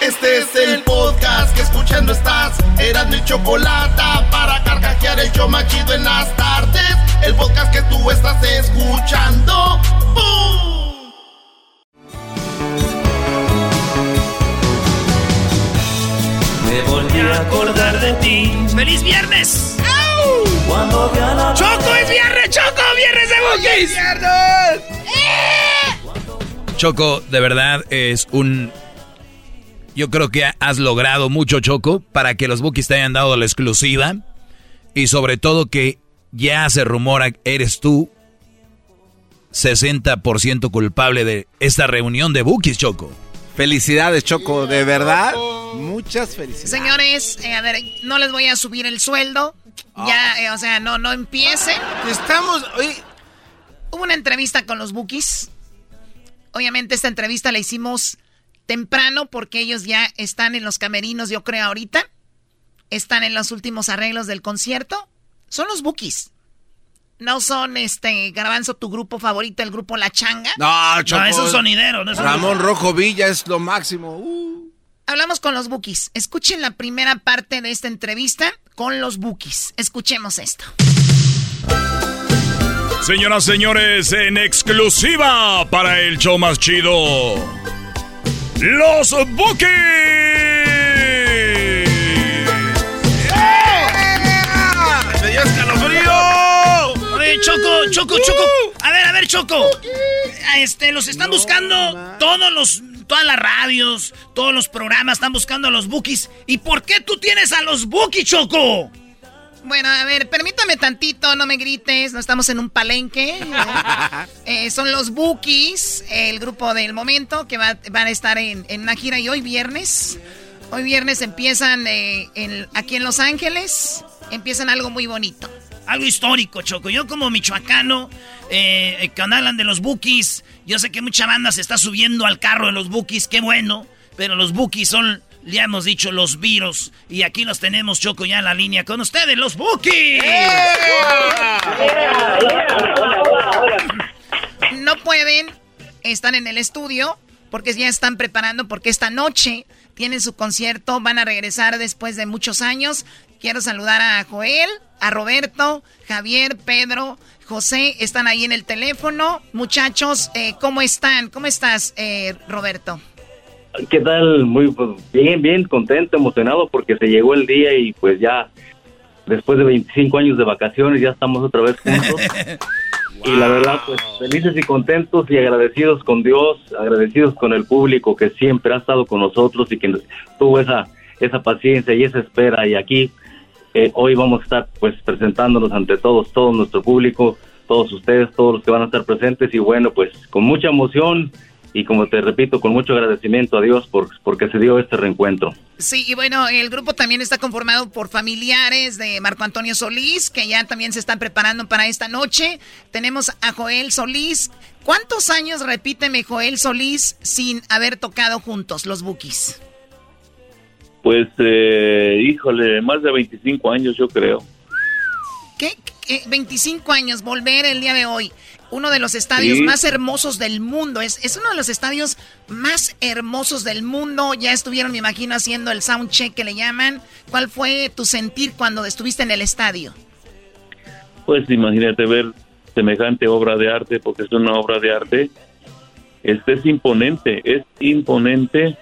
Este es el podcast que escuchando estás. Eran mi chocolate para carcajear el yo machido en las tardes. El podcast que tú estás escuchando. ¡Bum! Me volví a acordar de ti. ¡Feliz viernes! Cuando vi a la ¡Choco es viernes! ¡Choco! ¡Viernes de Bookies! Choco, de verdad es un... Yo creo que has logrado mucho, Choco, para que los Bookies te hayan dado la exclusiva. Y sobre todo que ya se rumora, eres tú 60% culpable de esta reunión de Bookies, Choco. Felicidades, Choco, de verdad. Muchas felicidades. Señores, eh, a ver, no les voy a subir el sueldo. Ya, eh, o sea, no, no empiecen. Estamos. Oye, Hubo una entrevista con los Bookies. Obviamente esta entrevista la hicimos temprano porque ellos ya están en los camerinos, yo creo, ahorita. Están en los últimos arreglos del concierto. Son los Bookies. No son, este, Garbanzo, tu grupo favorito, el grupo La Changa. no, Choco. No, es un sonidero. No es un- Ramón Rojo Villa es lo máximo. Uh. Hablamos con los Bookies. Escuchen la primera parte de esta entrevista con los Bookies. Escuchemos esto. Señoras, señores, en exclusiva para el show más chido. Los Bookies. ¡Me dio escalofrío! Oye, Choco, Choco, Choco. A ver, a ver, Choco. Este, los están buscando todos los, todas las radios, todos los programas están buscando a los Bookies. ¿Y por qué tú tienes a los Bookies, Choco? Bueno, a ver, permítame tantito, no me grites, no estamos en un palenque. Eh, son los Bookies, el grupo del momento, que va- van a estar en, en una gira y hoy viernes. Hoy viernes empiezan eh, en- aquí en Los Ángeles, empiezan algo muy bonito. Algo histórico, Choco. Yo como michoacano, eh, eh, que hablan de los Bookies, yo sé que mucha banda se está subiendo al carro de los Bookies, qué bueno, pero los Bookies son, ya hemos dicho, los virus. Y aquí los tenemos, Choco, ya en la línea con ustedes, los Bookies. No pueden, están en el estudio, porque ya están preparando, porque esta noche tienen su concierto, van a regresar después de muchos años. Quiero saludar a Joel, a Roberto, Javier, Pedro, José, están ahí en el teléfono. Muchachos, eh, ¿cómo están? ¿Cómo estás, eh, Roberto? ¿Qué tal? Muy pues, bien, bien, contento, emocionado porque se llegó el día y pues ya después de 25 años de vacaciones ya estamos otra vez juntos. Y la verdad, pues felices y contentos y agradecidos con Dios, agradecidos con el público que siempre ha estado con nosotros y que nos- tuvo esa, esa paciencia y esa espera. Y aquí eh, hoy vamos a estar pues presentándonos ante todos, todo nuestro público, todos ustedes, todos los que van a estar presentes y bueno, pues con mucha emoción y como te repito, con mucho agradecimiento a Dios por, porque se dio este reencuentro. Sí, y bueno, el grupo también está conformado por familiares de Marco Antonio Solís, que ya también se están preparando para esta noche. Tenemos a Joel Solís. ¿Cuántos años, repíteme, Joel Solís, sin haber tocado juntos los Bookies? Pues, eh, híjole, más de 25 años yo creo. ¿Qué? ¿Qué? 25 años, volver el día de hoy. Uno de los estadios Sí. más hermosos del mundo. Es, es uno de los estadios más hermosos del mundo. Ya estuvieron, me imagino, haciendo el sound check que le llaman. ¿Cuál fue tu sentir cuando estuviste en el estadio? Pues imagínate ver semejante obra de arte, porque es una obra de arte. Este es imponente, es imponente,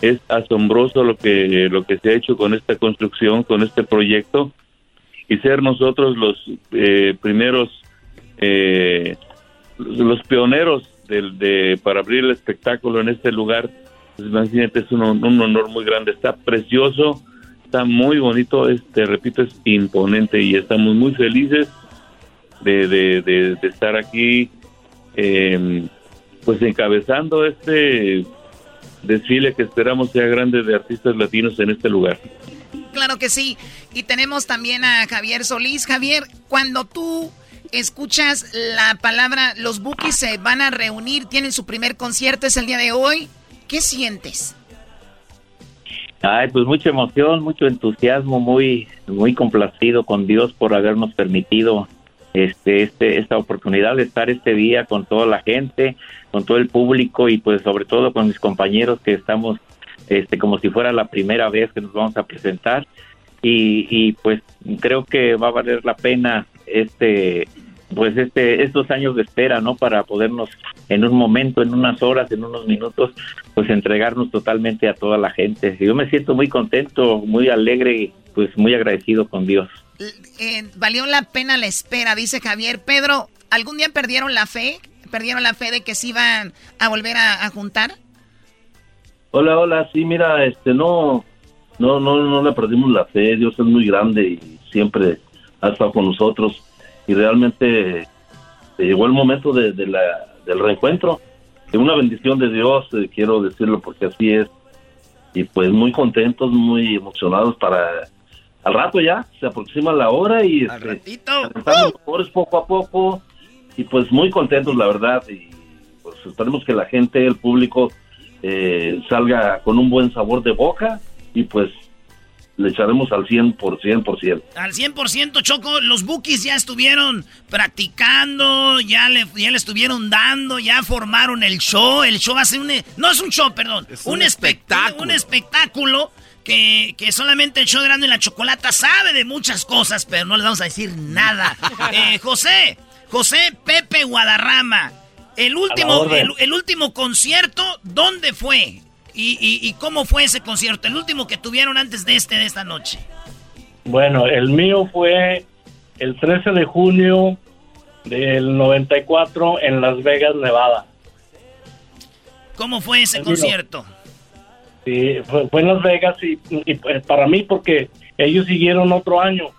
es asombroso lo que lo que se ha hecho con esta construcción, con este proyecto y ser nosotros los eh, primeros, eh, los pioneros del, de para abrir el espectáculo en este lugar. Pues es un, honor muy grande. Está precioso, está muy bonito, este, repito, es imponente y estamos muy felices de, de, de- de estar aquí, eh, pues encabezando este desfile que esperamos sea grande de artistas latinos en este lugar. Claro que sí. Y tenemos también a Javier Solís. Javier, cuando tú escuchas la palabra, los Bookies se van a reunir, tienen su primer concierto, es el día de hoy, ¿qué sientes? Ay, pues mucha emoción, mucho entusiasmo, muy, muy complacido con Dios por habernos permitido este, este, esta oportunidad de estar este día con toda la gente, con todo el público y pues sobre todo con mis compañeros que estamos este, como si fuera la primera vez que nos vamos a presentar y, y pues creo que va a valer la pena este pues este estos años de espera no para podernos en un momento en unas horas en unos minutos pues entregarnos totalmente a toda la gente. Yo me siento muy contento muy alegre y pues muy agradecido con Dios. Eh, valió la pena la espera dice Javier. Pedro algún día perdieron la fe perdieron la fe de que se iban a volver a, juntar hola hola sí mira este no no no no le perdimos la fe. Dios es muy grande y siempre ha estado con nosotros y realmente llegó el momento de, la, del reencuentro. Es una bendición de Dios, eh, quiero decirlo porque así es. Y pues muy contentos, muy emocionados para... Al rato ya, se aproxima la hora y... Al este, poco a poco y pues muy contentos, la verdad. Y pues esperemos que la gente, el público, eh, salga con un buen sabor de boca y pues le echaremos al 100%, por 100%. Al 100%, Choco, los bookies ya estuvieron practicando, ya le, ya le estuvieron dando, ya formaron el show. El show va a ser un... No es un show, perdón. un, espectáculo. Un espectáculo que, que, solamente el show de Grande y la Chocolata sabe de muchas cosas, pero no les vamos a decir nada. eh, José, José Pepe Guadarrama, el último, el último concierto, ¿dónde fue? ¿Y, cómo fue ese concierto? El último que tuvieron antes de este, de esta noche. Bueno, el mío fue el 13 de junio del 94 en Las Vegas, Nevada. ¿Cómo fue ese concierto? Sí, fue, en Las Vegas y, pues, para mí porque ellos siguieron otro año,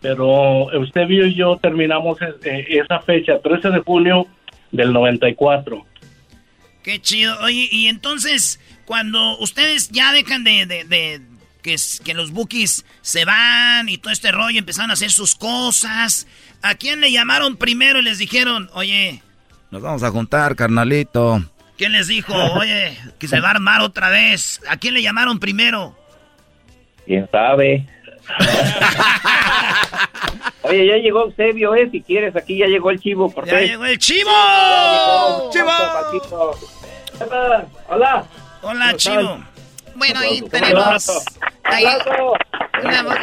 pero usted vio y yo terminamos eh, esa fecha, 13 de junio del 94. Qué chido. Oye, y entonces, cuando ustedes ya dejan de, que, que, los bookies se van y todo este rollo, empezaron a hacer sus cosas, ¿a quién le llamaron primero y les dijeron, oye, nos vamos a juntar, carnalito? ¿Quién les dijo, oye, que se va a armar otra vez? ¿A quién le llamaron primero? ¿Quién sabe? Oye, ya llegó Eusebio, ¿eh? Si quieres, aquí ya llegó el chivo. Por ¡Ya llegó el chivo! ¡Chivo! Hola. Hola, chivo. Bueno, ahí tenemos... Ahí,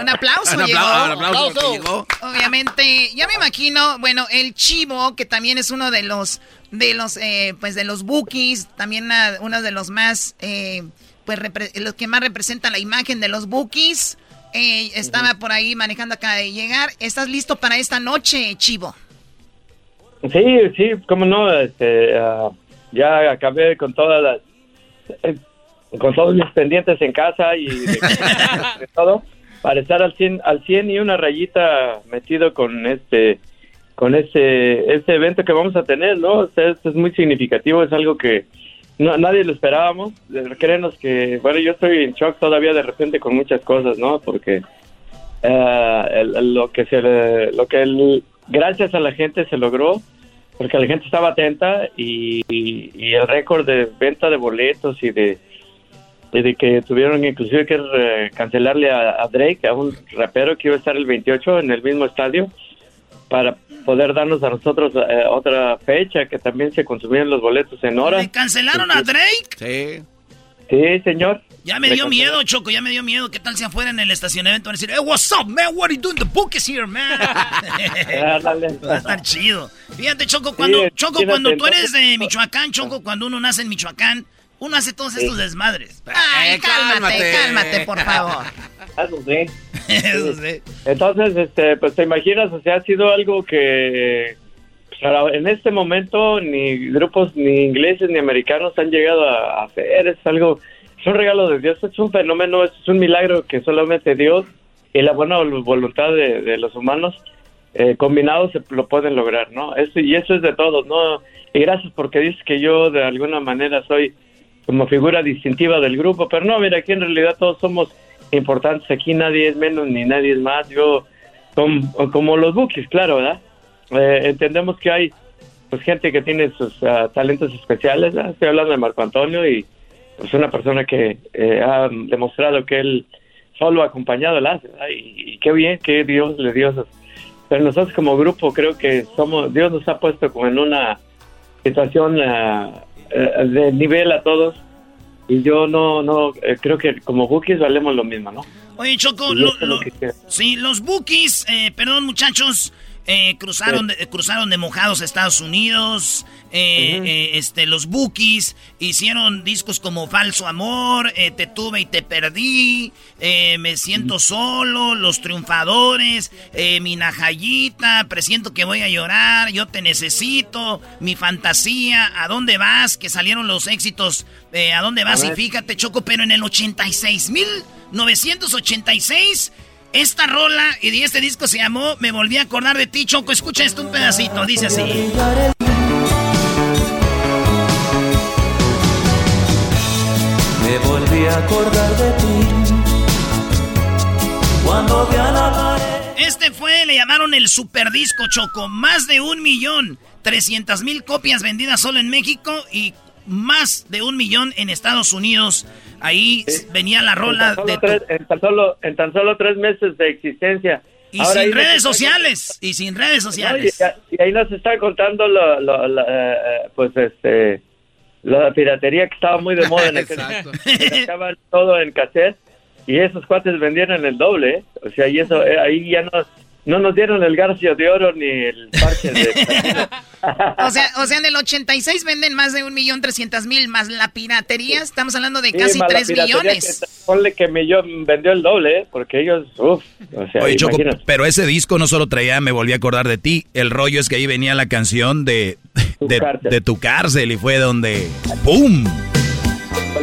un aplauso, un aplauso, llegó. Obviamente, ya me imagino, bueno, el chivo, que también es uno de los, de los, eh, pues de los bookies, también uno de los más, eh, pues los que más representa la imagen de los bookies. Eh, estaba por ahí manejando acá de llegar. ¿Estás listo para esta noche, Chivo? Sí, sí, cómo no. Este, ah, ya acabé con todas las, eh, con todos mis pendientes en casa y de, todo para estar al 100, al 100 y una rayita metido con este con ese, ese evento que vamos a tener, ¿no? esto es muy significativo, es algo que no, nadie lo esperábamos. Créenos que, bueno, yo estoy en shock todavía de repente con muchas cosas, ¿no? Porque eh, lo que se lo que el, gracias a la gente se logró, porque la gente estaba atenta y, el récord de venta de boletos y de, de que tuvieron inclusive que eh, cancelarle a, a, Drake, a un rapero que iba a estar el 28 en el mismo estadio, para poder darnos a nosotros eh, otra fecha que también se consumían los boletos en hora. ¿Le cancelaron a Drake? Sí. Sí, señor. Ya me dio miedo, Choco, ya me dio miedo. ¿Qué tal si afuera en el estacionamiento van a decir, hey, what's up, man? What are you doing? The book is here, man. Va a estar chido. Fíjate, Choco, cuando, Choco, cuando tú eres de Michoacán, Choco, cuando uno nace en Michoacán, uno hace todos estos desmadres. Ay, eh, cálmate, cálmate, por favor. Eso sí. Eso sí. Entonces, este, pues te imaginas, o sea, ha sido algo que pues, en este momento ni grupos ni ingleses ni americanos han llegado a hacer. Es algo, es un regalo de Dios, es un fenómeno, es un milagro que solamente Dios y la buena voluntad de, los humanos eh, combinados lo pueden lograr, ¿no? Eso, y eso es de todos, ¿no? Y gracias porque dices que yo de alguna manera soy como figura distintiva del grupo, pero no, mira, aquí en realidad todos somos importantes, aquí nadie es menos ni nadie es más, yo, como, los bookies, claro, ¿verdad? Eh, entendemos que hay pues gente que tiene sus ah, talentos especiales, estoy hablando de Marco Antonio y pues una persona que eh, ha demostrado que él solo acompañado la hace, y, qué bien que Dios le dio esos. Pero nosotros como grupo creo que somos, Dios nos ha puesto como en una situación ah, eh, de nivel a todos y yo no, no, eh, creo que como bookies valemos lo mismo, ¿no? Oye, Choco, sí, los bookies, eh, perdón muchachos, eh, cruzaron, de, cruzaron de mojados a Estados Unidos. Eh, eh, este, los Bookies hicieron discos como Falso Amor, Te tuve y te perdí, Me siento solo, Los Triunfadores, Mi Najayita, Presiento que voy a llorar, Yo te necesito, Mi Fantasía, ¿A dónde vas? Que salieron los éxitos, ¿A dónde vas? y fíjate, Choco, pero en el 86, 1986 esta rola y este disco se llamó Me volví a acordar de ti, Choco. Escucha esto un pedacito, dice así. Me volví a acordar de ti. Cuando vi a la Este fue, le llamaron el super disco Choco. Más de un millón, trescientas mil copias vendidas solo en México y más de un millón en Estados Unidos. Ahí venía la rola de... en, tan solo, en tan solo tres meses de existencia. Y sin redes sociales, y sin redes sociales. y, ahí nos está contando lo, lo, eh, eh, pues este, la piratería que estaba muy de moda en aquel Estaban todo en cassette y esos cuates vendieron el doble, ¿eh? o sea, y eso, ahí ya nos no nos dieron el garcio de oro ni el parche de... o, sea, o sea, en el 86 venden más de un millón trescientos mil, más la piratería, estamos hablando de casi tres millones. ponle que millón vendió el doble, ¿eh? porque ellos, uff, o sea, Oye, Choco, pero ese disco no solo traía Me Volví a Acordar de Ti, el rollo es que ahí venía la canción de, de, tu cárcel y fue donde... ¡Pum!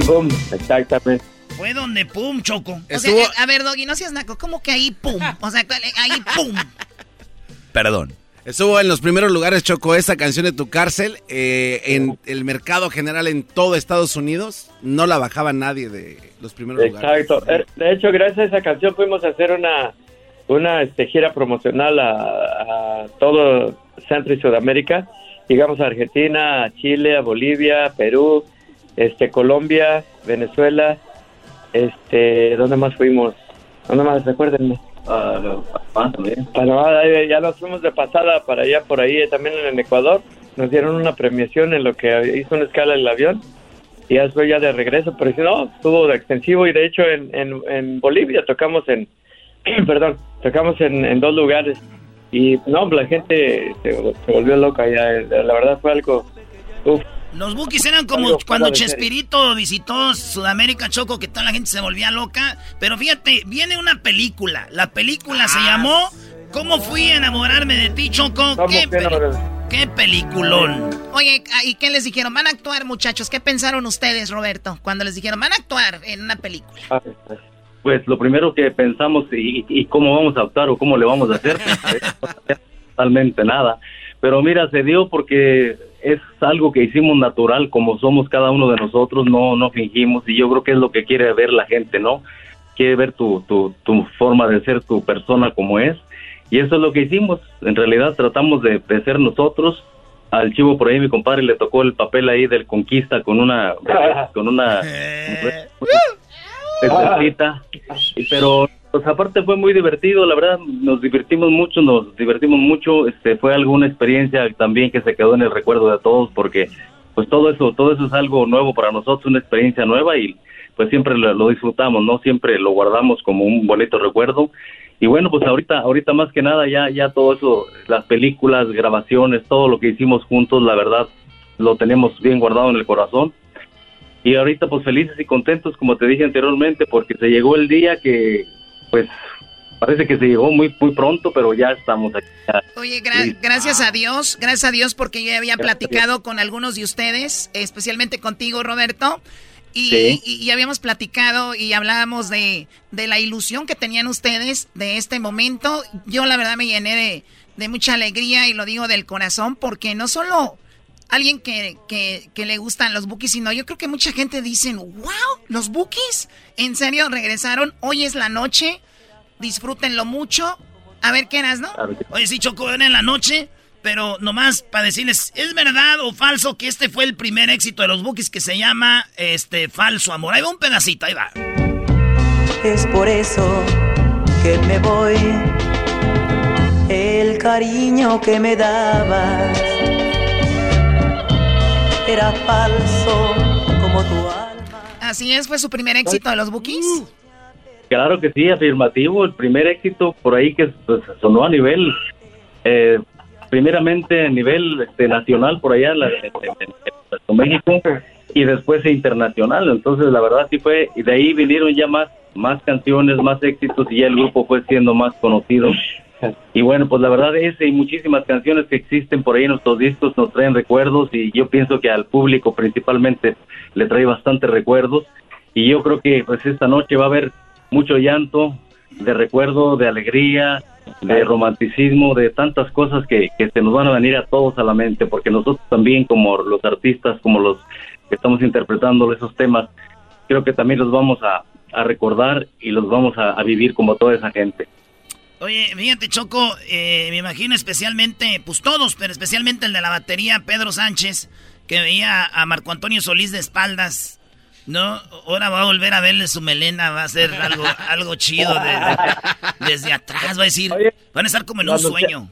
¡Pum! Exactamente. Fue donde pum, Choco. O sea, eh, a ver, Doggy, no seas naco. ¿Cómo que ahí pum? O sea, ahí pum. Perdón. Estuvo en los primeros lugares, Choco, esa canción de tu cárcel. Eh, en el mercado general en todo Estados Unidos. No la bajaba nadie de los primeros lugares. Exacto. Eh, de hecho, gracias a esa canción fuimos a hacer una, una este, gira promocional a, a todo Centro y Sudamérica. Llegamos a Argentina, a Chile, a Bolivia, Perú, este, Colombia, Venezuela este, ¿dónde más fuimos? ¿Dónde más? Recuérdenme. Uh, Panamá ya nos fuimos de pasada para allá, por ahí, también en Ecuador. Nos dieron una premiación en lo que hizo una escala el avión. Y ya después ya de regreso, pero si no, estuvo extensivo. Y de hecho en, en, Bolivia tocamos en, perdón, tocamos en, en, dos lugares. Y no, la gente se, se volvió loca ya. La verdad fue algo, uf, los Bookies eran como cuando Chespirito visitó Sudamérica Choco, que toda la gente se volvía loca. Pero fíjate, viene una película. La película se ah. llamó ¿Cómo fui a enamorarme de ti, Choco? ¿Qué, ¿Qué peliculón? Oye, ¿y qué les dijeron? ¿Van a actuar, muchachos? ¿Qué pensaron ustedes, Roberto, cuando les dijeron van a actuar en una película? Ah, pues lo primero que pensamos y, cómo vamos a actuar o cómo le vamos a hacer, pues, totalmente nada. Pero mira, se dio porque es algo que hicimos natural, como somos cada uno de nosotros, no, no fingimos, y yo creo que es lo que quiere ver la gente, ¿no? Quiere ver tu, tu, tu forma de ser, tu persona como es, y eso es lo que hicimos. En realidad tratamos de, ser nosotros. Al chivo por ahí, mi compadre, le tocó el papel ahí del conquista con una, con una, pero pues aparte fue muy divertido, la verdad, nos divertimos mucho, nos divertimos mucho, este fue alguna experiencia también que se quedó en el recuerdo de todos porque pues todo eso, todo eso es algo nuevo para nosotros, una experiencia nueva y pues siempre lo, disfrutamos, ¿no? Siempre lo guardamos como un bonito recuerdo. Y bueno, pues ahorita, ahorita más que nada ya, ya todo eso, las películas, grabaciones, todo lo que hicimos juntos, la verdad, lo tenemos bien guardado en el corazón. Y ahorita pues felices y contentos, como te dije anteriormente, porque se llegó el día que pues parece que se llegó muy muy pronto, pero ya estamos aquí. Oye, gracias a Dios, gracias a Dios porque yo había platicado con algunos de ustedes, especialmente contigo, Roberto. Y, y, habíamos platicado y hablábamos de, de, la ilusión que tenían ustedes de este momento. Yo la verdad me llené de, de mucha alegría y lo digo del corazón porque no solo alguien que, que, que, le gustan los bookies, sino yo creo que mucha gente dicen, wow, los bookies, en serio regresaron, hoy es la noche, disfrútenlo mucho. A ver qué eras, ¿no? Oye, sí, Choco, en la noche, pero nomás para decirles, ¿es verdad o falso que este fue el primer éxito de los bookies que se llama este Falso Amor? Ahí va un pedacito, ahí va. Es por eso que me voy, el cariño que me dabas era falso como tu alma. Así es, fue su primer éxito de los Bookies. Claro que sí, afirmativo. El primer éxito por ahí que pues, sonó a nivel, eh, primeramente a nivel este, nacional por allá en, México y después internacional. Entonces, la verdad sí fue, y de ahí vinieron ya más, más canciones, más éxitos y ya el grupo fue siendo más conocido. Y bueno, pues la verdad ese y muchísimas canciones que existen por ahí en nuestros discos nos traen recuerdos y yo pienso que al público principalmente le trae bastantes recuerdos y yo creo que pues esta noche va a haber mucho llanto, de recuerdo, de alegría, de romanticismo, de tantas cosas que, que se nos van a venir a todos a la mente, porque nosotros también como los artistas, como los que estamos interpretando esos temas, creo que también los vamos a, a recordar y los vamos a vivir como toda esa gente. Oye, fíjate, Choco, eh, me imagino especialmente, pues todos, pero especialmente el de la batería, Pedro Sánchez, que veía a Marco Antonio Solís de espaldas. No, ahora va a volver a verle su melena, va a ser algo, algo chido desde atrás, va a decir, van a estar como en un sueño.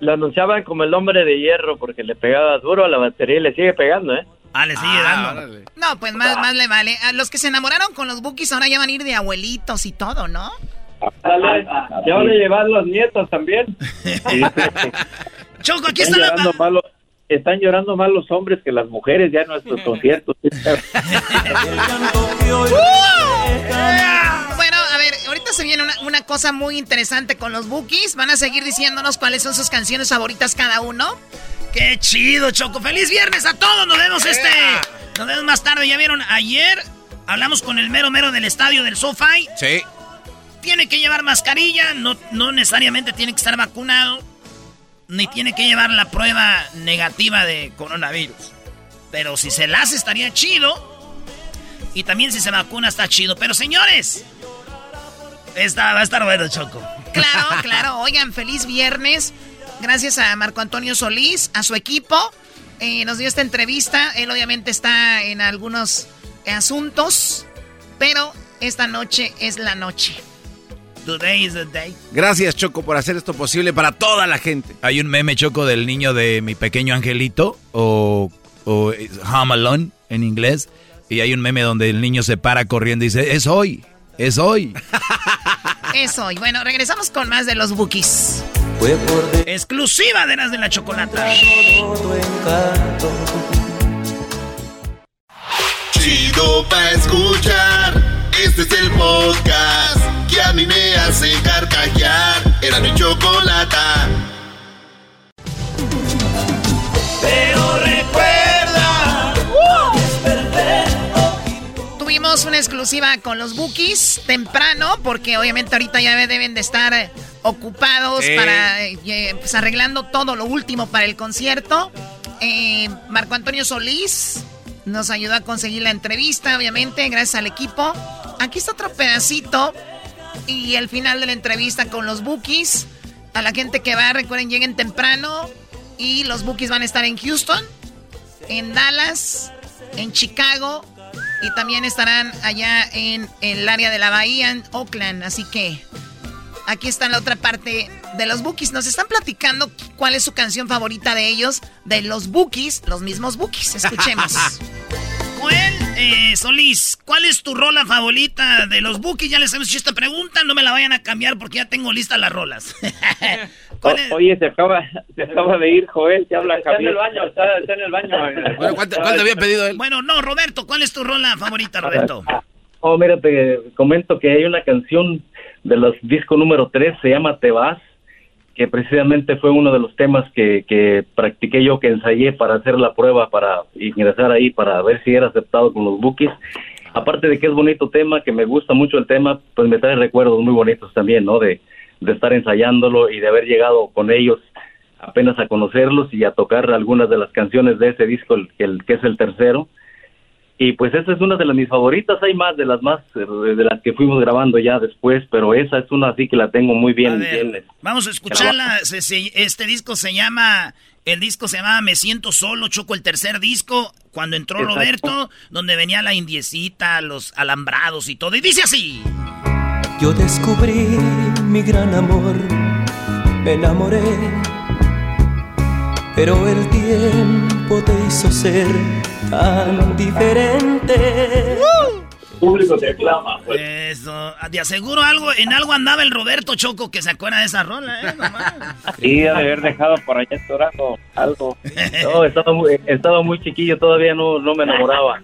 Lo anunciaban como el hombre de hierro porque le pegaba duro a la batería y le sigue pegando, ¿eh? Ah, le sigue ah, dando. No, pues más, más le vale. A los que se enamoraron con los bookies ahora ya van a ir de abuelitos y todo, ¿no? Dale, ya van a llevar los nietos también. Choco, aquí están está la... están llorando más los hombres que las mujeres ya en nuestros conciertos. bueno, a ver, ahorita se viene una, cosa muy interesante con los Bookies. Van a seguir diciéndonos cuáles son sus canciones favoritas cada uno. ¡Qué chido, Choco! ¡Feliz viernes a todos! Nos vemos este... Nos vemos más tarde. ¿Ya vieron? Ayer hablamos con el mero mero del estadio del SoFi. Sí tiene que llevar mascarilla, no, no necesariamente tiene que estar vacunado, ni tiene que llevar la prueba negativa de coronavirus. Pero si se la hace estaría chido. Y también si se vacuna está chido. Pero señores, esta, va a estar bueno, Choco. Claro, claro. Oigan, feliz viernes. Gracias a Marco Antonio Solís, a su equipo. Eh, nos dio esta entrevista. Él obviamente está en algunos asuntos. Pero esta noche es la noche. Today is the day. Gracias, Choco, por hacer esto posible para toda la gente. Hay un meme, Choco, del niño de mi pequeño angelito, o, o Home Alone en inglés. Y hay un meme donde el niño se para corriendo y dice, es hoy, es hoy. es hoy. Bueno, regresamos con más de los bookies. Exclusiva de las de la chocolata. Chido pa' escuchar. Este es el podcast que a mí me hace carcajear. Era mi chocolata. Pero recuerda. Tuvimos una exclusiva con los Bookies temprano, porque obviamente ahorita ya deben de estar ocupados para eh, pues arreglando todo lo último para el concierto. Eh, Marco Antonio Solís nos ayudó a conseguir la entrevista, obviamente, gracias al equipo. Aquí está otro pedacito y el final de la entrevista con los Bookies. A la gente que va, recuerden, lleguen temprano. Y los Bookies van a estar en Houston, en Dallas, en Chicago. Y también estarán allá en, el área de la bahía, en Oakland. Así que aquí está la otra parte de los Bookies. Nos están platicando cuál es su canción favorita de ellos, de los Bookies, los mismos Bookies. Escuchemos. Joel eh, Solís, ¿cuál es tu rola favorita de los Bookies? Ya les hemos hecho esta pregunta, no me la vayan a cambiar porque ya tengo listas las rolas. Oye, se acaba, se acaba de ir Joel, se habla Está en el baño, está, en el baño. bueno, ¿cuál, te había pedido él? Bueno, no, Roberto, ¿cuál es tu rola favorita, Roberto? Oh, mira, te comento que hay una canción de los disco número 3, se llama Te vas que precisamente fue uno de los temas que, que practiqué yo, que ensayé para hacer la prueba, para ingresar ahí, para ver si era aceptado con los bookies. Aparte de que es bonito tema, que me gusta mucho el tema, pues me trae recuerdos muy bonitos también, ¿no? De, de estar ensayándolo y de haber llegado con ellos apenas a conocerlos y a tocar algunas de las canciones de ese disco, el, el que es el tercero y pues esa es una de las mis favoritas, hay más de las más de las que fuimos grabando ya después, pero esa es una así que la tengo muy bien. vamos a escucharla, este disco se llama, el disco se llama Me siento solo, Choco el tercer disco, cuando entró Roberto, donde venía la indiecita, los alambrados y todo, y dice así. Yo descubrí mi gran amor, me enamoré, pero el tiempo te hizo ser tan diferente. público te aclama. Pues. Eso, de aseguro algo, en algo andaba el Roberto Choco que se acuerda de esa rola, ¿eh? Sí, de haber dejado por allá estourando algo. No, estaba muy, estaba muy chiquillo, todavía no, no me enamoraba.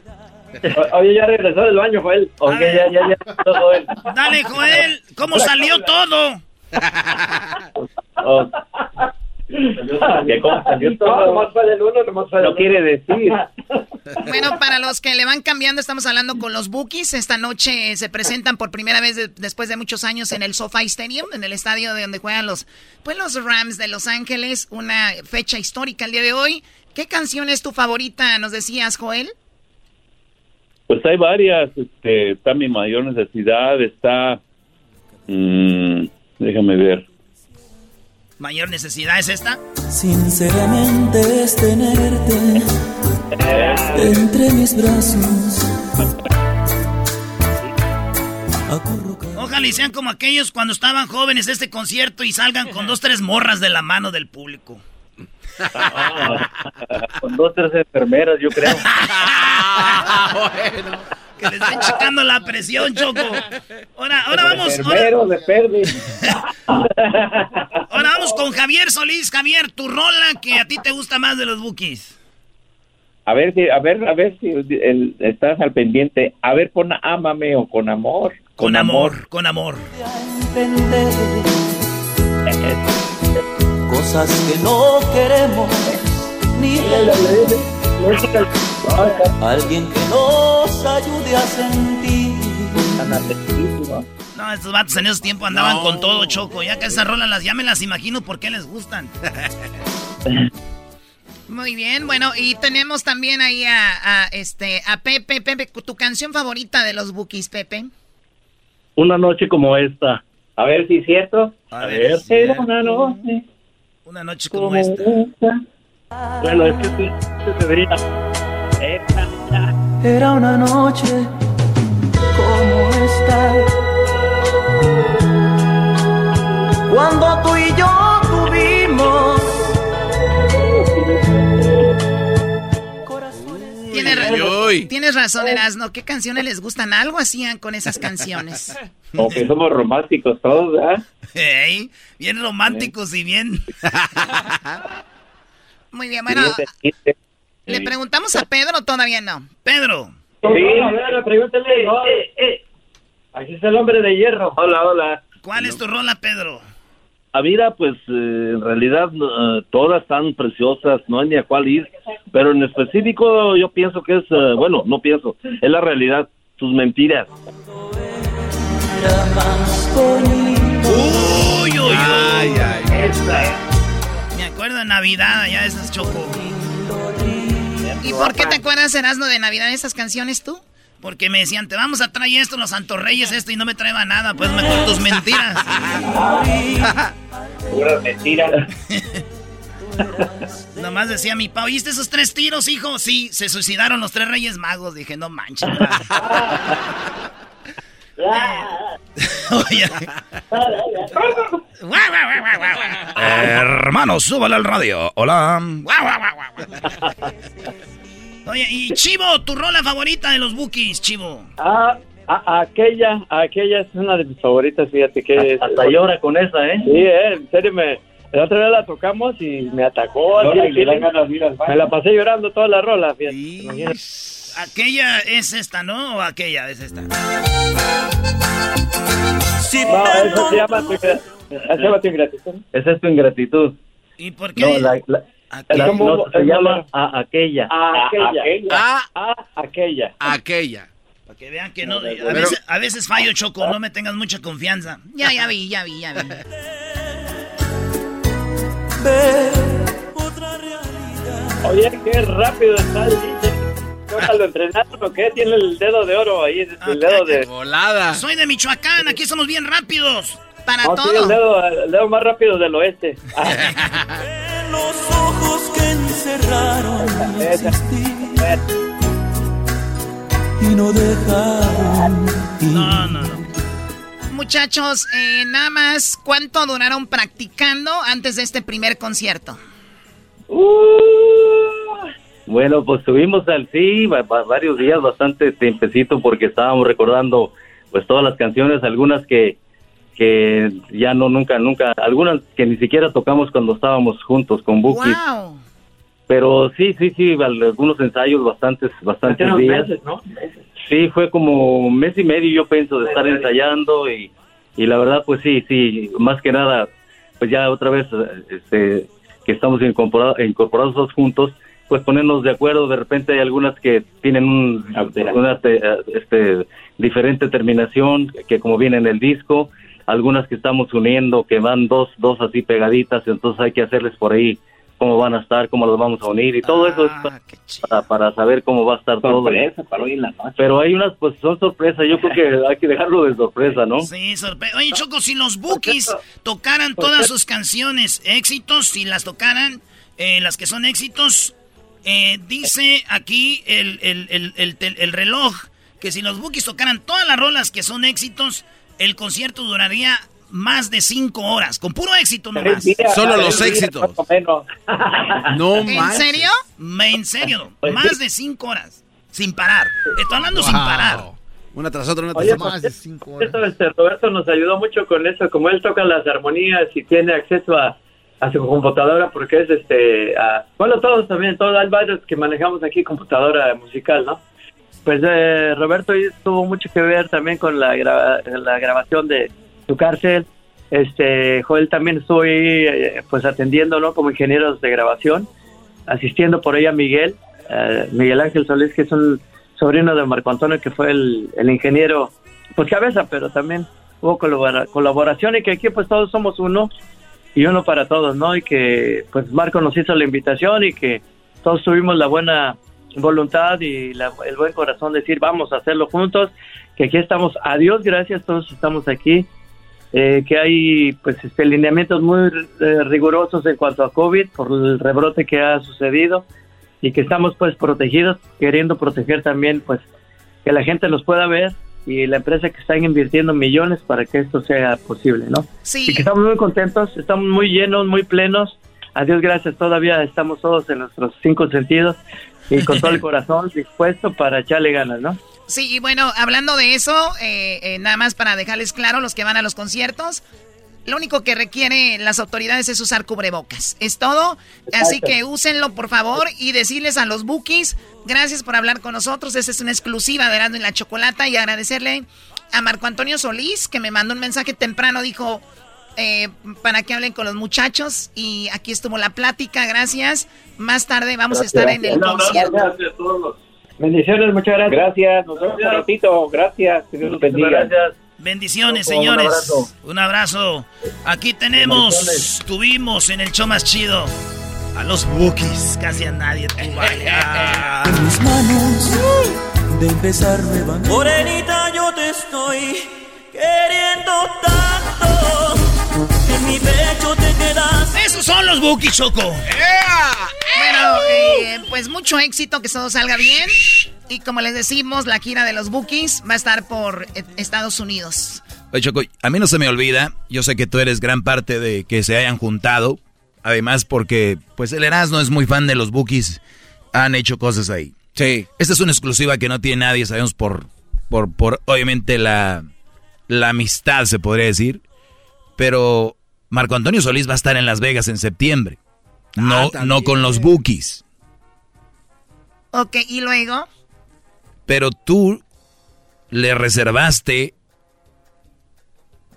Oye, ya regresó del baño, Joel. Ok, ya, ya, ya, todo él. Dale, Joel, ¿cómo salió todo? Oh. No quiere decir. Bueno, para los que le van cambiando, estamos hablando con los Bookies. Esta noche se presentan por primera vez después de muchos años en el SoFi Stadium, en el estadio de donde juegan los, pues, los Rams de Los Ángeles. Una fecha histórica el día de hoy. ¿Qué canción es tu favorita, nos decías, Joel? Pues hay varias. Este, está Mi Mayor Necesidad, está... Mm, déjame ver mayor necesidad es esta? Sinceramente es tenerte entre mis brazos. Ojalá y sean como aquellos cuando estaban jóvenes de este concierto y salgan con dos, tres morras de la mano del público. con dos, tres enfermeras, yo creo. bueno. Que le estén checando la presión, Choco. Ahora, ahora vamos. Ahora... de ahora vamos con Javier Solís. Javier, tu rola que a ti te gusta más de los bookies. A ver si, a ver, a ver si estás al pendiente. A ver, con ámame o con amor. Con, amor, con amor. Cosas que no queremos ni Alguien que nos ayude a sentir. No, estos vatos en esos tiempos andaban con todo choco. Ya que esas rolas las ya me las imagino por qué les gustan. Muy bien, bueno, y tenemos también ahí a, este a Pepe. Pepe, tu canción favorita de los Bookies, Pepe. Una noche como esta. A ver si es cierto. A, ver, era una noche. Una noche como, esta. Bueno, es que sí, se debería. Era una noche como esta. Cuando tú y yo tuvimos. Tienes, tienes razón, Erasno. ¿Qué canciones les gustan? Algo hacían con esas canciones. Como que somos románticos todos, ¿verdad? bien románticos y bien. Muy bien, bueno. ¿Le preguntamos a Pedro todavía no? Pedro. Sí, a ver, pregúntale. Eh, eh. Aquí está el hombre de hierro. Hola, hola. ¿Cuál es tu rola, Pedro? A vida, pues eh, en realidad todas están preciosas, no hay ni a cuál ir, pero en específico yo pienso que es, bueno, no pienso, es la realidad, sus mentiras. Uy, uy, uy. Ay, ay. Me acuerdo de Navidad, ya esas chocó. ¿Y por qué te acuerdas, Erasmo, de Navidad de esas canciones tú? Porque me decían, te vamos a traer esto, los Santos Reyes, esto, y no me traeba nada. Pues me con tus mentiras. Puras mentiras. Nomás decía mi pa, ¿oíste esos tres tiros, hijo? Sí, se suicidaron los tres Reyes Magos. Dije, no manches. Hermano, súbale al radio. Hola. Oye, y Chivo, tu rola favorita de los Bookies, Chivo. Ah, aquella, aquella es una de mis favoritas, fíjate que hasta, llora con esa, ¿eh? Sí, eh, en serio me la otra vez la tocamos y me atacó. me la pasé llorando toda la rola, fíjate. Aquella es esta, ¿no? ¿O aquella es esta? No, eso se llama tu, ingratitud. Esa es tu ingratitud. ¿Y por qué? No, la, se llama a aquella. A aquella. A, aquella. Aquella. Para que vean que no. A, veces, a veces fallo, Choco. No me tengas mucha confianza. Ya, ya vi, ya vi, ya vi. Oye, qué rápido está el DJ. lo entrenaron o qué? Tiene el dedo de oro ahí, el ah, dedo de... Volada. Soy de Michoacán, aquí somos bien rápidos. Para todo. Sí, el, dedo, el dedo más rápido del oeste. Los ojos que encerraron y no dejaron No, no, no. Muchachos, eh, nada más, ¿cuánto duraron practicando antes de este primer concierto? Uh, Bueno, pues estuvimos al sí varios días, bastante tiempecito, porque estábamos recordando pues todas las canciones, algunas que que ya no nunca nunca algunas que ni siquiera tocamos cuando estábamos juntos con Buki. Pero sí, sí, sí, algunos ensayos bastantes bastantes días. Sí, fue como un mes y medio yo pienso de estar ensayando y, y la verdad pues sí, sí, más que nada pues ya otra vez este que estamos incorporados, incorporados juntos, pues ponernos de acuerdo, de repente hay algunas que tienen un, una este, diferente terminación que como viene en el disco, algunas que estamos uniendo que van dos, dos así pegaditas, entonces hay que hacerles por ahí cómo van a estar, cómo los vamos a unir y todo eso es ah, para, saber cómo va a estar todo. para hoy en la Pero hay unas, pues son sorpresas, yo creo que hay que dejarlo de sorpresa, ¿no? Sí, sorpresa. Oye, Choco, si los Bookies tocaran todas sus canciones éxitos, si las tocaran, eh, las que son éxitos, eh, dice aquí el, el, el, el, reloj que si los Bookies tocaran todas las rolas que son éxitos, el concierto duraría más de cinco horas, con puro éxito nomás. Solo los éxitos. no ¿En serio? En serio, pues más de cinco horas, sin parar. Estoy hablando sin parar. Una tras otra, una tras otra. Más de cinco horas. Este, Roberto nos ayudó mucho con eso, como él toca las armonías y tiene acceso a, a su computadora, porque es este, bueno, todos también, todos hay varios que manejamos aquí computadora musical, ¿no? Pues eh, Roberto tuvo mucho que ver también con la, la grabación de, su cárcel. Este, Joel también estoy eh, pues atendiendo, ¿no? Como ingenieros de grabación, asistiendo por ella a Miguel, eh, Miguel Ángel Solís, que es un sobrino de Marco Antonio, que fue el, ingeniero, pues cabeza, pero también hubo colaboración y que aquí pues todos somos uno y uno para todos, ¿no? Y que pues Marco nos hizo la invitación y que todos tuvimos la buena voluntad y el buen corazón de decir vamos a hacerlo juntos, que aquí estamos, a Dios gracias, todos estamos aquí. Eh, que hay pues este, lineamientos muy eh, rigurosos en cuanto a COVID por el rebrote que ha sucedido y que estamos pues protegidos, queriendo proteger también pues que la gente los pueda ver y la empresa que está invirtiendo millones para que esto sea posible, ¿no? Sí. Y que estamos muy contentos, estamos muy llenos, muy plenos. A Dios gracias, todavía estamos todos en nuestros cinco sentidos y con todo el corazón dispuesto para echarle ganas, ¿no? Sí, y bueno, hablando de eso, eh, eh, nada más para dejarles claro, los que van a los conciertos, lo único que requiere las autoridades es usar cubrebocas. Es todo. Así que úsenlo, por favor, y decirles a los bookies, gracias por hablar con nosotros. Esta es una exclusiva de Erasmo y la Chocolata. Y agradecerle a Marco Antonio Solís, que me mandó un mensaje temprano, dijo, eh, para que hablen con los muchachos. Y aquí estuvo la plática, gracias. Más tarde vamos a estar en el concierto. Gracias a todos. Bendiciones, muchas gracias. Gracias, nos vemos un ratito. Gracias, Dios bendiga. Gracias. Bendiciones, señores. Un abrazo. Aquí tenemos, tuvimos en el show más chido a los Bookies. Casi a nadie tú vaya. En mis manos de empezar Morenita, yo te estoy queriendo tanto. En mi pecho te quedas. Esos son los Bookies, Choco. Bueno, eh, pues mucho éxito, que todo salga bien. Y como les decimos, la gira de los Bookies va a estar por eh, Estados Unidos. Oye, Choco, a mí no se me olvida, yo sé que tú eres gran parte de que se hayan juntado, además porque pues el Erasmo es muy fan de los Bookies, han hecho cosas ahí. Sí. Esta es una exclusiva que no tiene nadie, sabemos por, por, por obviamente la, la amistad, se podría decir, pero Marco Antonio Solís va a estar en Las Vegas en septiembre. No, ah, no con los bookies. Ok, ¿y luego? Pero tú le reservaste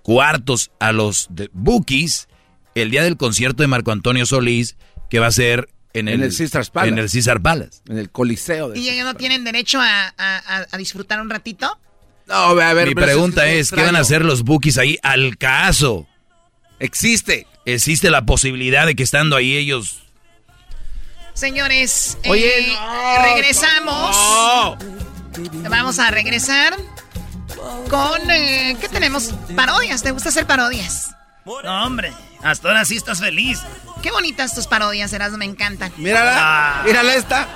cuartos a los bookies el día del concierto de Marco Antonio Solís, que va a ser en el, en el Caesar Palace. En el Caesar Palace. En el Coliseo. ¿Y ellos no tienen derecho a, disfrutar un ratito? No, a ver. Mi pregunta es, ¿qué van a hacer los bookies ahí al caso? Existe. Existe la posibilidad de que estando ahí ellos... Señores, Oye, eh, regresamos. Vamos a regresar con... Eh, ¿Qué tenemos? Parodias. ¿Te gusta hacer parodias? No, hombre. Hasta ahora sí estás feliz. Qué bonitas tus parodias, Erasmo. Me encantan. Mírala. Ah. Mírala esta.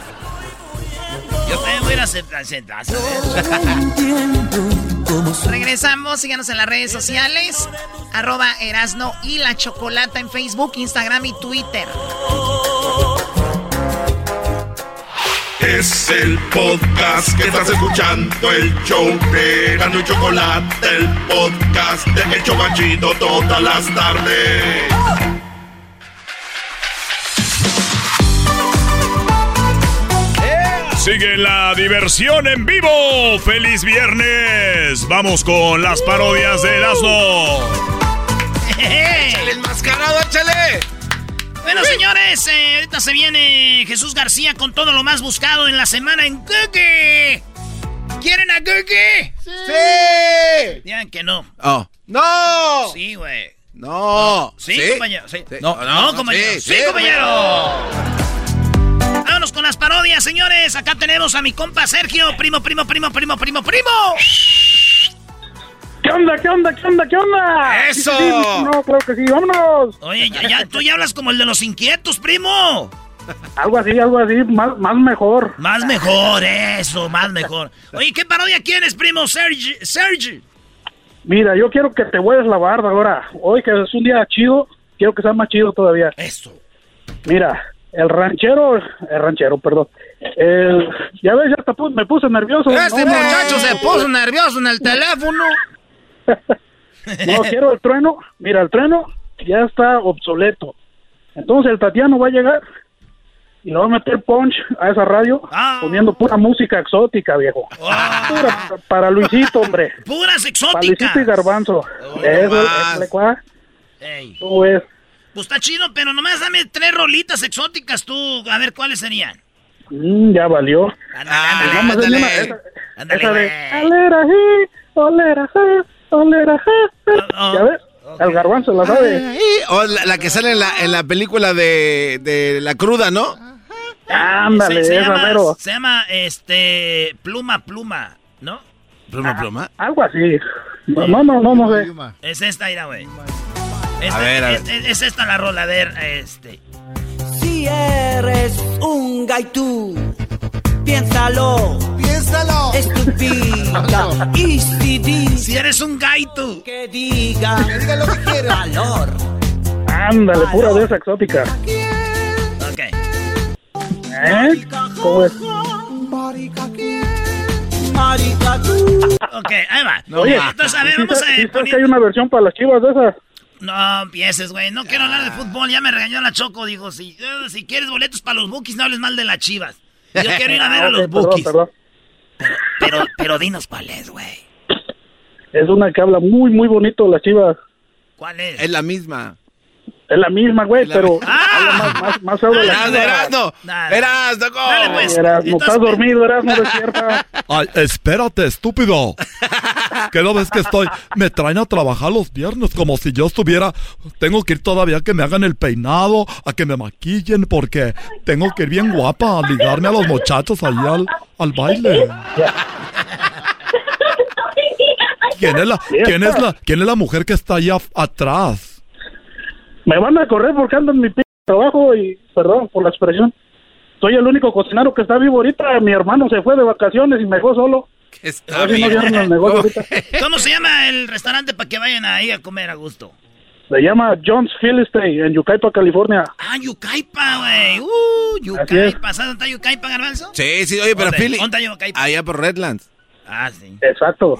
Yo también voy a aceptar. Regresamos, síganos en las redes sociales, arroba Erasno y la Chocolata en Facebook, Instagram y Twitter. Es el podcast que estás escuchando, el show de Gano y Chocolate, el podcast de El Chocachito todas las tardes. Sigue la diversión en vivo. ¡Feliz viernes! Vamos con las parodias de Erasmo. ¡Échale enmascarado, échale! Bueno, señores, eh, ahorita se viene Jesús García con todo lo más buscado en la semana en Google. ¿Quieren a Google? ¡Sí! Digan que no. Oh. ¡No! Sí, güey. No. Sí, compañero. Sí. Sí. No, no, compañero. sí, Sí, sí, compañero. Vámonos con las parodias, señores. Acá tenemos a mi compa Sergio. Primo, primo, primo, primo, primo, primo. ¿Qué onda, qué onda, qué onda, qué onda? ¡Eso! Sí, sí, sí, no, claro que sí, vámonos. Oye, ya, ya, tú ya hablas como el de los inquietos, primo. Algo así, algo así, más, más mejor. Más mejor, eso, más mejor. Oye, ¿qué parodia quieres, primo Sergi? Sergi. Mira, yo quiero que te vuelvas la barba ahora. Hoy que es un día chido, quiero que sea más chido todavía. Eso. Mira, el ranchero, el ranchero, perdón. El, ya ves, ya me puse nervioso. Este No, muchacho se puso nervioso en el teléfono. No, quiero el trueno. Mira, el trueno ya está obsoleto. Entonces el Tatiano va a llegar y le va a meter punch a esa radio Ah. poniendo pura música exótica, viejo. Pura para, para Luisito, hombre. Puras Para exóticas. Luisito y Garbanzo. Eso, más. échale, cuá. Ey. ¿Cómo ves? Pues está chido, pero nomás dame tres rolitas exóticas tú. A ver cuáles serían. Mm, ya valió. Ah, ándale. Güey. olera, ji, olera, ji, olera, ji". Oh, oh. ¿Ya ves? El Garbanzo la sabe. O la, la que sale en la, en la película de, de La Cruda, ¿no? Ándale, se, se llama, mero. se llama, este, pluma, pluma, ¿no? Pluma, pluma. Algo así. No, no, no, no, no sé. Es esta, mira, güey. Esta- A ver, a es, es- es esta la rola, a ver, este. Si eres un gaitú, piénsalo. Piénsalo. Estúpida. Y si dice Si eres un gaito. que diga, Que diga lo que quiera. valor. Ándale, pura de esa exótica. Ok. ¿Eh? ¿Cómo es? Marica tú. Ok, ahí va. Oye, Entonces, a ver, ¿sí vamos sabes- a sí ver. sabes que hay una versión para las chivas de esas? No empieces, güey. No quiero hablar de fútbol. Ya me regañó la Choco. Dijo, si, eh, si quieres boletos para los bookies, no hables mal de las chivas. Yo quiero ir a ver a Ah, los ok, perdón, bookies. perdón. Pero, pero dinos cuál es, güey. Es una que habla muy, muy bonito de las chivas. ¿Cuál es? Es la misma. Es la misma, güey, pero ¡Ah! habla más, más, más Erasno. Erasno. Erasno, pues. Eras, no estás dormido, eras, no despierta. Ay, espérate, estúpido. ¿Qué no ves que estoy? Me traen a trabajar los viernes como si yo estuviera. Tengo que ir todavía a que me hagan el peinado, a que me maquillen, porque tengo que ir bien guapa a ligarme a los muchachos ahí al, al baile. ¿Quién es la, quién es la, quién es la mujer que está allá atrás? Me van a correr porque ando en mi p trabajo y, perdón por la expresión, soy el único cocinero que está vivo ahorita. Mi hermano se fue de vacaciones y me dejó solo. Está no bien. ¿Cómo se llama el restaurante para que vayan ahí a comer a gusto? Se llama John's Philistine en Yucaipa, California. Ah, Yucaipa, güey. Uh. Yucaipa. ¿Sabes dónde está Yucaipa, Garbanzo? Sí, sí, oye, pero. Philly. ¿Dónde está Yucaipa? Allá por Redlands. Ah, sí. Exacto.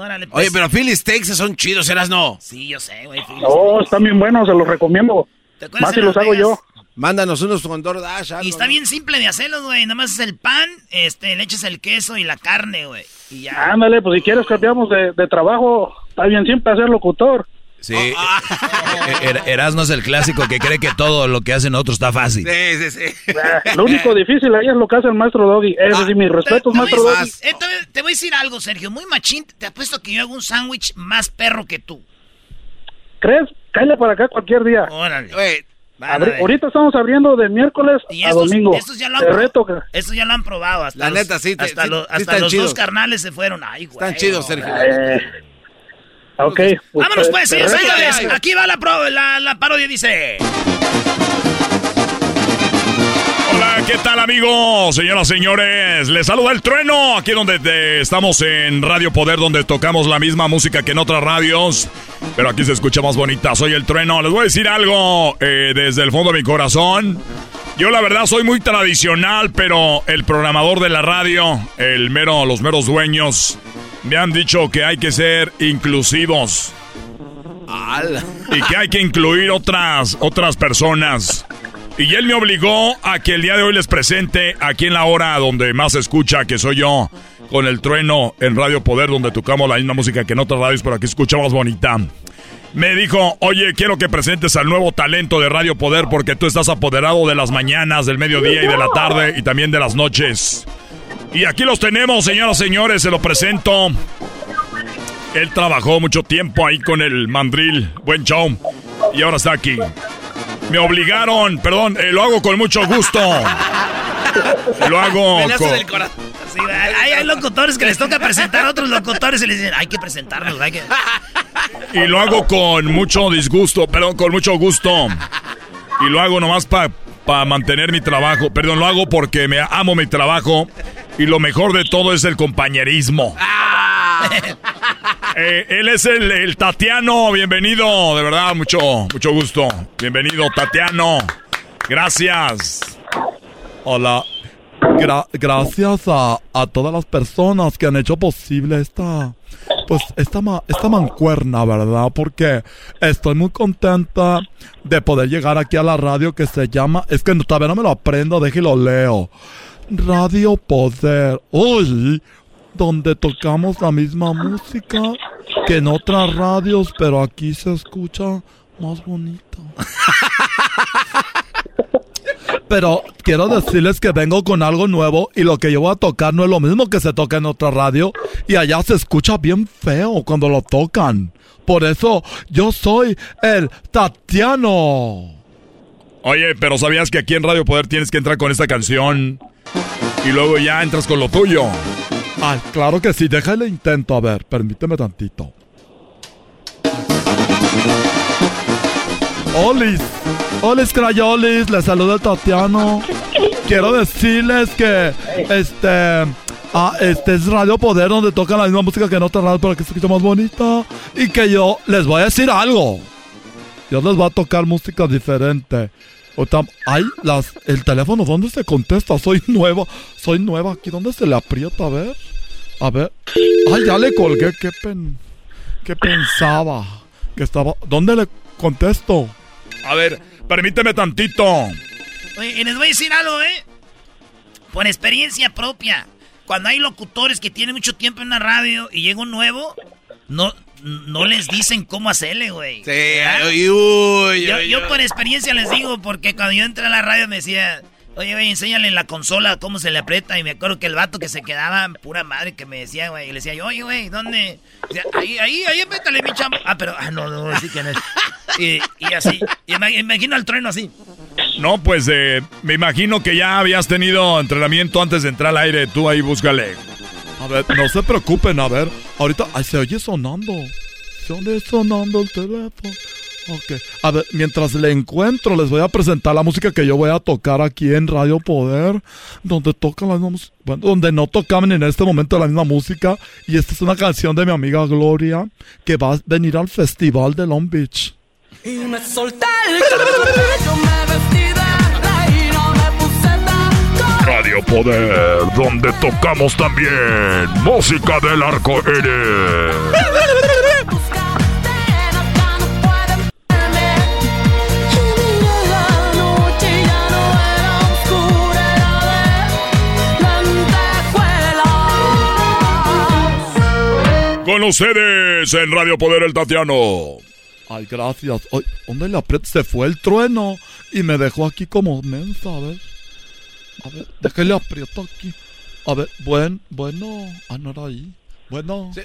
Órale, pues. Oye, pero Philly Steaks son chidos, Erasno. Sí, yo sé, güey. Oh, están bien buenos, se los recomiendo. ¿Te acuerdas Más si los hago yo. Mándanos unos con DoorDash. algo, Y está ¿no? bien simple de hacerlos, güey. Nada más es el pan, este, le echas el queso y la carne, güey. Y ya. Ándale, pues si quieres cambiamos de, de trabajo, está bien siempre ser locutor. Sí. Eh, Er- Erasmo es el clásico que cree que todo lo que hacen otros está fácil. Sí, sí, sí. Lo único difícil ahí es lo que hace el maestro Doggy. Eso sí, mis respetos, Te- te maestro voy a Doggy. decir- te- voy a decir algo, Sergio. Muy machín. Te apuesto que yo hago un sándwich más perro que tú. ¿Crees? Cállate para acá cualquier día. Órale. Oye, a Abri- ahorita estamos abriendo de miércoles Y a estos, domingo. estos ya lo han Te pro- reto que... estos ya lo han probado. Hasta La los- neta, sí Hasta, sí- los- hasta los chidos. dos carnales se fueron. Ay, güey. están chidos, Sergio. Eh, ok. pues, Vámonos pues, señores. Aquí va la, pro- la, la parodia, dice. Hola, ¿qué tal amigos? Señoras, señores, les saluda el trueno, aquí donde te- estamos en Radio Poder, donde tocamos la misma música que en otras radios, pero aquí se escucha más bonita. Soy el trueno, les voy a decir algo eh, desde el fondo de mi corazón. Yo la verdad soy muy tradicional, pero el programador de la radio, el mero, los meros dueños, me han dicho que hay que ser inclusivos. Y que hay que incluir otras, otras personas. Y él me obligó a que el día de hoy les presente aquí en la hora donde más se escucha, que soy yo, con el trueno en Radio Poder, donde tocamos la misma música que en otras radios, pero aquí escucha más bonita. Me dijo, oye, quiero que presentes al nuevo talento de Radio Poder porque tú estás apoderado de las mañanas, del mediodía y de la tarde y también de las noches. Y aquí los tenemos, señoras y señores, se lo presento. Él trabajó mucho tiempo ahí con el mandril, buen show, y ahora está aquí. Me obligaron, perdón, eh, lo hago con mucho gusto. Lo hago con... hay, locutores que les toca presentar a otros locutores y les dicen, hay que presentarlos, hay que... Y lo hago con mucho disgusto, perdón, con mucho gusto. Y lo hago nomás para mantener mi trabajo. Perdón, lo hago porque me amo mi trabajo. Y lo mejor de todo es el compañerismo. Eh, él es el, Tatiano, bienvenido, de verdad, mucho, mucho gusto. Bienvenido, Tatiano. Gracias. Hola. gracias a, todas las personas que han hecho posible esta, pues, esta, esta mancuerna, ¿verdad? Porque estoy muy contenta de poder llegar aquí a la radio que se llama, es que todavía no me lo aprendo, déjelo leo. Radio Poder. Uy, donde tocamos la misma música que en otras radios, pero aquí se escucha más bonito. Pero quiero decirles que vengo con algo nuevo y lo que yo voy a tocar no es lo mismo que se toca en otra radio y allá se escucha bien feo cuando lo tocan. Por eso yo soy el Tatiano. Oye, pero ¿sabías que aquí en Radio Poder tienes que entrar con esta canción y luego ya entras con lo tuyo? Ah, claro que sí, déjale intento, a ver, permíteme tantito. Olis, Olis Crayolis, les saluda el Tatiano. Quiero decirles que este ah, este es Radio Poder donde tocan la misma música que en otras radios para que se escuche más bonita. Y que yo les voy a decir algo. Yo les voy a tocar música diferente. Ay, las, el teléfono, ¿dónde se contesta? Soy nueva, soy nueva aquí, ¿dónde se le aprieta? A ver, a ver. Ay, ya le colgué, qué pen, qué pensaba que estaba. ¿Dónde le contesto? A ver, permíteme tantito. Oye, les voy a decir algo, ¿eh? Por experiencia propia. Cuando hay locutores que tienen mucho tiempo en la radio y llega un nuevo, no, no les dicen cómo hacerle, güey. Sí, uy, yo, por experiencia les digo, porque cuando yo entré a la radio me decía, oye, güey, enséñale en la consola cómo se le aprieta. Y me acuerdo que el vato que se quedaba, pura madre, que me decía, güey, y le decía yo, oye, güey, ¿dónde? ahí, ahí, ahí, apriétale, mi chamo. Ah, pero, ah, no, no, así que no es. Y, y así, y me imagino al trueno así. No, pues eh, me imagino que ya habías tenido entrenamiento antes de entrar al aire. Tú ahí búscale. A ver, no se preocupen, a ver. Ahorita ay, se oye sonando. Se oye sonando el teléfono. Ok. A ver, mientras le encuentro, les voy a presentar la música que yo voy a tocar aquí en Radio Poder. Donde tocan la misma. Bueno, donde no tocaban en este momento la misma música. Y esta es una canción de mi amiga Gloria. Que va a venir al festival de Long Beach. Y me solté el Radio Poder, donde tocamos también música del arco iris. Con ustedes en Radio Poder el Tatiano. Ay, gracias. Ay, ¿Dónde aprieto? Se fue el trueno y me dejó aquí como mensa, a ver. A ver, déjale aprieto aquí. A ver, buen, bueno. Ah, no era ahí. Bueno. Sí,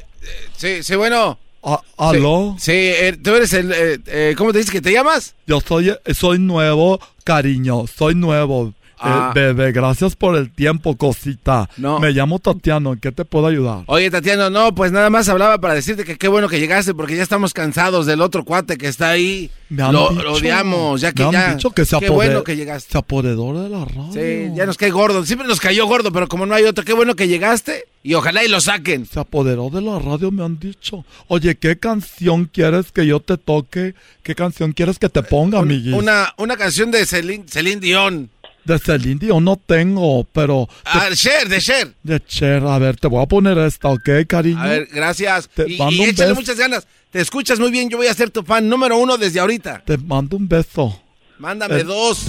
eh, sí, bueno. Ah, ¿Aló? Sí, eh, tú eres el... Eh, ¿Cómo te dices que te llamas? Yo soy, soy nuevo, cariño. Soy nuevo. Ah. bebé, gracias por el tiempo, cosita. No. Me llamo Tatiano, ¿en qué te puedo ayudar? Oye, Tatiano, no, pues nada más hablaba para decirte que qué bueno que llegaste porque ya estamos cansados del otro cuate que está ahí. Me lo, odiamos, ya que me ya. Han dicho que se qué bueno que llegaste. Se apoderó de la radio. Sí, ya nos cae gordo. Siempre nos cayó gordo, pero como no hay otro, qué bueno que llegaste y ojalá y lo saquen. Se apoderó de la radio, me han dicho. Oye, ¿qué canción quieres que yo te toque? ¿Qué canción quieres que te ponga, amiguis? Una, una canción de Celine, Celine Dion. De Celine Dion no tengo, pero... Ah, de Cher, de Cher. De Cher, a ver, te voy a poner esta, ¿ok, cariño? A ver, gracias. Te y mando y échale muchas ganas. Te escuchas muy bien, yo voy a ser tu fan número uno desde ahorita. Te mando un beso. Mándame Eh. dos.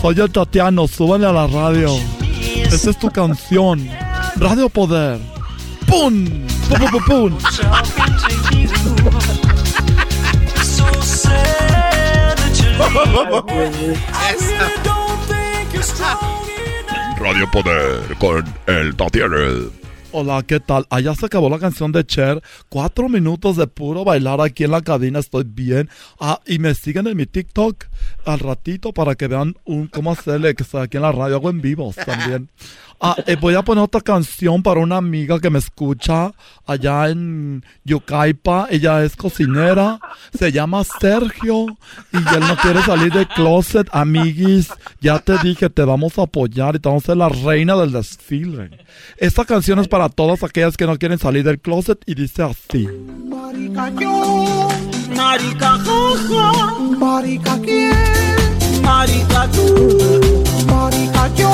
Soy el Tatiano, súbele a la radio. Esa es tu canción. Radio Poder. ¡Pum! ¡Pum, pum, pum, pum! Radio Poder con el Tatiana. Hola, ¿qué tal? Allá se acabó la canción de Cher. Cuatro minutos de puro bailar aquí en la cabina. Estoy bien. Ah, y me siguen en mi TikTok al ratito para que vean un, cómo hacerle que estoy aquí en la radio. Hago en vivos también. Ah, eh, voy a poner otra canción para una amiga que me escucha allá en Yucaipa. Ella es cocinera. Se llama Sergio. Y él no quiere salir del closet. Amiguis, ya te dije, te vamos a apoyar y te vamos a ser la reina del desfile. Esta canción es para todas aquellas que no quieren salir del closet y dice así. Marica yo, marica jaja, marica quién, marica tú, marica yo,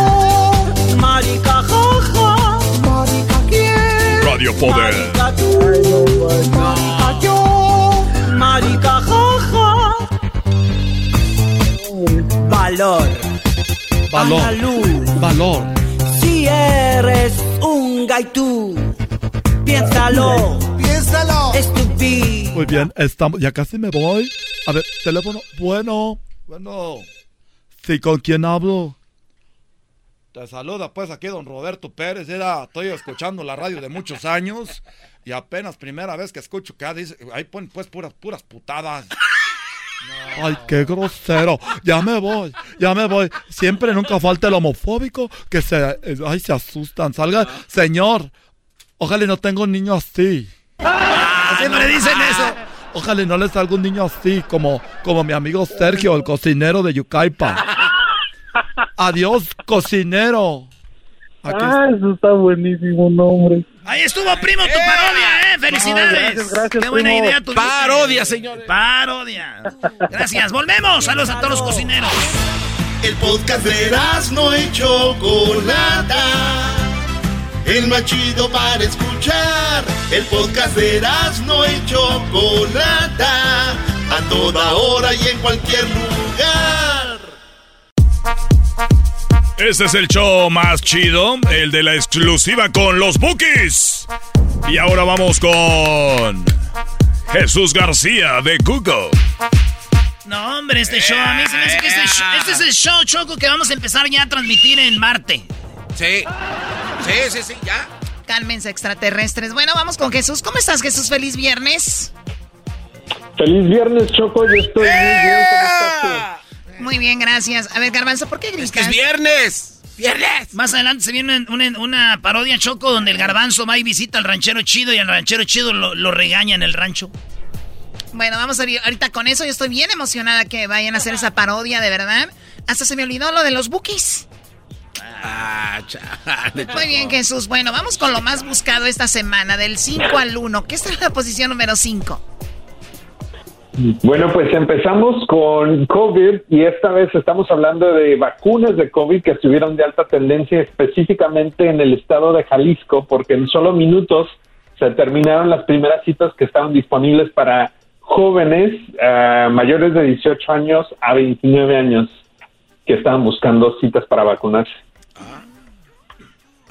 marica jaja, marica quién, Radio Poder. marica tú, marica yo, marica jaja. Valor, Valor. Analu. Valor. si eres un gaitú, piénsalo, piénsalo, estúpido. Muy bien, estamos, ya casi me voy. A ver, teléfono. Bueno, bueno. Sí, ¿con quién hablo? Te saluda pues aquí don Roberto Pérez. Era, estoy escuchando la radio de muchos años y apenas primera vez que escucho que dice, ahí ponen pues puras, puras putadas. Ay, qué grosero. Ya me voy, ya me voy. Siempre nunca falta el homofóbico que se, ay, se asustan. Salga, señor. Ojalá y no tenga un niño así. Siempre dicen eso. Ojalá y no le salga un niño así, como, como mi amigo Sergio, el cocinero de Yucaipa. Adiós, cocinero. Aquí Ah, eso está buenísimo, nombre. Ahí estuvo, primo, tu parodia, ¿eh? ¡Felicidades! gracias, gracias, ¡Qué buena primo. idea tuviste! Parodia, señores. ¡Parodia! Gracias, volvemos. Saludos a todos los cocineros. El podcast de no y Chocolata. El más chido para escuchar. El podcast de no y Chocolata. A toda hora y en cualquier lugar. Este es el show más chido, el de la exclusiva con los Bookies. Y ahora vamos con Jesús García de Google. No, hombre, este show, a mí se me hace que este, show- este es el show, Choco, que vamos a empezar ya a transmitir en Marte. Sí. Sí, sí, sí, ya. Cálmense, extraterrestres. Bueno, vamos con Jesús. ¿Cómo estás, Jesús? Feliz viernes. Feliz viernes, Choco. Yo estoy muy bien. ¿Cómo estás tú? Muy bien, gracias. A ver, Garbanzo, ¿por qué gritas? que es viernes. ¡Viernes! Más adelante se viene una, una parodia, Choco, donde el garbanzo va y visita al ranchero chido y al ranchero chido lo, lo regaña en el rancho. Bueno, vamos a ir ahorita con eso. Yo estoy bien emocionada que vayan a hacer esa parodia, de verdad. Hasta se me olvidó lo de los bookies. Ah, chale. Muy bien, Jesús. Bueno, vamos con lo más buscado esta semana, del 5 al 1. ¿Qué está en la posición número 5? Bueno, pues empezamos con COVID y esta vez estamos hablando de vacunas de COVID que estuvieron de alta tendencia específicamente en el estado de Jalisco porque en solo minutos se terminaron las primeras citas que estaban disponibles para jóvenes eh, mayores de 18 años a 29 años que estaban buscando citas para vacunarse.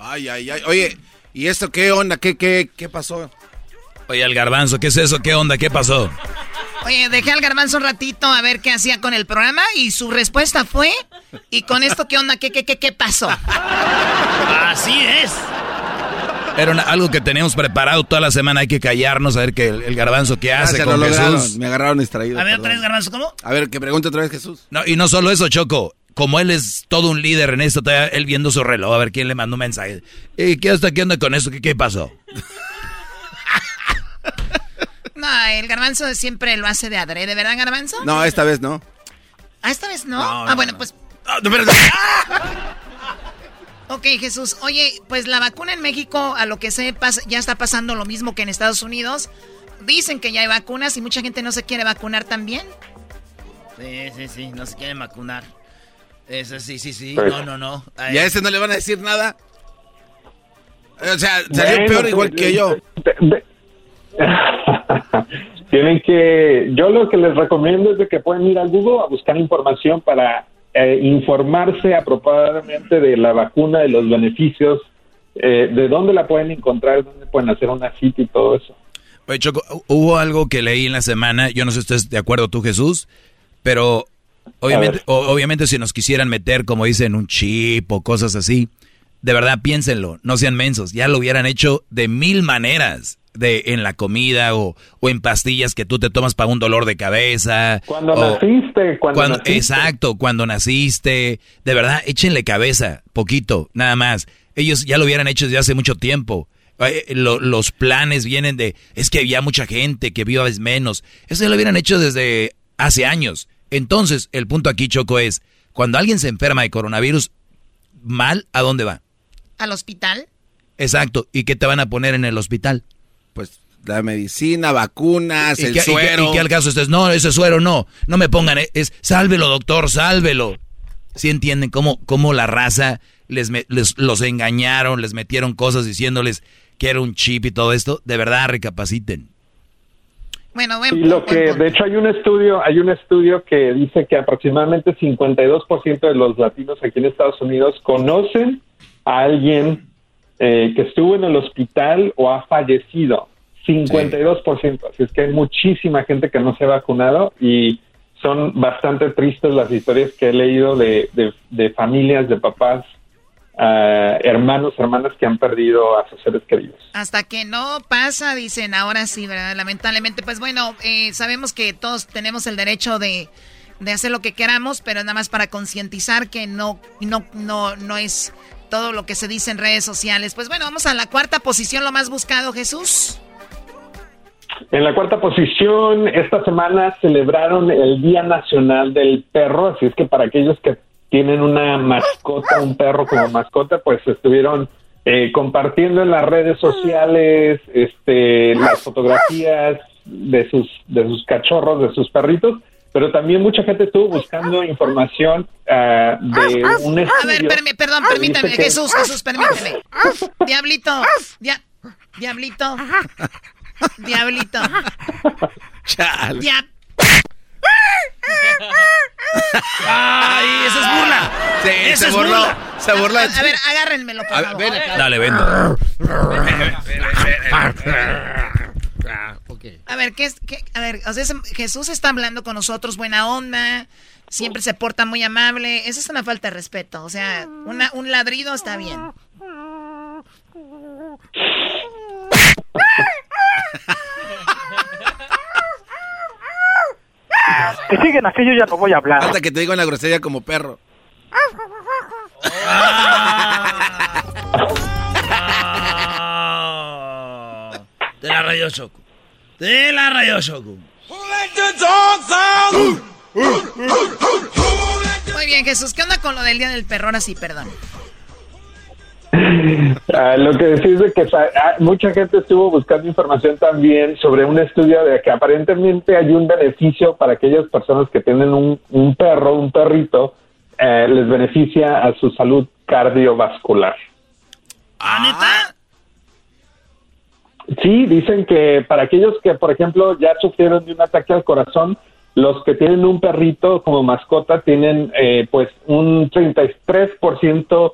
Ay, ay, ay. Oye, ¿y esto qué onda? ¿Qué, qué, qué pasó? Oye, al garbanzo, ¿qué es eso? ¿Qué onda? ¿Qué pasó? Oye, dejé al garbanzo un ratito a ver qué hacía con el programa y su respuesta fue, ¿y con esto qué onda? ¿Qué, qué, qué, qué pasó? Así es. Era una- algo que teníamos preparado toda la semana. Hay que callarnos a ver qué el, el garbanzo que hace Gracias, con lograron. Jesús. Me agarraron distraído. A ver, perdón. otra vez, garbanzo, ¿cómo? A ver, que pregunte otra vez Jesús. No, y no solo eso, Choco. Como él es todo un líder en esto, todavía él viendo su reloj, a ver quién le mandó un mensaje. ¿Y qué onda, qué onda con eso? ¿Qué, qué pasó? No, el garbanzo siempre lo hace de adrede, ¿verdad, garbanzo? No, esta vez no. Ah, esta vez no. No, ah, no, bueno, no. pues. Ah. Ok, Jesús. Oye, pues la vacuna en México, a lo que sepas, ya está pasando lo mismo que en Estados Unidos. Dicen que ya hay vacunas y mucha gente no se quiere vacunar también. Sí, sí, sí, no se quieren vacunar. Ese sí, sí, sí. Pues, no, no, no. ¿Y a ese no le van a decir nada? O sea, salió peor igual pues, que yo. Tienen que, yo lo que les recomiendo es de que pueden ir al Google a buscar información para eh, informarse apropiadamente de la vacuna, de los beneficios, eh, de dónde la pueden encontrar, dónde pueden hacer una cita y todo eso. Oye, Choco, hubo algo que leí en la semana, yo no sé si estás de acuerdo tú, Jesús, pero obviamente, obviamente si nos quisieran meter, como dicen, un chip o cosas así, de verdad piénsenlo, no sean mensos, ya lo hubieran hecho de mil maneras de en la comida o, o, en pastillas que tú te tomas para un dolor de cabeza. Cuando naciste, cuando, Exacto, cuando naciste. De verdad, échenle cabeza, poquito, nada más. Ellos ya lo hubieran hecho desde hace mucho tiempo. Los planes vienen de, es que había mucha gente que viva menos. Eso ya lo hubieran hecho desde hace años. Entonces, el punto aquí, Choco, es, cuando alguien se enferma de coronavirus, mal, ¿a dónde va? Al hospital. Exacto. ¿Y qué te van a poner en el hospital? pues la medicina, vacunas, el suero. ¿Y qué, al caso estés? No, ese suero no. No me pongan, eh, es sálvelo, doctor, sálvelo. ¿Sí entienden cómo, cómo la raza les, les, los engañaron, les metieron cosas diciéndoles que era un chip y todo esto? De verdad, recapaciten. Bueno, y lo que, de hecho, hay un estudio, hay un estudio que dice que aproximadamente 52% de los latinos aquí en Estados Unidos conocen a alguien eh, que estuvo en el hospital o ha fallecido. 52%. Así es que hay muchísima gente que no se ha vacunado y son bastante tristes las historias que he leído de, de, familias, de papás, uh, hermanos, hermanas que han perdido a sus seres queridos. Hasta que no pasa, dicen, ahora sí, ¿verdad? Lamentablemente, pues bueno, eh, sabemos que todos tenemos el derecho de, de hacer lo que queramos, pero nada más para concientizar que no, no, no, no es todo lo que se dice en redes sociales. Pues bueno, vamos a la cuarta posición, lo más buscado, Jesús. En la cuarta posición, esta semana celebraron el Día Nacional del Perro, así es que para aquellos que tienen una mascota, un perro como mascota, pues estuvieron eh, compartiendo en las redes sociales este, las fotografías de sus, de sus cachorros, de sus perritos pero también mucha gente estuvo buscando información uh, de un estudio. A ver, perdón, permítame, Jesús, Jesús, permíteme. Diablito, diablito, diablito. Chale. ¡Ay, eso es burla! Sí, eso se es burló. burla. Se burló. A, a ver, agárrenmelo, por favor. Ven Dale, vendo. A ver, ¿qué es? Qué? A ver, o sea, Jesús está hablando con nosotros, buena onda, siempre se porta muy amable. Eso es una falta de respeto. O sea, una, un ladrido está bien. Que siguen aquello ya no voy a hablar. Hasta que te diga una grosería como perro. De la radio Choco. De la radio Choco. Muy bien, Jesús. ¿Qué onda con lo del Día del Perro? Ahora sí, perdón. Ah, lo que decís es que ah, mucha gente estuvo buscando información también sobre un estudio de que aparentemente hay un beneficio para aquellas personas que tienen un, perro, un perrito, eh, les beneficia a su salud cardiovascular. ¿Ah, neta? Sí, dicen que para aquellos que, por ejemplo, ya sufrieron de un ataque al corazón, los que tienen un perrito como mascota tienen eh, pues un 33%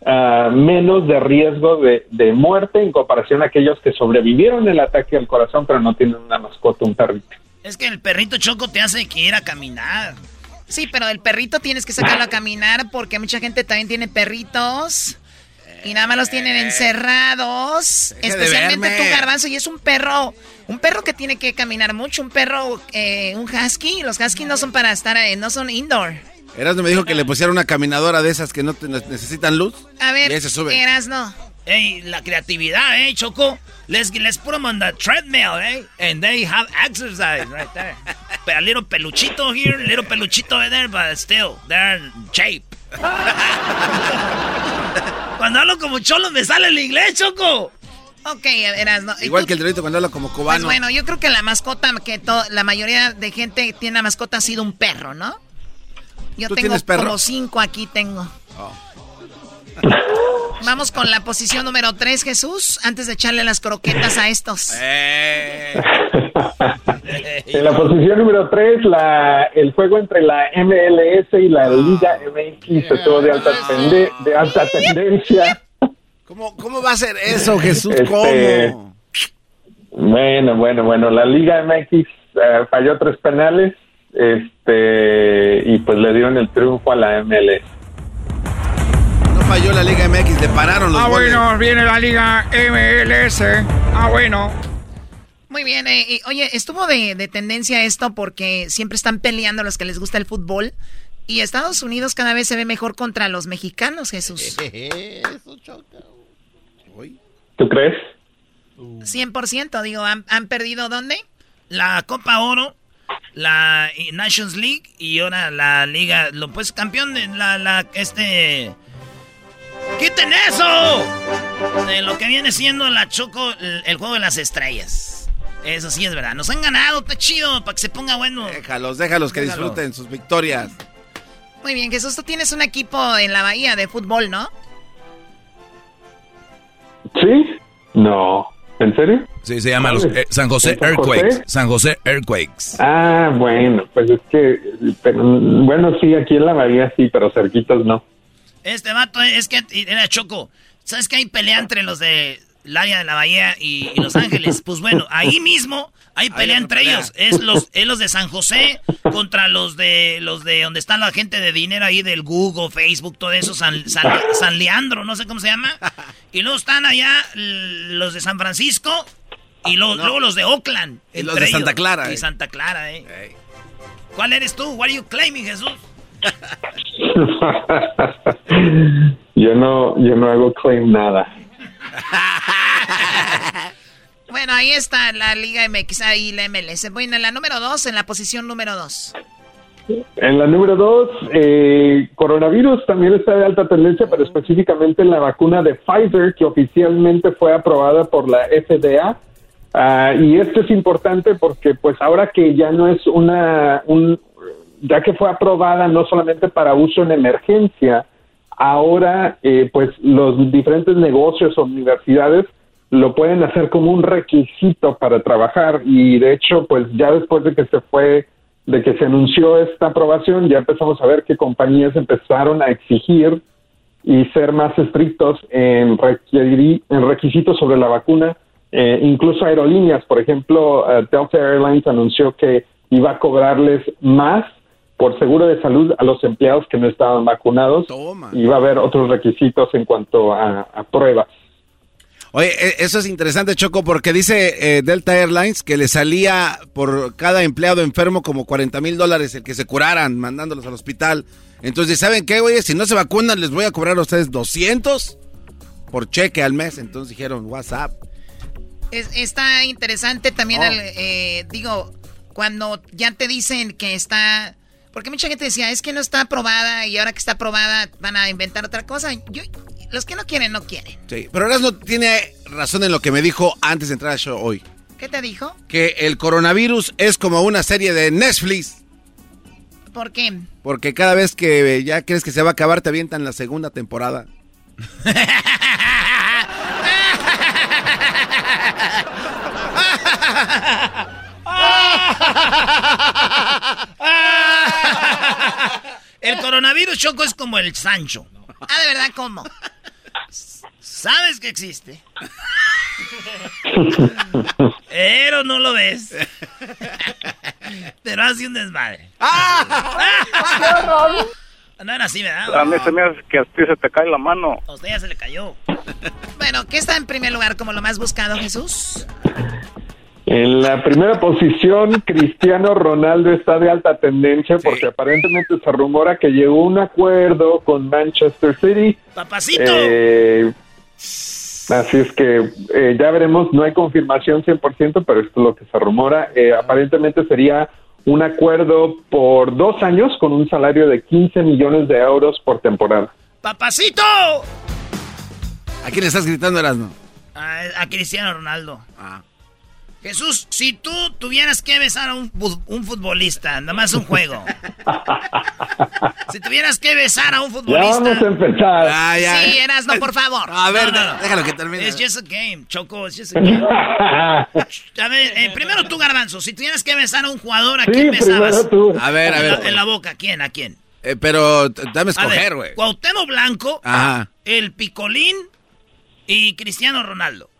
uh, menos de riesgo de, de, muerte en comparación a aquellos que sobrevivieron el ataque al corazón pero no tienen una mascota, un perrito. Es que el perrito choco te hace que ir a caminar. Sí, pero el perrito tienes que sacarlo a caminar porque mucha gente también tiene perritos. Y nada más los tienen eh. encerrados. especialmente tu garbanzo. Y es un perro, un perro que tiene que caminar mucho. Un perro, eh, un husky. Los huskies no son para estar, no son indoor. Erasno me dijo que le pusiera una caminadora de esas que no necesitan luz. A ver, Erasno. Ey, la creatividad, eh, Choco. Let's, let's put them on the treadmill, eh? And they have exercise right there. a little peluchito here, little peluchito over there, but still, they're in shape. Cuando hablo como cholo me sale el inglés, Choco. Ok, verás, no. Igual que el delito cuando habla como cubano. Pues bueno, yo creo que la mascota, que la mayoría de gente tiene la mascota ha sido un perro, ¿no? Yo tengo como cinco aquí tengo. Oh. Vamos con la posición número 3, Jesús, antes de echarle las croquetas a estos. Eh. en la posición número 3, el juego entre la MLS y la Liga MX estuvo de alta, de alta tendencia. ¿Cómo, ¿Cómo, va a ser eso, Jesús? Este, ¿Cómo? Bueno, bueno, bueno. La Liga MX eh, falló tres penales este y pues le dieron el triunfo a la MLS falló la Liga MX, le pararon los Ah, bueno, viene la Liga MLS. Ah, bueno. Muy bien, eh, oye, estuvo de, tendencia esto porque siempre están peleando los que les gusta el fútbol. Y Estados Unidos cada vez se ve mejor contra los mexicanos, Jesús. ¿Tú crees? 100%, digo, ¿han, perdido dónde? La Copa Oro, la Nations League y ahora la Liga, lo pues campeón de la, la este ¡Quiten eso! De lo que viene siendo la Choco, el, juego de las estrellas. Eso sí es verdad. Nos han ganado, está chido, para que se ponga bueno. Déjalos, déjalos que disfruten sus victorias. Muy bien, Jesús, tú tienes un equipo en la bahía de fútbol, ¿no? Sí, no. ¿En serio? Sí, se llama eh, San José Earthquakes. San José Earthquakes. Ah, bueno, pues es que, bueno, sí, aquí en la bahía sí, pero cerquitos no. Este vato es que era Choco. ¿Sabes que hay pelea entre los de el área de la bahía y, Los Ángeles? Pues bueno, ahí mismo hay pelea entre ellos. Es los, es los de San José contra los de los de donde está la gente de dinero ahí del Google, Facebook, todo eso, San, San, Leandro, no sé cómo se llama. Y luego están allá los de San Francisco y luego, los de Oakland. Y los de Santa Clara. Y eh. Santa Clara, eh. ¿Cuál eres tú? What are you claiming, Jesús? yo no, yo no hago claim nada. bueno, ahí está la Liga MX y la MLS. Bueno, en la número 2, en la posición número 2. En la número 2, eh, coronavirus también está de alta tendencia, pero específicamente en la vacuna de Pfizer, que oficialmente fue aprobada por la FDA. Ah, y esto es importante porque pues ahora que ya no es una, un, ya que fue aprobada no solamente para uso en emergencia, ahora eh, pues los diferentes negocios o universidades lo pueden hacer como un requisito para trabajar y de hecho pues ya después de que se fue de que se anunció esta aprobación ya empezamos a ver que compañías empezaron a exigir y ser más estrictos en, requerir, en requisitos sobre la vacuna. Eh, incluso aerolíneas por ejemplo uh, Delta Airlines anunció que iba a cobrarles más por seguro de salud a los empleados que no estaban vacunados. Y va a haber otros requisitos en cuanto a, pruebas. Oye, e, eso es interesante, Choco, porque dice eh, Delta Airlines que le salía por cada empleado enfermo como 40 mil dólares el que se curaran mandándolos al hospital. Entonces, ¿saben qué, güey? Si no se vacunan, les voy a cobrar a ustedes 200 por cheque al mes. Entonces dijeron, WhatsApp. está interesante también, oh. eh, digo, cuando ya te dicen que está porque mucha gente decía, es que no está aprobada y ahora que está aprobada van a inventar otra cosa. Los que no quieren, no quieren. Sí, pero no tiene razón en lo que me dijo antes de entrar al show hoy. ¿Qué te dijo? Que el coronavirus es como una serie de Netflix. ¿Por qué? Porque cada vez que ya crees que se va a acabar, te avientan la segunda temporada. El coronavirus, Choco, es como el Sancho. Ah, ¿de verdad cómo? Sabes que existe. Pero no lo ves. Pero hace un desmadre. No era así, ¿verdad? A mí se me hace que a ti se te cae la mano. A usted ya se le cayó. Bueno, ¿qué está en primer lugar como lo más buscado, Jesús? En la primera posición, Cristiano Ronaldo está de alta tendencia porque aparentemente se rumora que llegó a un acuerdo con Manchester City. ¡Papacito! Eh, así es que eh, ya veremos, no hay confirmación 100%, pero esto es lo que se rumora. Eh, aparentemente sería un acuerdo por dos años con un salario de 15 millones de euros por temporada. ¡Papacito! ¿A quién le estás gritando, Erasmo? A, a Cristiano Ronaldo. Ah. Jesús, si tú tuvieras que besar a un, futbolista, nada más un juego, si tuvieras que besar a un Ya futbolista. vamos a empezar. Ah, ya. Sí, eras, no, por favor. A ver, No, no, no. déjalo que termine. It's just a game, Choco, it's just a game. A ver, eh, primero tú, Garbanzo, si tuvieras que besar a un jugador, ¿a Sí, quién besabas? primero tú. A ver, a En la, ver. en la boca, ¿a quién? ¿A quién? Eh, pero dame a escoger, güey. Cuauhtémoc Blanco, Ajá. el Picolín y Cristiano Ronaldo.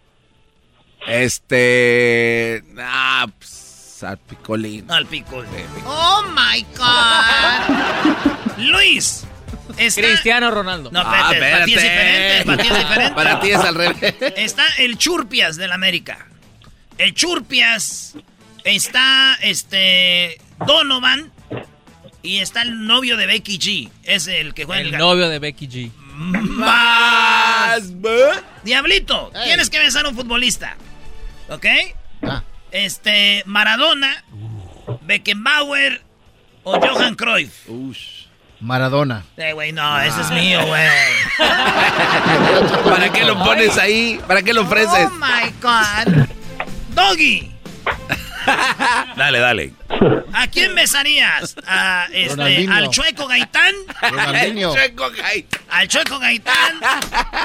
Este. Ah, pues, al picolín. Al Picolín. Oh my God. Luis. está- Cristiano Ronaldo. No, espérate, para ti es diferente. Para ti es diferente. Para ti es al revés. Está el Churpias del América. El Churpias. Está este. Donovan. Y está el novio de Becky G. Es el que juega en El el novio de Becky G. Más. Diablito, tienes que besar a un futbolista. ¿Ok? Este, Maradona, Beckenbauer o Johan Cruyff. Maradona. Eh, güey, no, ese es mío, güey. ¿Para qué lo pones ahí? ¿Para qué lo ofreces? Oh my God. Doggy, Dale, dale. ¿a quién besarías? ¿A, este. ¿Al Chueco Gaitán? Ronaldinho. Chueco Gaitán. ¿Al Chueco Gaitán?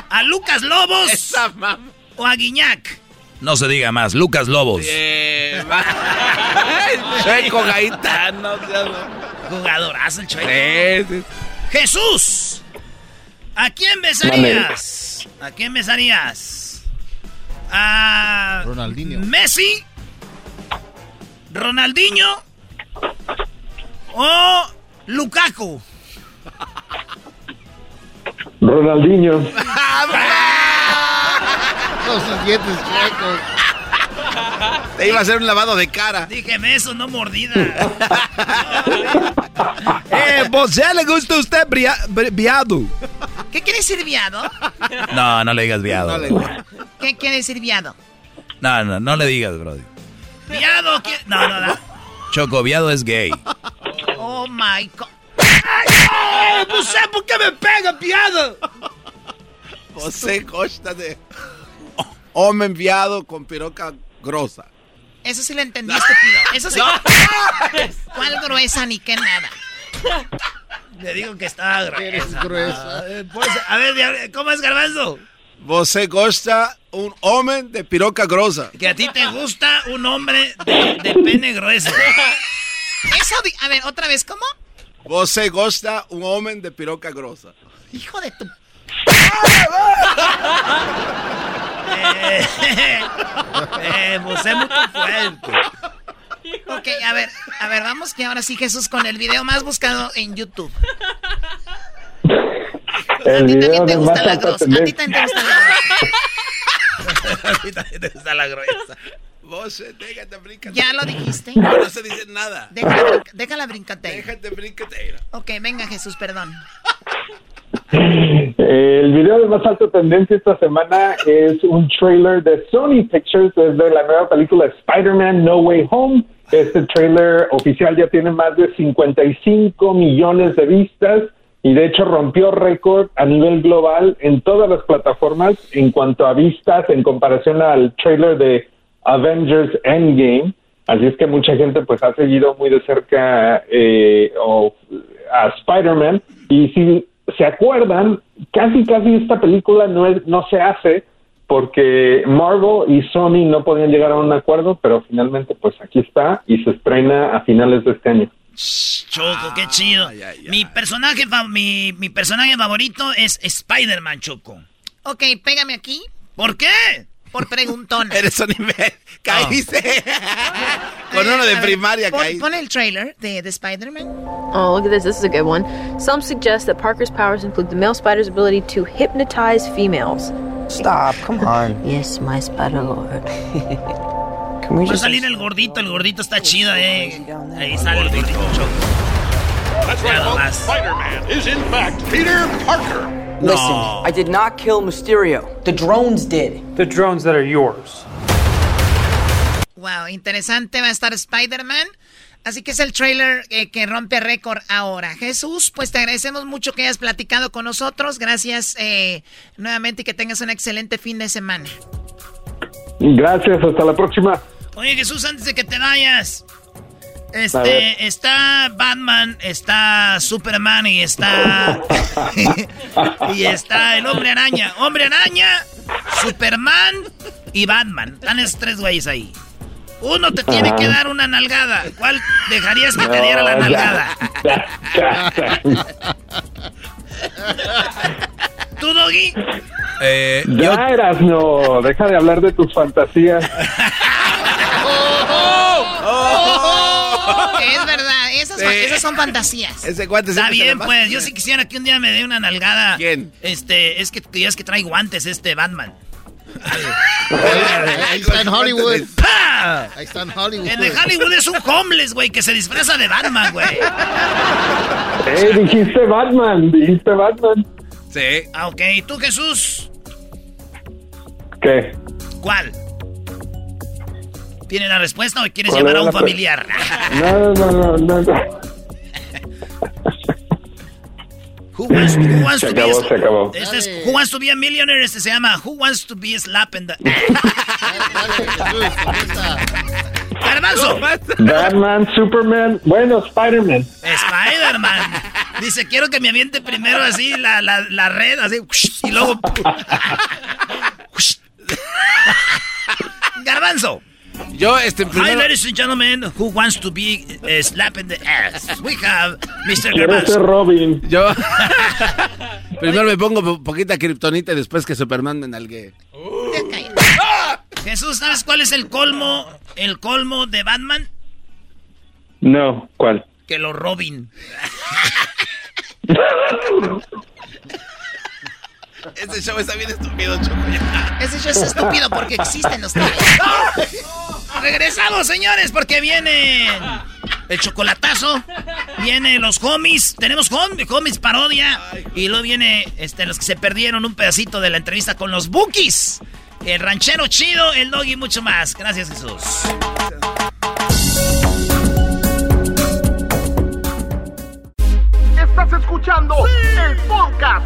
¿A Lucas Lobos? Esa mam- ¿O a Guiñac? No se diga más. Lucas Lobos. Eh, Chueco Gaitán. No, seas- Jugadorazo el Chueco. Sí, sí. Jesús, ¿a quién besarías? ¿A quién besarías? ¿A Ronaldinho. Messi? ¿Ronaldinho? ¿O Lukaku? Ronaldinho. Con sus dientes chuecos. Te iba a hacer un lavado de cara. Dígame eso, no mordida. Eh, ¿vos ya le gusta a usted bria- bri- viado? ¿Qué quiere decir viado? No, no le digas viado. ¿Qué quiere decir viado? No, no, no le digas, bro. ¿Viado? ¿qué? No, no, no. Choco, viado es gay. Oh my God. ¡Ay, no sé por qué me pega, piado! José Costa de. Hombre enviado con piroca grosa. Eso sí lo entendí, estúpido. Eso sí. ¿Cuál gruesa ni qué nada? Le digo que está Eres gruesa. gruesa. Eh, pues, a ver, ¿cómo es Garbanzo? José Costa, un hombre de piroca grosa. Que a ti te gusta un hombre de, de pene grueso. Eso, a ver, otra vez, ¿cómo? José Costa, un hombre de piroca grosa. Hijo de tu... Eh, eh, pues es muy fuerte. Ok, a ver, a ver, vamos que ahora sí Jesús con el video más buscado en YouTube. El A ti también te gusta la grosa. A ti también te gusta la grosa. A ti también te gusta la gruesa. José, déjate brincar. Ya lo dijiste. No se dice nada. Déjala, déjala brincatera. Déjate brincatera. Ok, venga Jesús, perdón. El video de más alta tendencia esta semana es un trailer de Sony Pictures desde la nueva película Spider-Man No Way Home. Este trailer oficial ya tiene más de 55 millones de vistas y de hecho rompió récord a nivel global en todas las plataformas en cuanto a vistas en comparación al trailer de Avengers Endgame. Así es que mucha gente pues ha seguido muy de cerca eh, a Spider-Man y si se acuerdan, casi casi esta película no es, no se hace porque Marvel y Sony no podían llegar a un acuerdo, pero finalmente pues aquí está y se estrena a finales de este año. Choco, qué chido. Mi personaje, fa- mi, mi personaje favorito es Spider-Man, Choco. Ok, pégame aquí. ¿Por qué? Por preguntona. Eres un imbécil. Caíste. Con uno de primaria pon, caíste. pon el trailer de, de Spider-Man. Oh, look at this. This is a good one. Some suggest that Parker's powers include the male spider's ability to hypnotize females. Stop, come on. Yes, my spider lord. Can we Va a salir el gordito, el gordito está chido, eh. Ahí sale el gordito. That's right. Spider-Man is in fact Peter Parker. Listen, I did not kill Mysterio. The drones did. The drones that are yours. Wow, interesante va a estar Spider-Man. Así que es el trailer eh, que rompe récord ahora. Jesús, pues te agradecemos mucho que hayas platicado con nosotros. Gracias eh, nuevamente y que tengas un excelente fin de semana. Gracias, hasta la próxima. Oye, Jesús, antes de que te vayas, Este, está Batman, está Superman y está. y está el hombre araña. Hombre araña, Superman y Batman. Están esos tres güeyes ahí. Uno te tiene que dar una nalgada. ¿Cuál dejarías que te diera la nalgada? ¿Tú, Doggy? Eh, ya eras, no. Deja de hablar de tus fantasías. Es verdad, esas, esas son fantasías. Ese guante Está bien, pues. Yo sí quisiera que un día me dé una nalgada. ¿Quién? Este, es que ya es que trae guantes este Batman. Ahí está en Hollywood. ¡Pah! Ahí está en Hollywood. El de Hollywood es un homeless, güey, que se disfraza de Batman, güey. Eh, dijiste Batman, dijiste Batman. Sí. Ah, ok. ¿Y tú, Jesús? ¿Qué? ¿Cuál? ¿Tiene la respuesta o quieres ¿Cuál llamar a un familiar? No, no, no, no. no. Who wants, who wants Se to be a, se acabó. Este es Who wants to be a millionaire. Este se llama Who wants to be a slap in the... Garbanzo. Batman, Superman, bueno, Spider-Man. Spider-Man. Dice, quiero que me aviente primero así la, la, la red, así, y luego... Garbanzo. Yo, este, Hi, primero... ladies and gentlemen, who wants to be uh, slap in the ass? We have Mr. Quiero ser Garbanzo. Robin. Yo... primero me pongo po- poquita kriptonita y después que Superman me nalgue. Jesús, ¿sabes cuál es el colmo, el colmo de Batman? No, ¿cuál? Que lo Robin. Ese show está bien estúpido, Choco. Ese show es estúpido porque existen los tres. Regresamos, señores, porque viene el chocolatazo, viene los homies, tenemos hom- homies parodia y luego viene este, los que se perdieron un pedacito de la entrevista con los Bookies, el ranchero chido, el dog y mucho más. Gracias, Jesús. Estás escuchando el podcast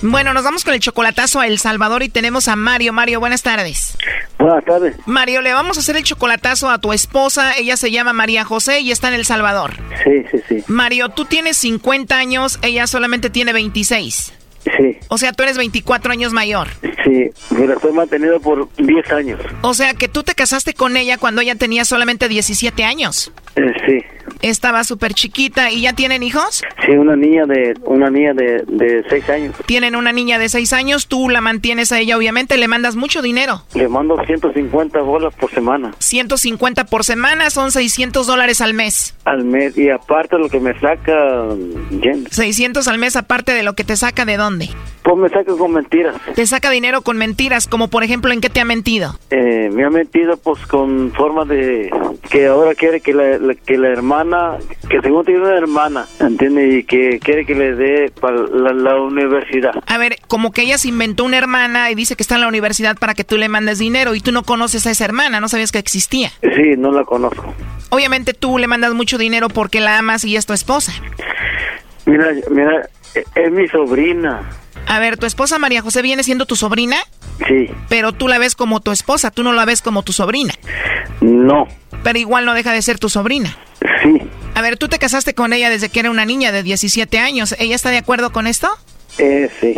Bueno, nos vamos con el chocolatazo a El Salvador y tenemos a Mario. Mario, buenas tardes. Buenas tardes. Mario, le vamos a hacer el chocolatazo a tu esposa. Ella se llama María José y está en El Salvador. Sí, sí, sí. Mario, tú tienes 50 años, ella solamente tiene 26. Sí, O sea, tú eres 24 años mayor. sí. Me la estoy manteniendo por 10 años. O sea, que tú te casaste con ella cuando ella tenía solamente 17 años. Eh, sí. Estaba súper chiquita y ya tienen hijos. Sí, una niña de una niña de, de 6 años. Tienen una niña de 6 años, tú la mantienes a ella, obviamente, le mandas mucho dinero. Le mando 150 bolas por semana 150 por semana son 600 dólares al mes. al mes. Y aparte lo que me saca, Jen, 600 al mes aparte de lo que te saca de dónde. pues me saca con mentiras. Te saca dinero con mentiras, como por ejemplo, ¿en qué te ha mentido? Eh, me ha mentido pues con forma de que ahora quiere que la, la- que la hermana, que tiene una hermana, ¿entiende? Y que quiere que le dé para la, la universidad. A ver, como que ella se inventó una hermana y dice que está en la universidad para que tú le mandes dinero y tú no conoces a esa hermana, no sabías que existía. Sí, no la conozco. Obviamente tú le mandas mucho dinero porque la amas y es tu esposa. Mira, mira, es mi sobrina. A ver, tu esposa María José viene siendo tu sobrina, Sí, pero tú la ves como tu esposa, tú no la ves como tu sobrina. no, Pero igual no deja de ser tu sobrina. Sí. A ver, tú te casaste con ella desde que era una niña de 17 años. ¿Ella está de acuerdo con esto? Eh, sí.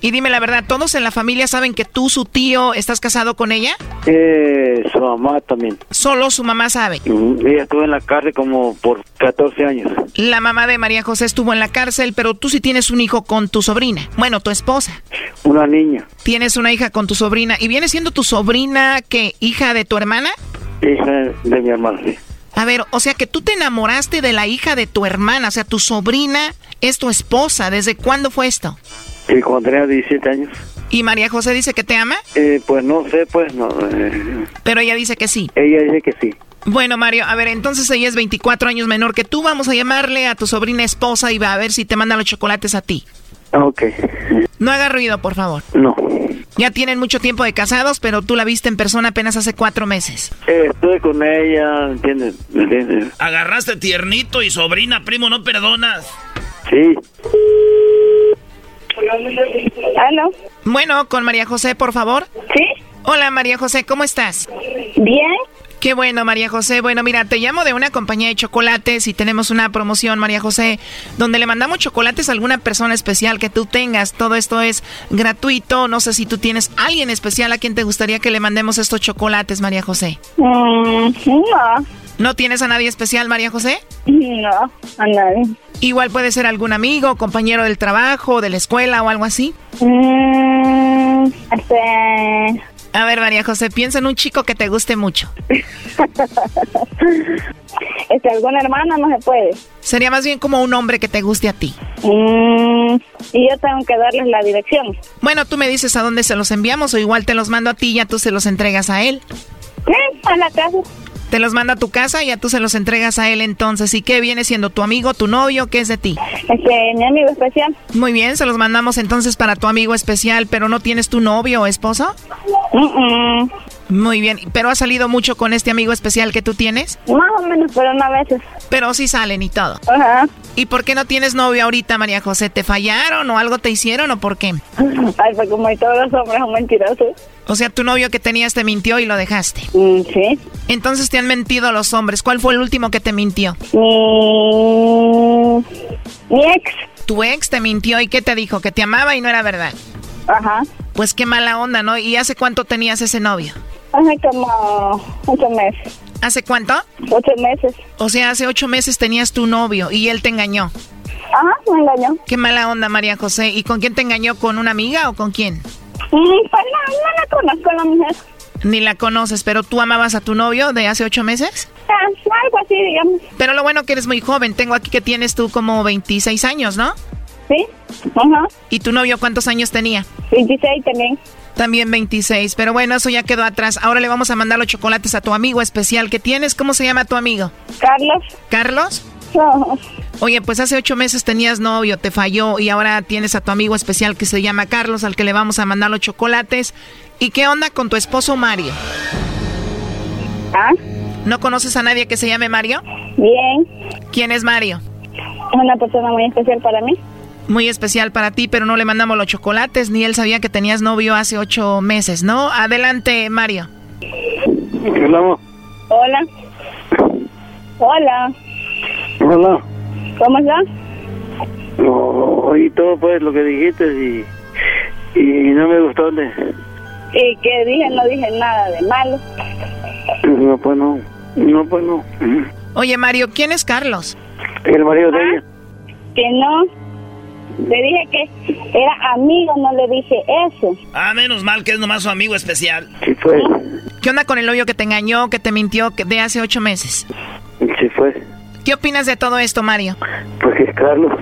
Y dime la verdad, ¿todos en la familia saben que tú, su tío, estás casado con ella? Eh, su mamá también. Solo su mamá sabe. Mm, Ella estuvo en la cárcel como por 14 años. La mamá de María José estuvo en la cárcel, pero tú sí tienes un hijo con tu sobrina. Bueno, tu esposa. Una niña, Tienes una hija con tu sobrina. ¿Y viene siendo tu sobrina que hija de tu hermana? hija de mi hermano. sí. A ver, o sea que tú te enamoraste de la hija de tu hermana, o sea, tu sobrina es tu esposa. ¿Desde cuándo fue esto? Y cuando tenía 17 años. ¿Y María José dice que te ama? Eh, pues no sé, pues no. eh, Pero ella dice que sí. ella dice que sí. Bueno, Mario, a ver, entonces ella es 24 años menor que tú. Vamos a llamarle a tu sobrina esposa y va a ver si te manda los chocolates a ti. Ok. No haga ruido, por favor. No. Ya tienen mucho tiempo de casados, pero tú la viste en persona apenas hace cuatro meses. Eh, estuve con ella, ¿entiendes? ¿Me entiendes? Agarraste tiernito y sobrina, primo, no perdonas. Sí. ¿Aló? Bueno, con María José, por favor. ¿Sí? Hola, María José, ¿cómo estás? Bien. Qué bueno, María José. Bueno, mira, te llamo de una compañía de chocolates y tenemos una promoción, María José, donde le mandamos chocolates a alguna persona especial que tú tengas. Todo esto es gratuito. No sé si tú tienes alguien especial a quien te gustaría que le mandemos estos chocolates, María José. Mm, no, ¿No tienes a nadie especial, María José? no, a nadie. Igual puede ser algún amigo, compañero del trabajo, de la escuela o algo así. Mm, este... A ver, María José, piensa en un chico que te guste mucho. este, alguna hermana no se puede. Sería más bien como un hombre que te guste a ti. Mm, y yo tengo que darles la dirección. Bueno, tú me dices a dónde se los enviamos o igual te los mando a ti y ya tú se los entregas a él. Eh, a la casa. Te los mando a tu casa y ya tú se los entregas a él entonces. ¿Y qué viene siendo tu amigo, tu novio? ¿Qué es de ti? Este, mi amigo especial. Muy bien, se los mandamos entonces para tu amigo especial, pero ¿no tienes tu novio o esposo? Muy bien, ¿pero has salido mucho con este amigo especial que tú tienes? Más o menos, pero no a veces. Pero sí salen y todo. Ajá. ¿Y por qué no tienes novio ahorita, María José? ¿Te fallaron o algo te hicieron o por qué? Ay, pues como todos los hombres son mentirosos. O sea, tu novio que tenías te mintió y lo dejaste. Mm, sí. Entonces te han mentido los hombres. ¿Cuál fue el último que te mintió? Mi, mi ex. Tu ex te mintió y ¿qué te dijo? Que te amaba y no era verdad. Ajá. Pues qué mala onda, ¿no? ¿Y hace cuánto tenías ese novio? Hace como ocho meses. ¿Hace cuánto? Ocho meses. O sea, hace ocho meses tenías tu novio y él te engañó. Ajá, me engañó. Qué mala onda, María José. ¿Y con quién te engañó? ¿Con una amiga o con quién? Pues no, no la conozco la mujer. Ni la conoces, pero tú amabas a tu novio de hace ocho meses. Ah, algo así, digamos. Pero lo bueno que eres muy joven. Tengo aquí que tienes tú como 26 años, ¿no? Sí. Ajá. ¿Y tu novio cuántos años tenía? 26 también. También 26. Pero bueno, eso ya quedó atrás. Ahora le vamos a mandar los chocolates a tu amigo especial que tienes. ¿Cómo se llama tu amigo? Carlos. ¿Carlos? Oye, pues hace ocho meses tenías novio, te falló y ahora tienes a tu amigo especial que se llama Carlos, al que le vamos a mandar los chocolates. ¿Y qué onda con tu esposo Mario? ¿Ah? ¿No conoces a nadie que se llame Mario? Bien. ¿Quién es Mario? Es una persona muy especial para mí. Muy especial para ti, pero no le mandamos los chocolates, ni él sabía que tenías novio hace ocho meses, ¿no? Adelante, Mario. Hola. Hola. Hola. Hola. ¿Cómo estás? No, oí todo pues lo que dijiste y, y no me gustó. De, ¿Y qué dije? No dije nada de malo. no, pues no. No, pues no. Oye, Mario, ¿quién es Carlos? El marido de ella. Que no. Le dije que era amigo, no le dije eso. Ah, menos mal que es nomás su amigo especial. Sí fue. ¿Qué onda con el novio que te engañó, que te mintió que de hace ocho meses? Sí fue. ¿Qué opinas de todo esto, Mario? Pues que es Carlos.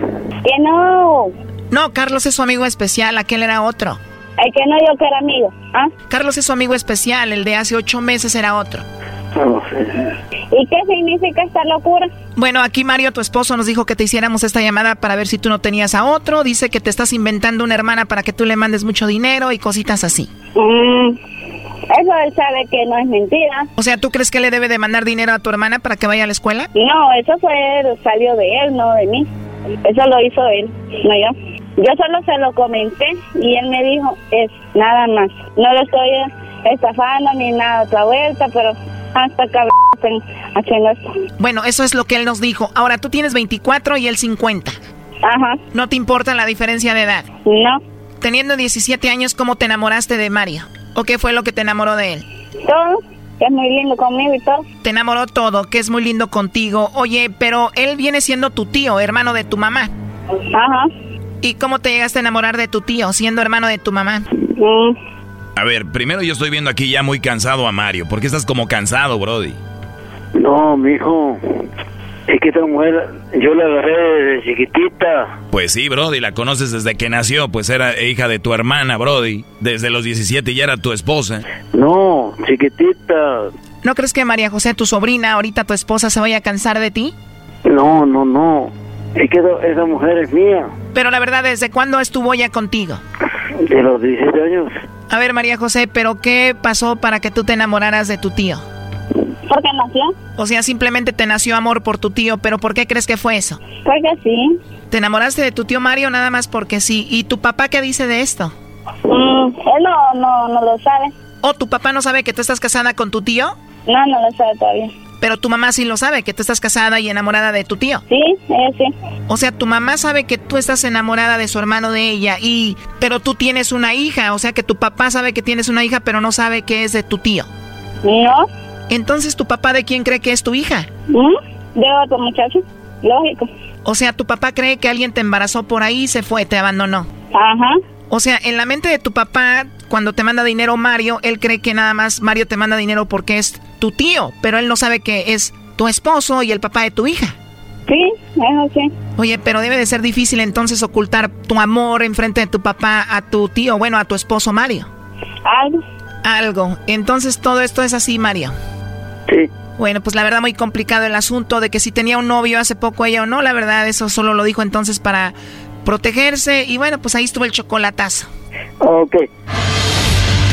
Que no. No, Carlos es su amigo especial, aquel era otro. El que no yo que era amigo. ¿Ah? Carlos es su amigo especial, el de hace ocho meses era otro. No sé. ¿Y qué significa esta locura? Bueno, aquí Mario, tu esposo, nos dijo que te hiciéramos esta llamada para ver si tú no tenías a otro. Dice que te estás inventando una hermana para que tú le mandes mucho dinero y cositas así. Mm, eso él sabe que no es mentira. O sea, ¿tú crees que le debe de mandar dinero a tu hermana para que vaya a la escuela? No, eso fue, salió de él, no de mí. Eso lo hizo él, no yo. Yo solo se lo comenté y él me dijo, es nada más. No lo estoy estafando ni nada otra vuelta, pero hasta cabrón haciendo esto. Bueno, eso es lo que él nos dijo. Ahora, tú tienes 24 y él 50. Ajá. ¿No te importa la diferencia de edad? No. Teniendo 17 años, ¿cómo te enamoraste de Mario? ¿O qué fue lo que te enamoró de él? Todo, que es muy lindo conmigo y todo. Te enamoró todo, que es muy lindo contigo. Oye, pero él viene siendo tu tío, hermano de tu mamá. Ajá. ¿Y cómo te llegaste a enamorar de tu tío, siendo hermano de tu mamá? Mm. A ver, primero yo estoy viendo aquí ya muy cansado a Mario. ¿Por qué estás como cansado, Brody? No, mijo. Es que esta mujer, yo la agarré desde chiquitita. Pues sí, Brody, la conoces desde que nació, pues era hija de tu hermana, Brody. Desde los 17 ya era tu esposa. No, chiquitita. ¿No crees que María José, tu sobrina, ahorita tu esposa, se vaya a cansar de ti? No, no, no. Es que esa- esa mujer es mía. Pero la verdad, ¿desde cuándo estuvo ya contigo? De los 17 años. A ver, María José, ¿pero qué pasó para que tú te enamoraras de tu tío? Porque nació. O sea, simplemente te nació amor por tu tío, pero ¿por qué crees que fue eso? Porque sí. ¿Te enamoraste de tu tío Mario nada más porque sí? ¿Y tu papá qué dice de esto? Mm, él no, no, no lo sabe. ¿O tu papá no sabe que tú estás casada con tu tío? No, no lo sabe todavía. Pero tu mamá sí lo sabe, que tú estás casada y enamorada de tu tío. Sí, ella sí. O sea, tu mamá sabe que tú estás enamorada de su hermano de ella y pero tú tienes una hija, o sea que tu papá sabe que tienes una hija, pero no sabe que es de tu tío. No. Entonces, ¿tu papá de quién cree que es tu hija? De otro muchacho. Lógico. O sea, tu papá cree que alguien te embarazó por ahí y se fue, te abandonó. Ajá. O sea, en la mente de tu papá, cuando te manda dinero Mario, él cree que nada más Mario te manda dinero porque es tu tío, pero él no sabe que es tu esposo y el papá de tu hija. Sí, eso sí. Oye, pero debe de ser difícil entonces ocultar tu amor enfrente de tu papá a tu tío, bueno, a tu esposo Mario. Algo. Algo. Entonces todo esto es así, Mario. Sí. Bueno, pues la verdad muy complicado el asunto de que si tenía un novio hace poco ella o no, la verdad eso solo lo dijo entonces para protegerse y bueno, pues ahí estuvo el chocolatazo. Ok.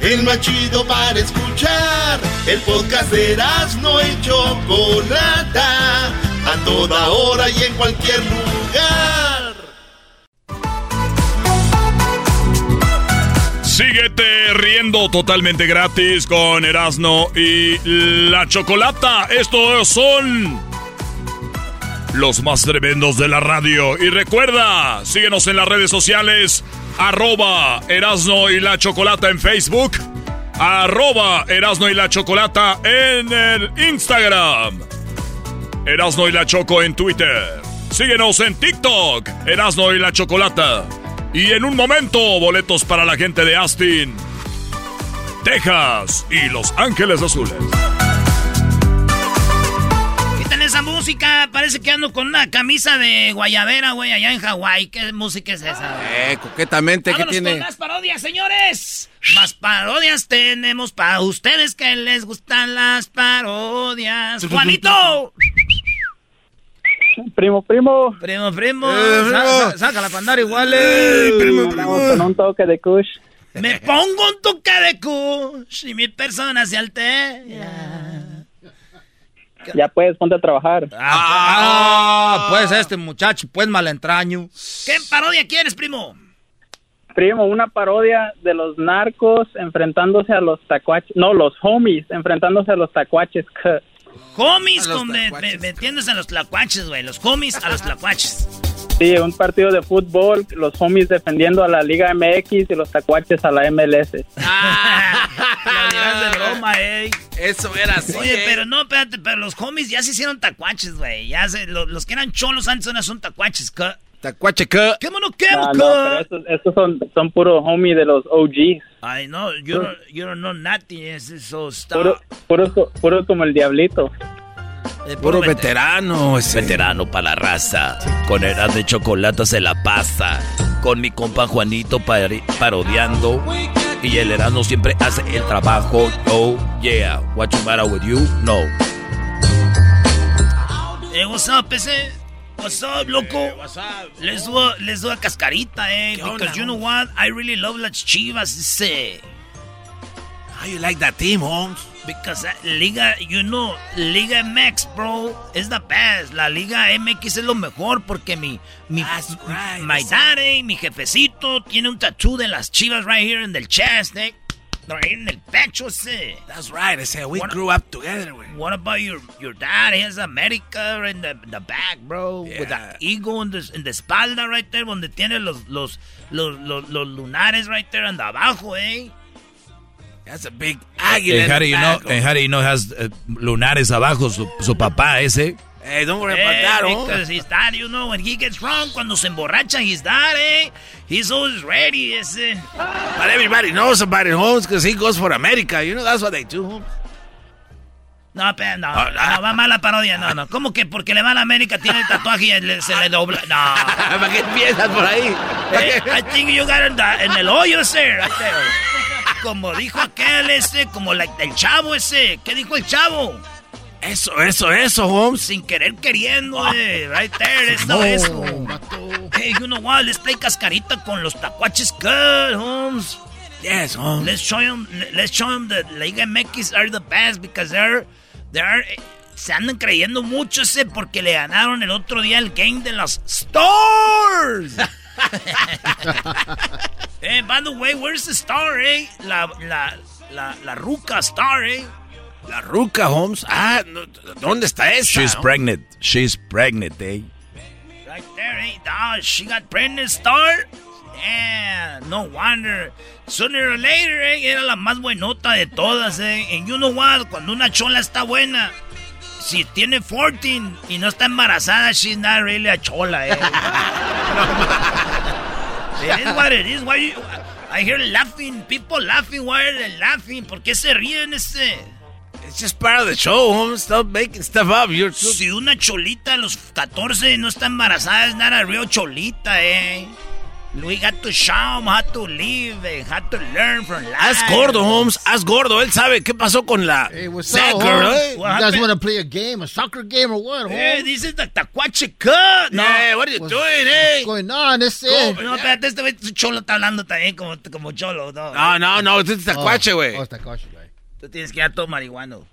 El más chido para escuchar. El podcast de no y Chocolata. A toda hora y en cualquier lugar. Síguete riendo totalmente gratis con Erasno y la chocolata. Estos son los más tremendos de la radio. Y recuerda, síguenos en las redes sociales, arroba y la Chocolata en Facebook, arroba Erasno y la Chocolata en el Instagram, Erasno y la Choco en Twitter. Síguenos en TikTok, Erasno y la Chocolata. Y en un momento, boletos para la gente de Austin, Texas y Los Ángeles Azules. Esa música, parece que ando con una camisa de guayabera, güey, allá en Hawái. ¿Qué música es esa? Eh, coquetamente, ¿qué tiene? con más parodias, señores. Más parodias tenemos para ustedes que les gustan las parodias. ¡Juanito! Primo, primo. Primo, primo. Eh, primo. Sa- sa- saca la pandara igual. eh. Andamos con un toque de kush. Me pongo un toque de kush y mi persona se altera. Ya puedes, ponte a trabajar. Ah, pues este muchacho, pues malentraño. ¿Qué parodia quieres, primo? Primo, una parodia de los narcos enfrentándose a los tacuaches. No, los homies enfrentándose a los tacuaches. Homies con me- metiéndose a los tlacuaches, güey. Los homies a los tlacuaches. Sí, un partido de fútbol, los homies defendiendo a la Liga MX y los tacuaches a la MLS. Lo dirás de broma, eh. Eso era así. Oye, eh. pero no, espérate, pero los homies ya se hicieron tacuaches, güey. Ya se, lo- los, que eran cholos antes ahora son tacuaches. ¿qué? Tacuache, ¿qué? ¿Qué mono, qué, Ah, no, pero estos, estos son, son puros homies de los OGs. Ay, no, yo no, yo no know nothing. Es eso está. Puro, puro, puro como el diablito. Eh, Puro veterano ese. Veterano para la raza. Con eras de chocolate se la pasa. Con mi compa Juanito pari- parodiando. Y el Erasmo siempre hace el trabajo. Oh, yeah. What you matter with you? No. Eh, what's up, ese? What's up, loco? what's up? Les doy, les doy a cascarita, eh. ¿Qué Because onda, you know what? I really love las chivas, ese. How you like that team, Holmes? Because that Liga, you know, Liga MX, bro, is the best. La Liga MX es lo mejor porque mi, mi, right, my daddy, mi jefecito, tiene un tattoo de las chivas right here in the chest, eh. Right here en el pecho, ese. That's right. I said we What- grew up together. güey. What about your your dad? He has America in the, the back, bro. With Yeah. the eagle in the, in the espalda right there, donde tiene los, los, los, los, los lunares right there and abajo, eh. That's a big águila. And in how do you know? And how do you know has eh, lunares abajo su, su papá ese? Hey, don't worry Eh, about that, because his dad, you know, when he gets drunk, cuando se emborracha, his dad, eh, he's always ready, ese. But everybody knows about it, Holmes, because he goes for America. You know, that's what they do, Holmes. No, pero no, Ah, ah. no, va mala parodia, no, no. ¿Cómo que porque le va a la América tiene el tatuaje y le- se le dobla? No. ¿Para qué empiezas por ahí? Eh, I think you got in, the- en el hoyo ese, right there. Como dijo aquel ese, como la- el chavo ese. ¿Qué dijo el chavo? Eso, eso, eso, Holmes. Sin querer queriendo, eh, right there, eso, eso. Hey, you know what? Let's play cascarita con los tacuaches good, Holmes. Yes, Holmes. Let's show them, let's show them that Liga MX are the best because they're, they're, eh, se andan creyendo mucho ese porque le ganaron el otro día el game de los Stars. eh, by the way, where's the star, eh? La, la, la, la ruca star, eh? La ruca, Holmes. Ah, no, ¿dónde está esa? She's no? pregnant. She's pregnant, eh? Right there, eh? Ah, she got pregnant star. Yeah, no wonder. Sooner or later, eh, era la más buenota de todas, eh. And you know what? Cuando una chola está buena, si tiene 14 y no está embarazada, she's not really a chola, eh. it is what it is. Why you, I hear laughing, people laughing. Why are they laughing? ¿Por qué se ríen este? It's just part of the show, Holmes. Stop making stuff up. You're too... Si una cholita a los 14 no está embarazada, es not a real cholita, eh. We got to show 'em how to live and how to learn from life. Haz gordo, Holmes. Haz gordo. Él sabe qué pasó con la Hey, what's Zach up, girl, Holmes? eh? You What guys want to play a game, a soccer game or what, Eh, Holmes? this is the tacuache cut. No, Yeah, what are you What's- doing, eh? What's going on? This is... no, espérate, este güey, su cholo está hablando también como, como cholo, no. No, no, no. Este es tacuache, güey. Oh, it's Tacuache, güey. Tú tienes que dar todo marihuano.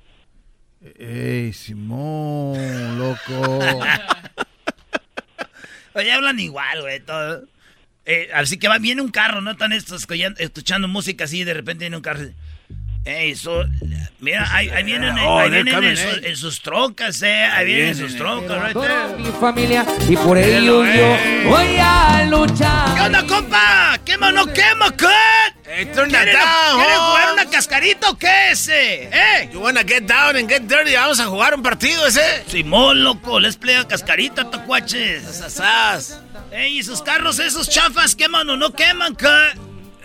Ey, Simón, loco. Oye, hablan igual, güey, todo. Eh, así que va, viene un carro, ¿no? Están estos escuchando, música así y de repente viene un carro. Ey, so, mira, ahí, ahí vienen, Oh, ahí vienen en, su- eh. en sus trocas, eh. Ahí vienen en sus vienen, trocas, right Toda mi familia y por ello yo voy a luchar. ¿Qué onda, compa? ¿Quema o no quema, cut? Hey, turn that ¿Quieren, down, ¿quieren jugar Holmes. una cascarita o qué ese? ¿Eh? You wanna get down and get dirty? Vamos a jugar un partido ese. Simón, loco, les play a cascarita, tacuaches. Sasas. Ey, ¿y sus carros esos chafas queman o no queman, cut?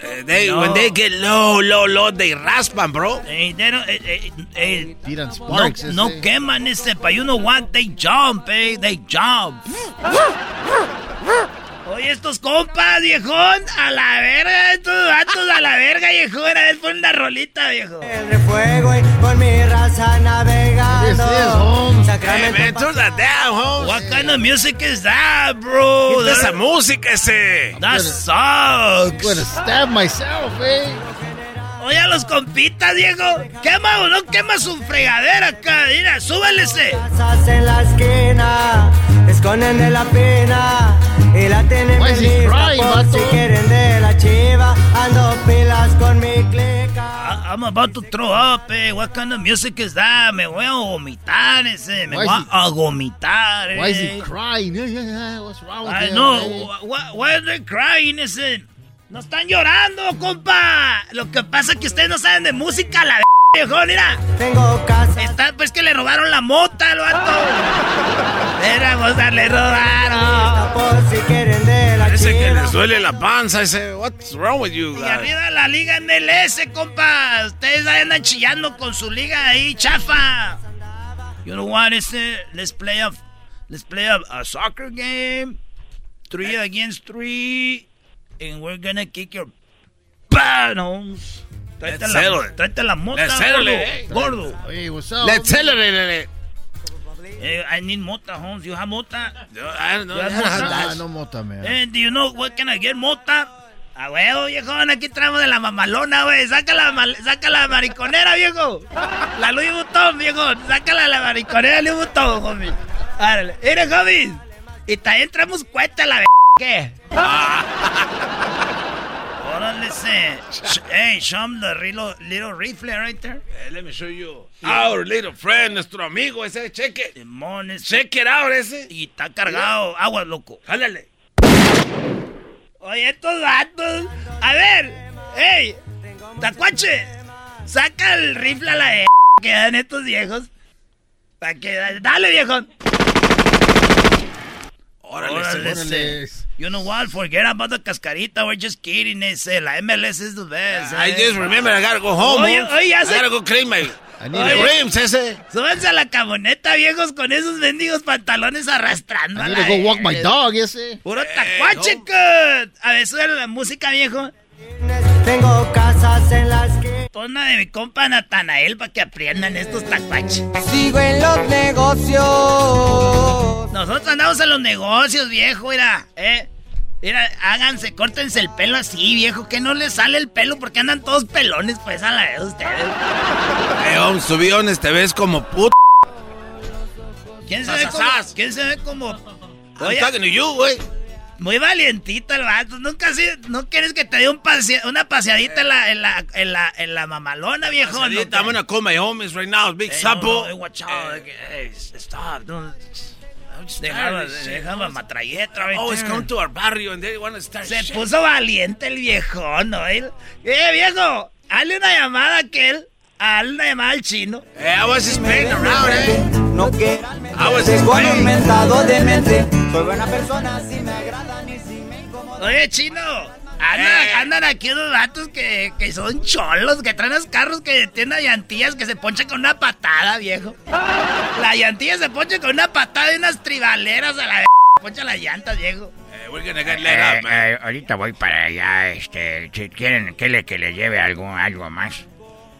Eh, they, No. When they get low, low, low, they raspan, bro. Ey, they don't- eh, eh, Tiran no, sparks. no ese. queman ese, pa' you know what? They jump, eh, they jump. Oye, estos compas, viejón, a la verga, estos vatos a la verga, viejón. A ver, pon una rolita, viejo. de fuego y con mi raza navegando. This is, Holmes. Hey, man, turn that down, Holmes. What kind of music is that, bro? Quita esa That, música ese. that I'm gonna sucks. stab myself, eh? Oye, a los compitas, Diego. ¿Quema o no quema su fregadera acá? Mira, súbele ese. Casas en la esquina, esconden de la pena y la is he lista crying, por si quieren de la chiva. Ando pilas con mi clica. I'm about to throw up, eh. What kind of music is that? Me voy a vomitar ese. Me Why voy is he- a vomitar, eh. Why is he crying? Yeah, yeah, yeah. What's wrong with I him? know. eh? Why, why are they crying, ese? No están llorando, compa. Lo que pasa es que ustedes no saben de música, la viejo, mira. Tengo casa. Está, pues que le robaron la mota al vato. Era mota, le robaron. Por si quieren de la Parece que les duele la panza ese. What's wrong with you Y guys? arriba la liga MLS, compa. Ustedes ahí andan chillando con su liga ahí, chafa. You know what, ese? Let's play a, let's play a, a soccer game. Three against three. And we're gonna kick your Holmes. Tráete Let's la, tráete mota, Let's gordo. Hey, what's up? Let's celebrate it. Eh, I need mota, Holmes. You have mota? I don't know. You have I don't have mota? that. Ah, no mota, man. Eh, do you know what can I get mota? A huevo, viejón, aquí traemos de la mamalona, güey. Saca la, mal- saca la mariconera, viejo. La Louis Vuitton, viejo. Sácala la mariconera Louis Vuitton, homie. Árale. Mire, homie. Y también traemos cuenta la b... ¿Qué? Se. Sh- Hey, show 'em the little, little rifle right there. let me show you. Our little friend, nuestro amigo, ese cheque. Demones. Check it out, ese. Y está cargado. Agua, loco. Jálale. Oye, estos vatos. A ver, hey, Tacuache, saca el rifle a la de que dan estos viejos. Para que. Dale, viejo. Órale, Órale. You know what? Forget about the cascarita. We're just kidding. Ese. La MLS is the best. I eh. just remember I gotta go home. Oye, oye, ya I se- gotta go clean my I need Oye. a- rims, ese. Súbanse a la camioneta, viejos, con esos mendigos pantalones arrastrando. I need to go walk my dog, ese. Puro tacuache, cut. A ver, sube la música, viejo. Tengo casas en las que Tona de mi compa Natanael para que aprendan estos tacuaches. sigo en los negocios. Nosotros andamos en los negocios, viejo, mira, eh. Mira, háganse, córtense el pelo así, viejo, que no les sale el pelo porque andan todos pelones, pues, a la vez ustedes. Eh, to be honest, te ves como puto. ¿Quién se ve como? ¿Quién se ve como? I'm Oye, you, güey. muy valientito el vato. Nunca así, no quieres que te dé un pasea- una paseadita en la, en la, en la, en la mamalona, viejo. ¿no? Ahorita, I'm gonna call my homies right now, Big Sapo. no, no, ey, watch out, ey, stop, don't- Dejaba, dejaba matralleta. Oh, it's come to our barrio and they want to start Se shit. puso valiente el viejo, ¿no? Él- Eh, viejo, hazle una llamada a aquel, hazle una llamada al chino. Eh, I was just playing around, eh. No quiero I was just playing. mentado de mente. Soy buena persona, si me agradan y si me incomodan. Oye, chino, andan, Eh. andan aquí unos vatos que, que son cholos, que traen los carros que tienen llantillas que se ponchan con una patada, viejo. La llantilla se poncha con una patada y unas tribaleras a la v- poncha las llantas, viejo. Eh, we're gonna get let Eh, up, man. ahorita voy para allá, este, si quieren que le, que le lleve algo, algo más.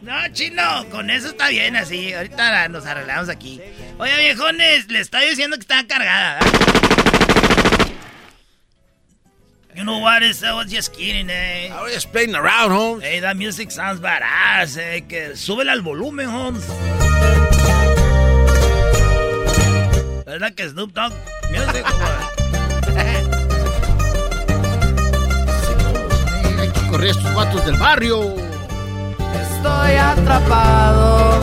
No, chino, con eso está bien así. Ahorita nos arreglamos aquí. Oye, viejones, le estoy diciendo que está cargada. ¿verdad? You know what? Is, I was just kidding, eh. I was just playing around, Holmes. Hey, that music sounds badass, eh. Que súbele al volumen, Holmes. ¿Verdad que Snoop Dogg music? what? Hay que correr a estos vatos del barrio. Estoy atrapado.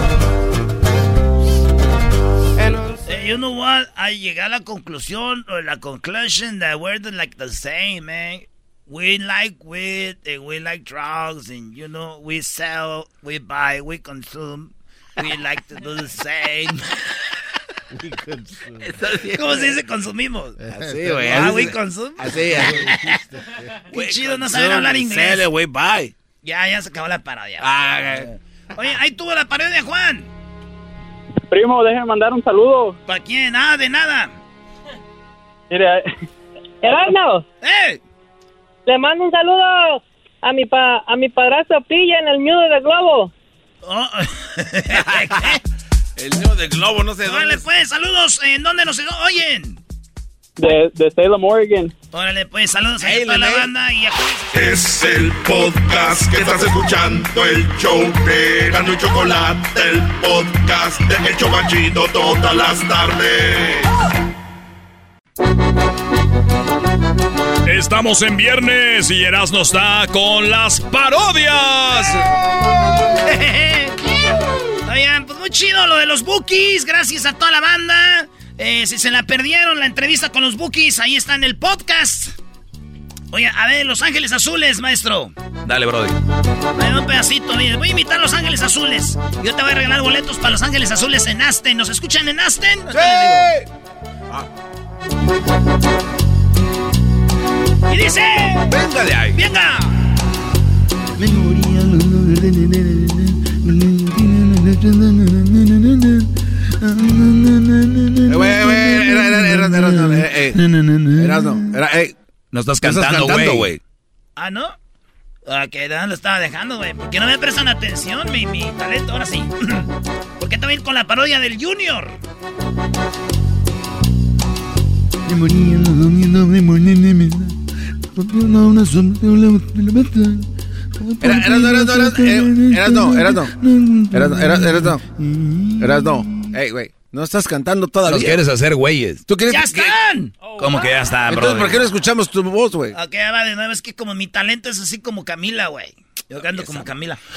You know what? I llegué a la conclusión, or la conclusion that we're the, like the same, man. We like weed and we like drugs and you know we sell, we buy, we consume. We like to do the same. ¿Cómo se dice consumimos? Así, güey. Ah, we consume. Así, así. Qué chido no saben hablar inglés. Sale, güey, bye. Ya, ya se acabó la parodia. Ah, Oye, ahí tuvo la parodia, Juan. Primo, déjeme mandar un saludo. ¿Para quién? Nada, de nada. Mire, Erasmo, ¡Eh! le mando un saludo a mi pa, a mi padrastro Pilla en el nudo de globo. Oh. El niño de globo, no sé dónde. Órale, pues, saludos. ¿En dónde nos oyen? De, de Salem, Oregon. Órale, pues, saludos a toda la banda y a... Es el podcast que estás escuchando, el show de Erasmo y Chocolate, el podcast de El Chobachito todas las tardes. Estamos en viernes y Erasmo está con las parodias. Oigan, pues muy chido lo de los Bookies. Gracias a toda la banda. Eh, si se la perdieron, la entrevista con los Bookies, ahí está en el podcast. Oye, a ver, Los Ángeles Azules, maestro. Dale, Brody. Va un pedacito, mire. Voy a invitar a Los Ángeles Azules. Yo te voy a regalar boletos para Los Ángeles Azules en Aston. ¿Nos escuchan en Aston? Y dice... Venga de ahí. ¡Venga! Eh, No estás ¿qué estás cantando, güey. Ah, ¿no? Ah, que ¿de dónde lo estaba dejando, güey? ¿Por qué no me prestan atención mi, mi talento? Ahora sí. ¿Por qué también con la parodia del Junior? Me moría Era, era, no, era, no, era, era, no, era, no, era, no, era, era, no, era, no. Ey, güey, no estás cantando todavía. Los quieres hacer güeyes. ¿Tú quieres ¡Ya que- están! ¿Cómo que ya está, bro? Entonces, ¿por qué no escuchamos tu voz, güey? Ok, va de nuevo. Es que como mi talento es así como Camila, güey. Yo canto como Camila.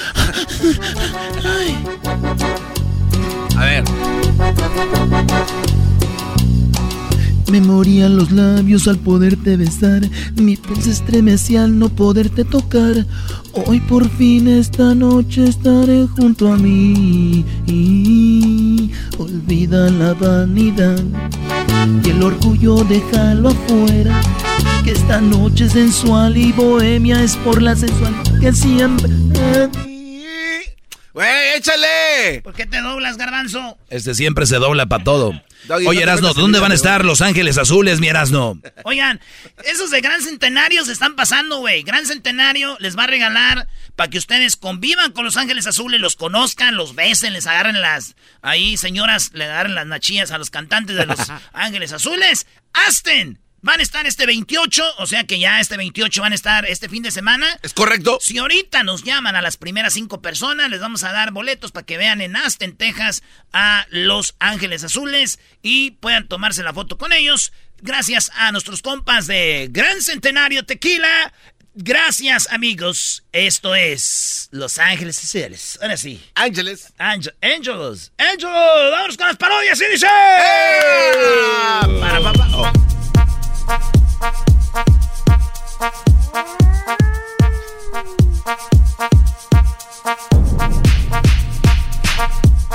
A ver. Me morían los labios al poderte besar, mi piel se estremecía al no poderte tocar. Hoy por fin esta noche estaré junto a mí. Olvida la vanidad y el orgullo déjalo afuera. Que esta noche sensual y bohemia es por la sensualidad que siempre. ¡Güey, échale! ¿Por qué te doblas, garbanzo? Este siempre se dobla para todo. Doggy, Oye, Erasno, ¿dónde van a estar Los Ángeles Azules, mi Erasno? Oigan, esos de Gran Centenario se están pasando, güey. Gran Centenario les va a regalar para que ustedes convivan con los Ángeles Azules, los conozcan, los besen, les agarren las... Ahí, señoras, le agarren las nachillas a los cantantes de los Ángeles Azules. ¡Asten! Van a estar este 28, o sea que ya este 28 van a estar este fin de semana. ¿Es correcto? Si ahorita nos llaman a las primeras cinco personas, les vamos a dar boletos para que vean en Aston, Texas, a Los Ángeles Azules y puedan tomarse la foto con ellos. Gracias a nuestros compas de Gran Centenario Tequila. Gracias, amigos. Esto es Los Ángeles Azules. Ahora sí. Ángeles. Angel, Angelos. Angelos. Vámonos con las parodias y dice. Para, papá. Oh.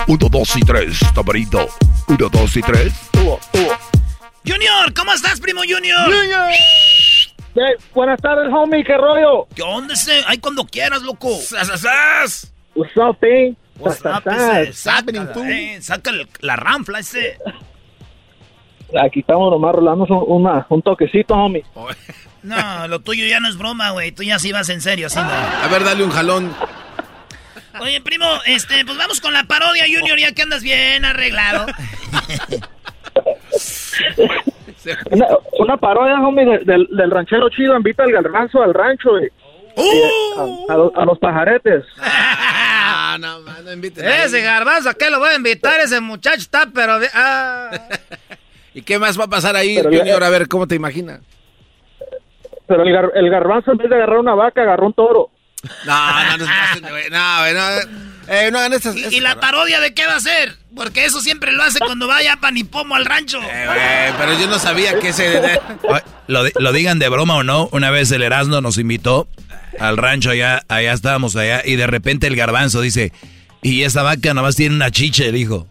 Uno, dos y tres, tamarito. Uno, dos y tres. Junior, ¿cómo estás, primo Junior? buenas tardes, homie, ¿qué rollo? ¿Qué onda ese? Ay, cuando quieras, loco. ¡Sas, sas, sas! What's up, eh? What's up. Saca, eh, la ranfla ese. Aquí estamos nomás rolando un, una, un toquecito, homie. No, lo tuyo ya no es broma, güey. Tú ya sí vas en serio, así no. A ver, dale un jalón. Oye, primo, este, pues vamos con la parodia, Junior, ya que andas bien arreglado. Una, una parodia, homie, de- del, del ranchero chido invita al garbanzo al rancho, güey. ¡Uh! Y a, a los- a los pajaretes. Ah, no, no a Ese garbanzo, ¿a qué lo voy a invitar? Ese muchacho está, pero... Ah. ¿Y qué más va a pasar ahí, Pero ya- Junior? A ver, ¿cómo te imaginas? Pero el, gar- el garbanzo, en vez de agarrar una vaca, agarró un toro. No, no, no, no, no, no, eh, no hagan esas... ¿Y, esas y la parodia de qué va a ser? Porque eso siempre lo hace cuando vaya a Panipomo al rancho. Eh, pero yo no sabía que ese... Lo, di- lo digan de broma o no, una vez el Erasmo nos invitó al rancho allá, allá estábamos allá, y de repente el garbanzo dice, y esta vaca nomás tiene una chiche, dijo.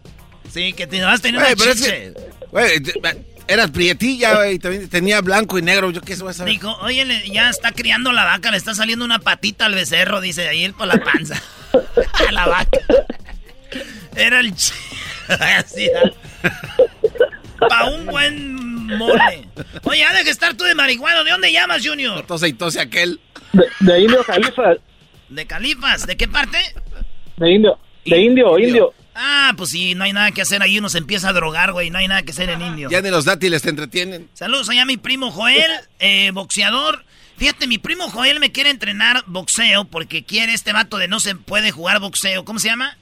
Sí, que te vas a tener Güey, una pero es chiche. Güey, eras prietilla, güey, también tenía blanco y negro, yo qué sé, vas a ver. Dijo, oye, le- ya está criando la vaca, le está saliendo una patita al becerro, dice ahí él por la panza. A la vaca. Era el ch... Así, Para un buen mole. Oye, deja de estar tú de marihuana. ¿De dónde llamas, Junior? Tose y tose aquel. De, de Indio Califa. ¿De Califas? ¿De qué parte? De Indio. De Indio, Indio. Ah, pues sí, no hay nada que hacer ahí. Uno se empieza a drogar, güey. No hay nada que hacer en indio. Ya ni los dátiles te entretienen. Saludos allá a mi primo Joel, eh, boxeador. Fíjate, mi primo Joel me quiere entrenar boxeo porque quiere este vato de no se puede jugar boxeo. ¿Cómo se llama?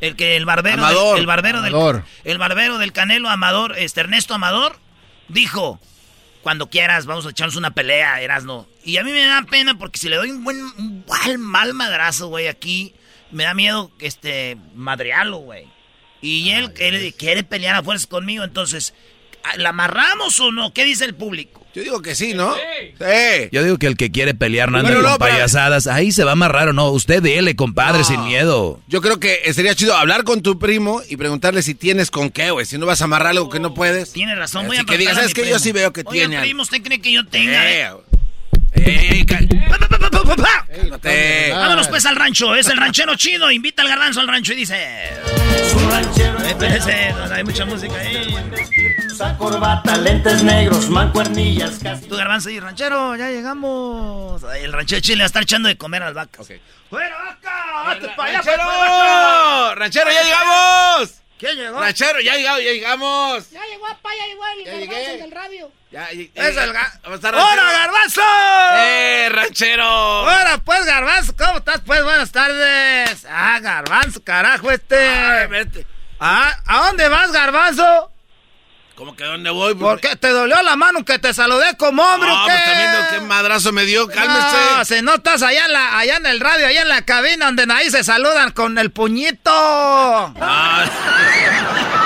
El que el barbero Amador. del, el barbero Amador. del el barbero del Canelo Amador, este Ernesto Amador dijo, cuando quieras vamos a echarnos una pelea, Erasno. Y a mí me da pena porque si le doy un buen un mal, mal madrazo, güey, aquí me da miedo este madrearlo, güey. Y él, él quiere pelear a fuerzas conmigo, entonces ¿la amarramos o no? ¿Qué dice el público? Yo digo que sí, ¿no? Sí. Yo digo que el que quiere pelear no anda Bueno, con no, pero- payasadas, ahí se va a amarrar o no. Usted dele, compadre, No. sin miedo. Yo creo que sería chido hablar con tu primo y preguntarle si tienes con qué, güey. Si no vas a amarrar algo que no puedes. Tiene razón, voy a Así que digas, a ¿sabes qué? primo. Yo sí veo que Oye, tiene primo, ¿usted cree que yo tenga? Eh? Ey, Cálmate. Vámonos pues al rancho, es el ranchero chino, invita al garbanzo al rancho y dice... Espérese, no, hay mucha música ahí. Usa corbata, lentes negros, mancuernillas, casi. Tu garbanzo y ranchero, ya llegamos. Ay, el ranchero chino le va a estar echando de comer a las vacas. ¡Fuera vaca! ¡Vete para allá, pues, ¡Ranchero! ¡Ranchero, ya llegamos! ¿Quién llegó? Ranchero, ya llegamos, ya llegamos. Ya llegó, papá, ya llegó el Ya garbanzo llegué. del radio. Ya, ya, Es el ga- ¿Cómo está, ranchero? ¡Hola, garbanzo! ¡Eh, ranchero! Hola, pues, garbanzo, ¿cómo estás? Pues, buenas tardes. Ah, garbanzo, carajo, este. Ay, vete. Ah, ¿A dónde vas, garbanzo? ¿Cómo que dónde voy? ¿Por qué? ¿Te dolió la mano que te saludé como hombre No, o qué? pues también qué madrazo me dio, No, cálmese. si no estás allá en, la, allá en el radio, allá en la cabina, donde ahí se saludan con el puñito. Ah,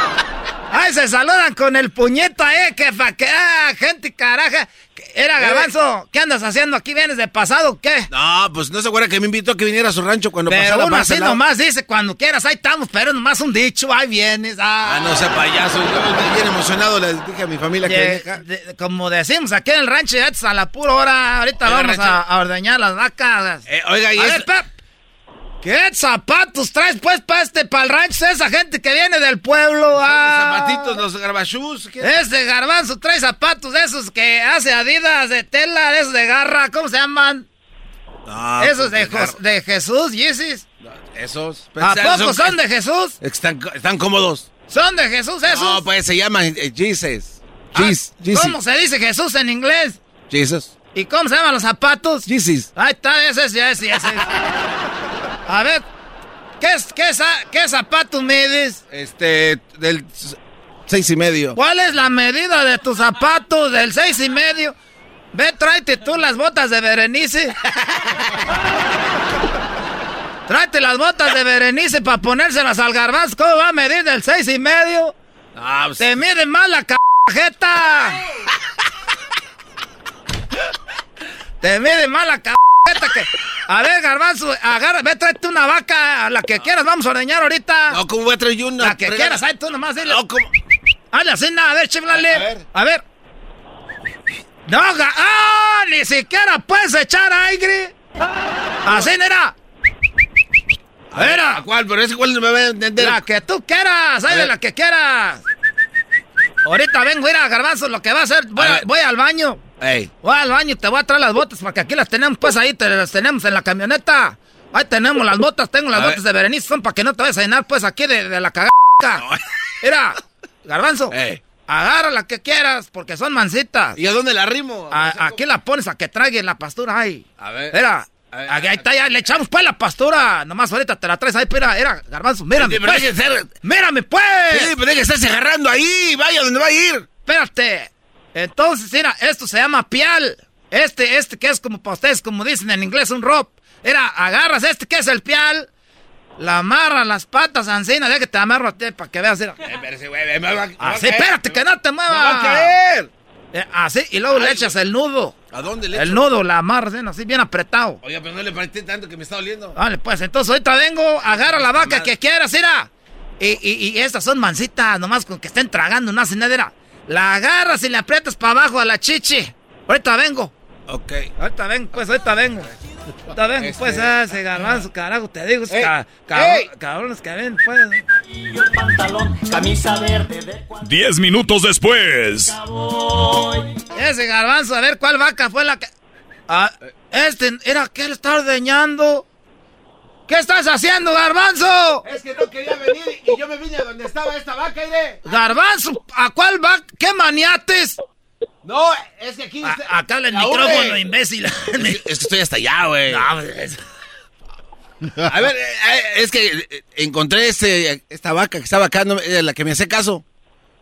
Ay, se saludan con el puñito, eh, que fa que, ah, gente caraja. Era garbanzo, ¿qué andas haciendo aquí? ¿Vienes de pasado o qué? no, pues no se acuerda que me invitó a que viniera a su rancho cuando Pero pasara uno para así nomás dice, cuando quieras, ahí estamos, pero nomás un dicho, ahí vienes. Ah, Ah, no sea payaso. Yo bien emocionado. Le dije a mi familia que de- como decimos aquí en el rancho, ya es a la pura hora. Ahorita Oiga, vamos a, a ordeñar las vacas. Eh, oiga, y a es- ver, Pep, ¿qué zapatos traes pues para este, para el rancho? Esa gente que viene del pueblo. ah. Zapatitos, los garbachús. Ese garbanzo trae zapatos de esos que hace Adidas de tela, de esos de garra, ¿cómo se llaman? No, esos de, pues, Jos- de Jesús, Yeezys. Esos. ¿A poco son de Jesús? Están, están cómodos. ¿Son de Jesús esos? No, pues se llaman eh, Jesus. Ah. ¿Cómo se dice Jesús en inglés? Jesus. ¿Y cómo se llaman los zapatos? Jesus. Ahí está, ese es, ya ese, ese es. A ver, ¿qué, es- qué, za- qué zapatos mides? Este, del seis y medio. ¿Cuál es la medida de tus zapatos del seis y medio? Ve, tráete tú las botas de Berenice. tráete las botas de Berenice para ponérselas al garbanzo. ¿Cómo va a medir del seis y medio? Ah, pues, Te mide más la cajeta. Te mide más la cajeta que... A ver, garbanzo, agarra, ve, tráete una vaca, la que quieras, vamos a ordeñar ahorita. no, ¿cómo voy a traer yo una? La que quieras, ahí tú nomás dile. No, ¿cómo? Hazle así, nada, a ver, chiflale. A ver. A ver. No, ¡Ah! Ni siquiera puedes echar aire. Así, nena. A ver. ¿a cuál? Pero ese cuál no me va a entender. La que tú quieras, ahí A de ver. la que quieras. Ahorita vengo a ir a Garbanzo, lo que va a hacer, voy, A a- voy al baño. Ey. Voy al baño y te voy a traer las botas porque aquí las tenemos, pues ahí te las tenemos en la camioneta. Ahí tenemos las botas, tengo las A botas ver. de Berenice, son para que no te vayas a llenar, pues aquí de, de la cagada. Mira, Garbanzo, Ey. agarra la que quieras porque son mansitas. ¿Y a dónde la arrimo? A- aquí la pones a que trague la pastura ahí. A ver. Mira, A ver, ahí está, ya le echamos pues la pastura. Nomás ahorita te la traes ahí, mira, era, Garbanzo, mírame pero pues. ser- Mírame pues. Sí, pero deje de estarse agarrando ahí. Vaya donde va a ir. Espérate. Entonces, mira, esto se llama pial. Este, este que es como para ustedes, como dicen en inglés, un rope. Era, agarras este que es el pial, la amarras las patas, Ancina, de que te amarro a ti para que veas. Mira. Así, espérate, que no te muevas. Me va a caer. Eh, así, y luego le echas el nudo. ¿A dónde le El echo? nudo, la amarras, así bien apretado. Oiga, pero no le parecí tanto que me está doliendo. Vale, pues entonces ahorita vengo, agarra la vaca que quieras, mira. Y, y, y estas son mansitas, nomás con que estén tragando, no hacen nada. La agarras y le aprietas para abajo a la chichi. Ahorita vengo. Ok. Ahorita vengo, pues ahorita vengo. Ahorita vengo, Este- pues, ah, ese garbanzo, carajo, te digo, esos Ey, ca- cabro- ey. cabrones que ven, pues. Diez minutos después. Ese garbanzo, a ver cuál vaca fue la que. Ah, este, era que él está ordeñando. ¿Qué estás haciendo, garbanzo? Es que no quería venir y yo me vine a donde estaba esta vaca, iré. Garbanzo, ¿a cuál vaca? ¿Qué maniates? No, es que aquí... A- acá el micrófono, imbécil. Es que, es que estoy hasta allá, güey. No, pues, A ver, eh, eh, es que eh, encontré este, esta vaca que estaba acá, la que me hace caso.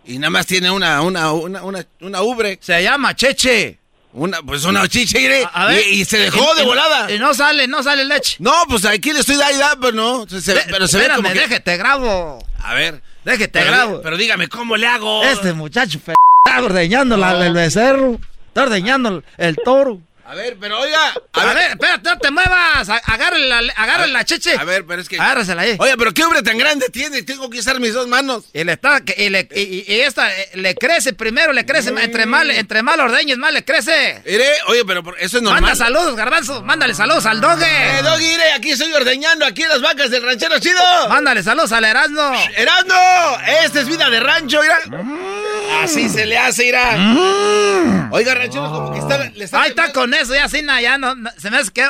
Y nada más tiene una, una, una, una, una ubre. Se llama Cheche. Una, pues una chiche, iré. A ver. Y, y se dejó Y- de volada. Y no sale, no sale leche. No, pues aquí le estoy dando, da, pero no. Se- se- Ve- pero se ve espérame, como que... déjate grabo. A ver. Déjate Pero, grabo. pero dígame, ¿cómo le hago? Este muchacho está ordeñando el becerro. Está ordeñando el toro. A ver, pero oiga. A, ver, espérate, no te muevas. A- Agárrale la, la chiche. A ver, pero es que... Agárrasela ahí. Oye, pero qué ubre tan grande tiene. Tengo que usar mis dos manos. Y le está, y, le, y, esta eh, le crece primero, le crece, entre más, entre más lo ordeñes, más le crece. Iré, oye, pero eso es normal. Manda saludos, garbanzo. Mándale saludos al doge. Eh, Doggy, iré, aquí estoy ordeñando aquí las vacas del ranchero chido. Mándale saludos al Erasmo. ¡Erasmo! Esta es vida de rancho, mira. Así se le hace, irá. Oiga, ranchero, como que está, le está Ahí está con eso, ya así, na, ya no, no- se me hace que...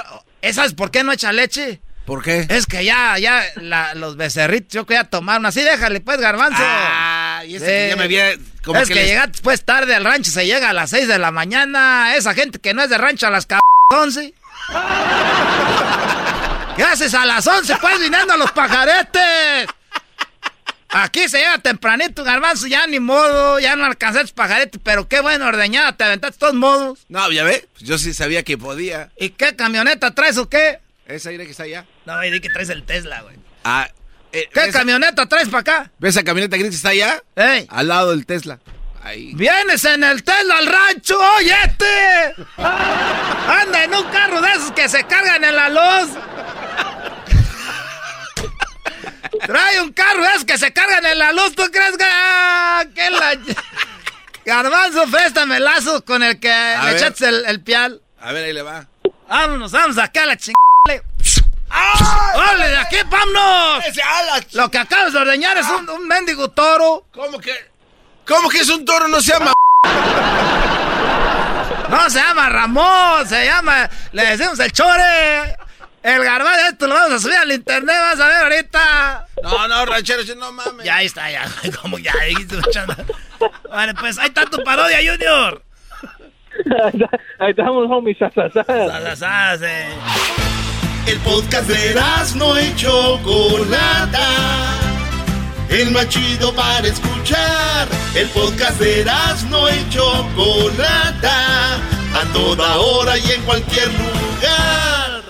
¿Sabes por qué no echa leche? ¿Por qué? Es que ya, ya, la- los becerritos, yo quería tomar una. Así déjale, pues, garbanzo. Ah, y ese que ya me había- como es que que, les- llegaste pues tarde al rancho, se llega a las 6 de la mañana. Esa gente que no es de rancho a las c 11. ¿Qué haces a las 11, pues, viniendo a los pajaretes? Aquí se llega tempranito, garbanzo, ya ni modo, ya no alcanzaste pajarete, pero qué bueno, ordeñada, te aventaste de todos modos. No, ya ve, yo sí sabía que podía. ¿Y qué camioneta traes o qué? Esa aire que está allá. No, di que traes el Tesla, güey. Ah, eh, ¿Qué esa- camioneta traes para acá? ¿Ves esa camioneta gris que está allá? ¡Ey! Al lado del Tesla. Ahí. ¡Vienes en el Tesla al rancho! ¡Oye, este! ¡Anda en un carro de esos que se cargan en la luz! Trae un carro esos que se cargan en la luz, ¿tú crees que...? ah, que la... Garbanzo, préstame lazo con el que le ver. echaste el, el pial. A ver, ahí le va. Vámonos, vamos acá a la chingada. ¡Órale, de aquí, vámonos! Lo que acabas de ordeñar es un, un mendigo toro. ¿Cómo que? ¿Cómo que es un toro? No se llama. No se llama Ramón, se llama, le decimos el chore. El garbanzo, esto lo vamos a subir al internet, vas a ver ahorita. No, no, ranchero, no mames. Ya ahí está, ya. Como ya dijiste, muchacho. Vale, pues ahí está tu parodia, Junior. Ahí estamos, homies. Salazar, eh. El podcast de no y Chocolata. El más chido para escuchar. El podcast de no y Chocolata. A toda hora y en cualquier lugar.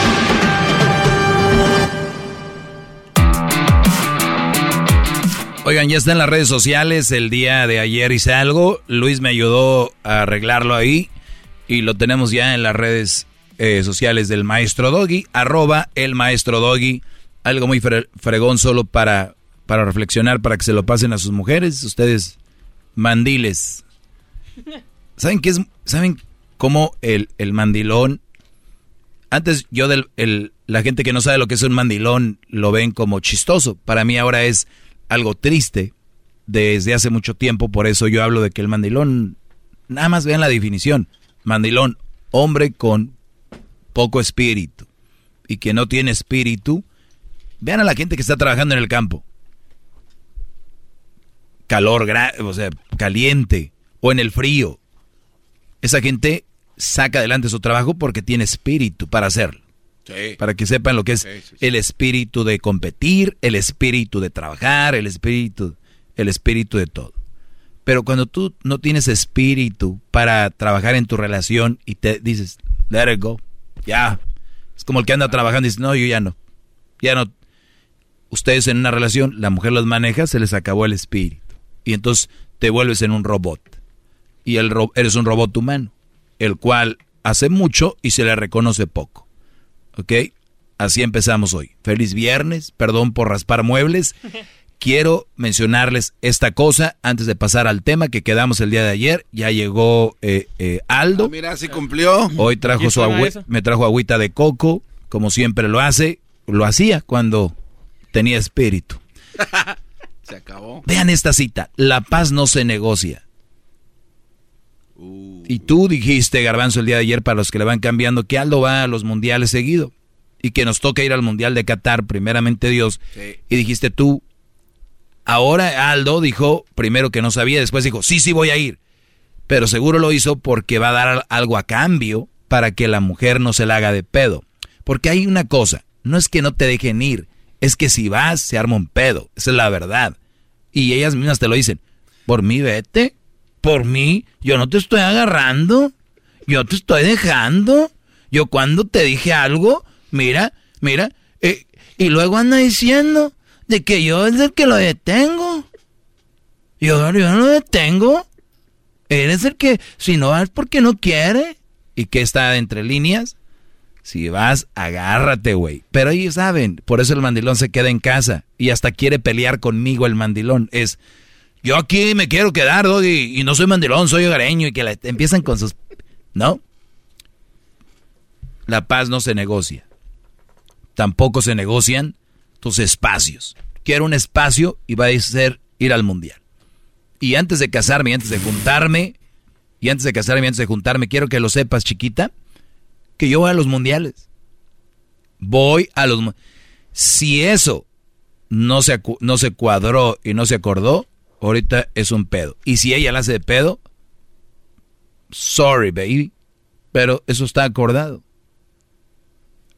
Oigan, ya está en las redes sociales. El día de ayer hice algo. Luis me ayudó a arreglarlo ahí. Y lo tenemos ya en las redes eh, sociales del maestro Doggy. Arroba el maestro Doggy. Algo muy fre- fregón solo para, para reflexionar, para que se lo pasen a sus mujeres. Ustedes, mandiles. ¿Saben qué es? ¿Saben cómo el, el mandilón? Antes yo del el, la gente que no sabe lo que es un mandilón lo ven como chistoso. Para mí ahora es algo triste desde hace mucho tiempo. Por eso yo hablo de que el mandilón, nada más vean la definición. Mandilón, hombre con poco espíritu. Y que no tiene espíritu. Vean a la gente que está trabajando en el campo. Calor, o sea, caliente. O en el frío. Esa gente saca adelante su trabajo porque tiene espíritu para hacerlo. Sí. Para que sepan lo que es Sí, sí, sí. el espíritu de competir, el espíritu de trabajar, el espíritu, el espíritu de todo. Pero cuando tú no tienes espíritu para trabajar en tu relación y te dices, let it go, ya. Es como el que anda trabajando y dice, no, yo ya no. Ya no. Ustedes en una relación, la mujer los maneja, se les acabó el espíritu. Y entonces te vuelves en un robot. Y el ro- eres un robot humano, el cual hace mucho y se le reconoce poco. ¿Ok? Así empezamos hoy. Feliz viernes, perdón por raspar muebles. Quiero mencionarles esta cosa antes de pasar al tema que quedamos el día de ayer. Ya llegó eh, eh, Aldo. Ah, mira, sí cumplió. Hoy trajo ¿Y su me trajo agüita de coco, como siempre lo hace. Lo hacía cuando tenía espíritu. Se acabó. Vean esta cita. La paz no se negocia. Y tú dijiste, Garbanzo, el día de ayer, para los que le van cambiando, que Aldo va a los mundiales seguido. Y que nos toca ir al mundial de Qatar, primeramente Dios. Y dijiste tú, ahora Aldo dijo, primero que no sabía, después dijo, sí, sí voy a ir. Pero seguro lo hizo porque va a dar al- algo a cambio para que la mujer no se la haga de pedo. Porque hay una cosa, no es que no te dejen ir, es que si vas se arma un pedo, esa es la verdad. Y ellas mismas te lo dicen, por mí vete, por mí, yo no te estoy agarrando, yo te estoy dejando, yo cuando te dije algo, mira, mira, eh, y luego anda diciendo de que yo es el que lo detengo. Yo, yo no lo detengo. Eres el que, si no vas porque no quiere. ¿Y qué está entre líneas? Si vas, agárrate, güey. Pero ellos saben, por eso el mandilón se queda en casa y hasta quiere pelear conmigo el mandilón. Es, Yo aquí me quiero quedar, y no soy mandilón, soy hogareño, y que la, empiezan con sus... ¿No? La paz no se negocia. Tampoco se negocian tus espacios. Quiero un espacio y va a ser ir al mundial. Y antes de casarme, y antes de juntarme, y antes de casarme, y antes de juntarme, quiero que lo sepas, chiquita, que yo voy a los mundiales. Voy a los... Si eso no se, no se cuadró y no se acordó, ahorita es un pedo. Y si ella la hace de pedo, sorry, baby, pero eso está acordado.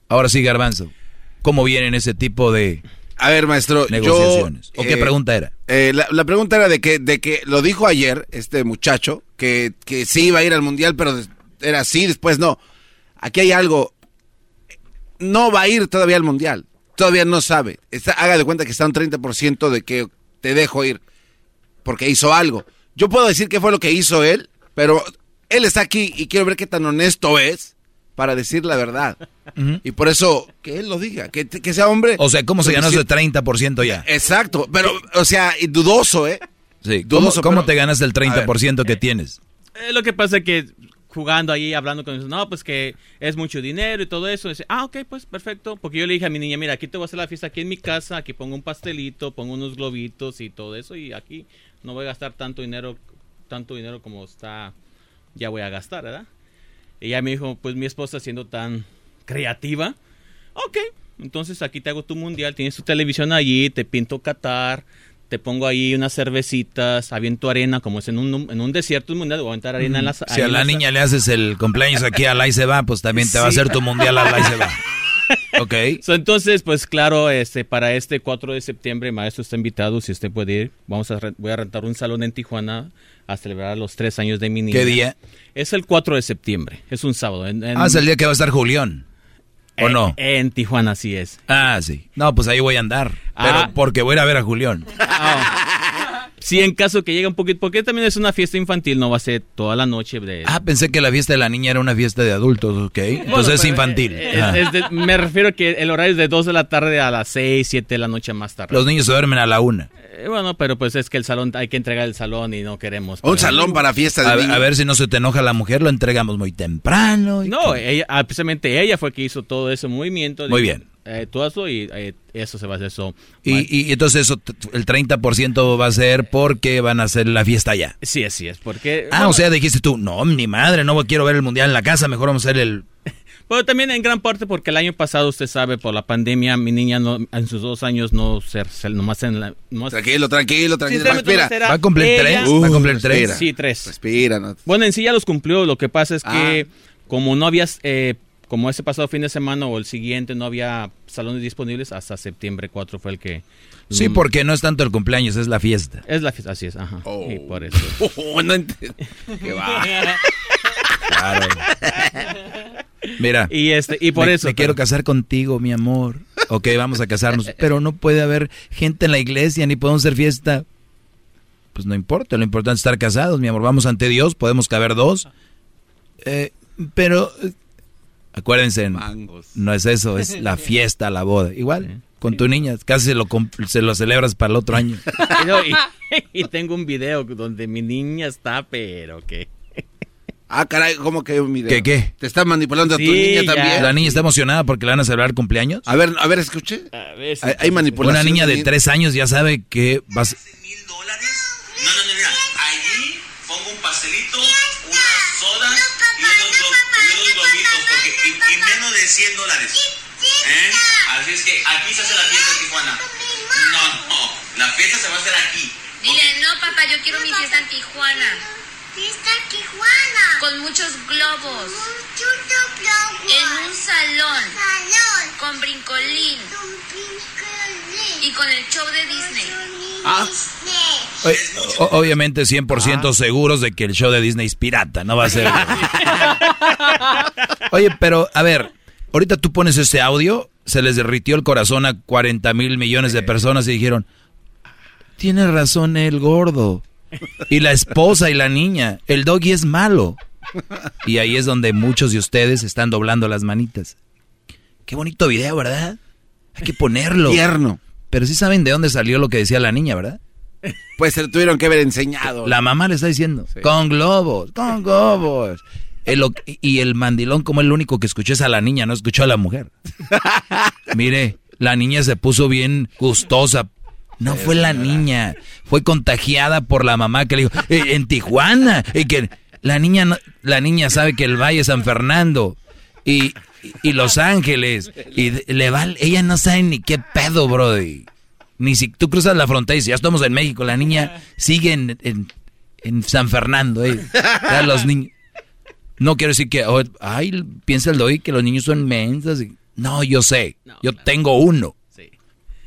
Ahora sí, Garbanzo, ¿cómo vienen ese tipo de a ver, maestro, negociaciones? ¿O qué eh, pregunta era? Eh, la, pregunta era de que, de que lo dijo ayer este muchacho, que, que sí iba a ir al mundial, pero era así, después no. Aquí hay algo. No va a ir todavía al mundial. Todavía no sabe. Está, haga de cuenta que está un 30% de que te dejo ir porque hizo algo. Yo puedo decir qué fue lo que hizo él, pero él está aquí y quiero ver qué tan honesto es para decir la verdad. Y por eso, que él lo diga, que, que sea hombre. O sea, ¿cómo se ganó ese 30% ya? Exacto, pero, o sea, dudoso, ¿eh? Sí, ¿cómo, ¿cómo te ganas el 30% que tienes? Eh, lo que pasa es que jugando ahí, hablando con ellos, no, pues que es mucho dinero y todo eso. Dice, ah, ok, pues perfecto. Porque yo le dije a mi niña, mira, aquí te voy a hacer la fiesta aquí en mi casa, aquí pongo un pastelito, pongo unos globitos y todo eso, y aquí no voy a gastar tanto dinero, tanto dinero como está, ya voy a gastar, ¿verdad? Y ella me dijo, pues mi esposa siendo tan creativa, ok, entonces aquí te hago tu mundial, tienes tu televisión allí, te pinto Qatar, te pongo ahí unas cervecitas, aviento arena, como es en un, en un desierto mundial, voy a aventar arena en las... Si a la niña le haces el cumpleaños aquí a la se va, pues también te va a hacer tu mundial a la se va. Ok. entonces, pues claro, este, para este 4 de septiembre, maestro está invitado, si usted puede ir, vamos a, voy a rentar un salón en Tijuana a celebrar los tres años de mi niña. ¿Qué día? Es el 4 de septiembre, es un sábado. ah, es el día que va a estar Julián. ¿O no? En Tijuana, así es. Ah, sí. No, pues ahí voy a andar. Pero ah. porque voy a ir a ver a Julián. Ah. Sí, en caso que llegue un poquito, porque también es una fiesta infantil, no va a ser toda la noche. De... Ah, pensé que la fiesta de la niña era una fiesta de adultos, ok. Entonces es infantil. me refiero que el horario es de 2 de la tarde a las 6, 7 de la noche más tarde. Los niños se duermen a la 1. Eh, bueno, pero pues es que el salón, hay que entregar el salón y no queremos. Un salón para fiesta de a, a, ver si no se te enoja la mujer, lo entregamos muy temprano. no, ella, ah, precisamente ella fue que hizo todo ese movimiento. Muy bien. Eh, todo eso y eh, eso se va a hacer eso. Y, y, entonces eso, el 30% va a ser porque van a hacer la fiesta allá. Sí, así es, porque... Ah, o sea, dijiste tú, no, mi madre, no quiero ver el mundial en la casa, mejor vamos a hacer el... Pero también en gran parte porque el año pasado, usted sabe, por la pandemia, mi niña no, en sus dos años no ser, nomás en la... Tranquilo, tranquilo, tranquilo. Respira. Va a cumplir tres. va a cumplir tres. Sí, tres. Respira. No. Bueno, en sí ya los cumplió. Lo que pasa es que ah. como no había... Eh, como ese pasado fin de semana o el siguiente no había salones disponibles, hasta septiembre 4 fue el que... Sí, porque no es tanto el cumpleaños, es la fiesta. Es la fiesta, así es, ajá. Oh. Y por eso. Oh, no ¿Qué va? claro. Mira. Y, este, y por eso... Me quiero casar contigo, mi amor. Ok, vamos a casarnos. pero no puede haber gente en la iglesia, ni podemos hacer fiesta. Pues no importa, lo importante es estar casados, mi amor. Vamos ante Dios, podemos caber dos. Eh, pero Acuérdense, no es eso, es la fiesta, la boda. Igual, con tu niña, casi se lo, se lo celebras para el otro año. y, tengo un video donde mi niña está, pero que... Ah, caray, ¿cómo que hay un video? ¿Qué, qué? ¿Te está manipulando a tu niña también? ¿La niña está emocionada porque le van a celebrar cumpleaños? A ver, a ver, escuche. A ver, hay, manipulación. Una niña de tres años ya sabe que vas... mil dólares? No, no, no, mira, allí pongo un pastelito, unas sodas y, menos de 100 dólares. ¿Eh? Así es que aquí se hace la fiesta en Tijuana. No, no, la fiesta se va a hacer aquí. Dile, no, papá, yo quiero mi fiesta en Tijuana. Fiesta en Tijuana. Con muchos globos. Muchos globos. En un salón. Salón. Con brincolín. Con brincolín. Y con el show de Disney. Ah. obviamente 100% ah. seguros de que el show de Disney es pirata, no va a ser. Oye, pero a ver, ahorita tú pones ese audio, se les derritió el corazón a 40 mil millones de personas y dijeron, tiene razón el gordo. Y la esposa y la niña, el doggy es malo. Y ahí es donde muchos de ustedes están doblando las manitas. Qué bonito video, ¿verdad? Hay que ponerlo. Tierno. Pero sí saben de dónde salió lo que decía la niña, ¿verdad? Pues se lo tuvieron que haber enseñado. La mamá le está diciendo, con globos, con globos. El y el mandilón, como el único que escuchó es a la niña, no escuchó a la mujer. Mire, la niña se puso bien gustosa. No fue la niña, fue contagiada por la mamá que le dijo, "Eh, en Tijuana, y que la niña, no- la niña sabe que el Valle es San Fernando y, y Los Ángeles, y le va, ella no sabe ni qué pedo, brody. Ni si tú cruzas la frontera y dices, ya estamos en México, la niña sigue en, en, en San Fernando, eh. Ya los niños. No quiero decir que, oh, ay, piensa el doy que los niños son mensas. y- No, yo sé, yo tengo uno.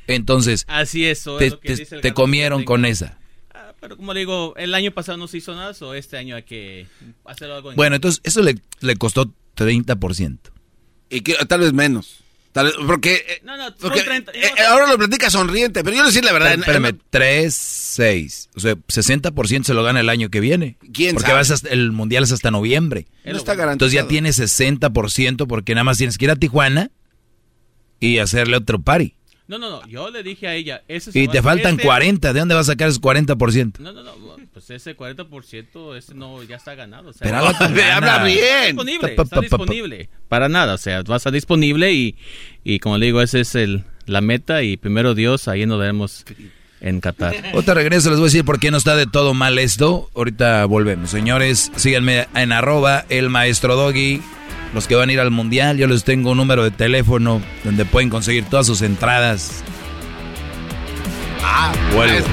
Entonces, Así es, eso te, es lo que te- dice el te gato comieron con esa. Pero como le digo, el año pasado no se hizo nada, o este año hay que hacer algo. en- Bueno, entonces eso le, le costó 30%. Y que, tal vez menos. Tal vez, porque, eh, No, no, son porque, 30, eh, eh, ahora lo platica sonriente, pero yo le decir la verdad. Espérame, eh, 3, 6. O sea, 60% se lo gana el año que viene. ¿Quién Porque sabe? vas hasta- el mundial es hasta noviembre. No está garantizado. Entonces ya tienes 60% porque nada más tienes que ir a Tijuana y hacerle otro party. No, no, no, yo le dije a ella, ese se Y te faltan este- 40. ¿De dónde vas a sacar ese 40%? No, no, no, pues ese 40% ese no ya está ganado. O sea, Pero habla con está disponible, Pa, pa, está pa, pa, pa. disponible. Para nada, o sea, va a estar disponible y, y como le digo, ese es el, la meta y primero Dios, ahí nos veremos en Qatar. Otra regreso, les voy a decir por qué no está de todo mal esto. Ahorita volvemos. Señores, síganme en arroba el maestro Doggy. Los que van a ir al mundial, yo les tengo un número de teléfono donde pueden conseguir todas sus entradas. Ah, Vuelvo.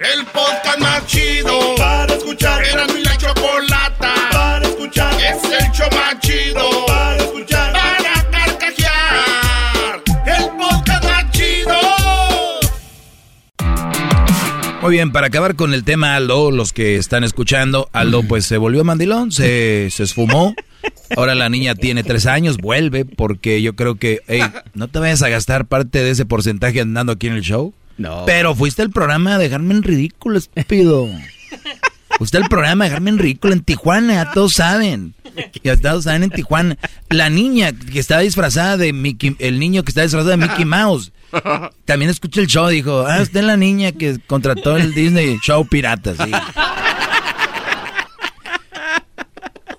El podcast más chido para escuchar. Era mi la chocolata para escuchar. Es el show más chido para escuchar. Para carcajear. El podcast más chido. Muy bien, para acabar con el tema Aldo, los que están escuchando, Aldo pues se volvió mandilón, se, se esfumó. Ahora la niña tiene tres años, vuelve porque yo creo que, hey, no te vayas a gastar parte de ese porcentaje andando aquí en el show. No. Pero fuiste al programa a dejarme en ridículo, estúpido. Fuiste al programa a dejarme en ridículo en Tijuana, ya todos saben. Ya todos saben en Tijuana. La niña que estaba disfrazada de Mickey, el niño que está disfrazado de Mickey Mouse. También escuché el show, dijo, ah, usted es la niña que contrató el Disney Show Pirata, sí.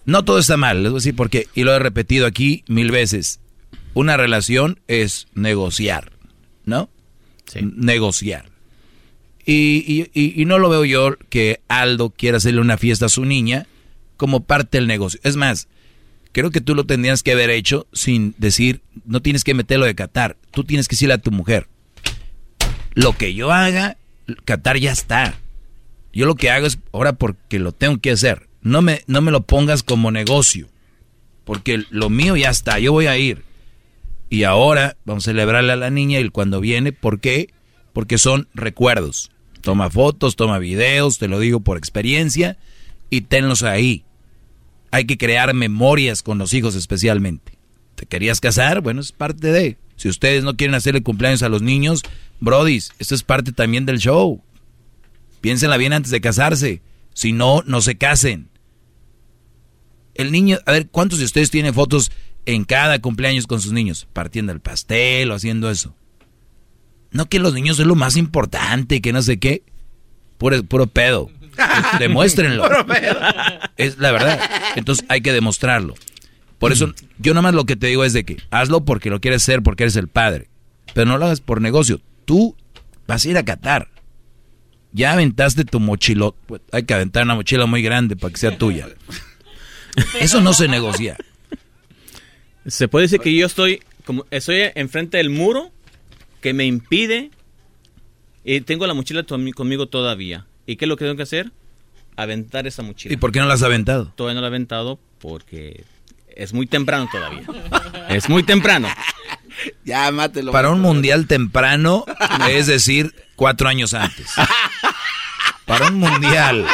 No todo está mal, les voy a decir por qué. Y lo he repetido aquí mil veces. Una relación es negociar, ¿no? Negociar. Y, y- y- no lo veo yo que Aldo quiera hacerle una fiesta a su niña como parte del negocio. Es más, creo que tú lo tendrías que haber hecho sin decir, no tienes que meterlo de Qatar. Tú tienes que decirle a tu mujer, lo que yo haga, Qatar ya está. Yo lo que hago es ahora porque lo tengo que hacer. No me, no me lo pongas como negocio. Porque lo mío ya está, yo voy a ir. Y ahora vamos a celebrarle a la niña y cuando viene, ¿por qué? Porque son recuerdos. Toma fotos, toma videos, te lo digo por experiencia, y tenlos ahí. Hay que crear memorias con los hijos especialmente. ¿Te querías casar? Bueno, es parte de. Si ustedes no quieren hacerle cumpleaños a los niños, brodis, esto es parte también del show. Piénsenla bien antes de casarse. Si no, no se casen. El niño, a ver, ¿cuántos de ustedes tienen fotos en cada cumpleaños con sus niños? Partiendo el pastel o haciendo eso. No que los niños es lo más importante, que no sé qué. Puro, puro pedo. Demuéstrenlo. Puro pedo. Es la verdad. Entonces hay que demostrarlo. Por eso yo nada más lo que te digo es de que hazlo porque lo quieres hacer, porque eres el padre. Pero no lo hagas por negocio. Tú vas a ir a Qatar. Ya aventaste tu mochilo. Pues, hay que aventar una mochila muy grande para que sea tuya. Eso no se negocia. Se puede decir que yo estoy como estoy enfrente del muro que me impide y tengo la mochila to- conmigo todavía. ¿Y qué es lo que tengo que hacer? Aventar esa mochila. ¿Y por qué no la has aventado? Todavía no la he aventado porque es muy temprano todavía. es muy temprano. Ya, mátelo. Para un mundial temprano, es decir, cuatro años antes. Para un mundial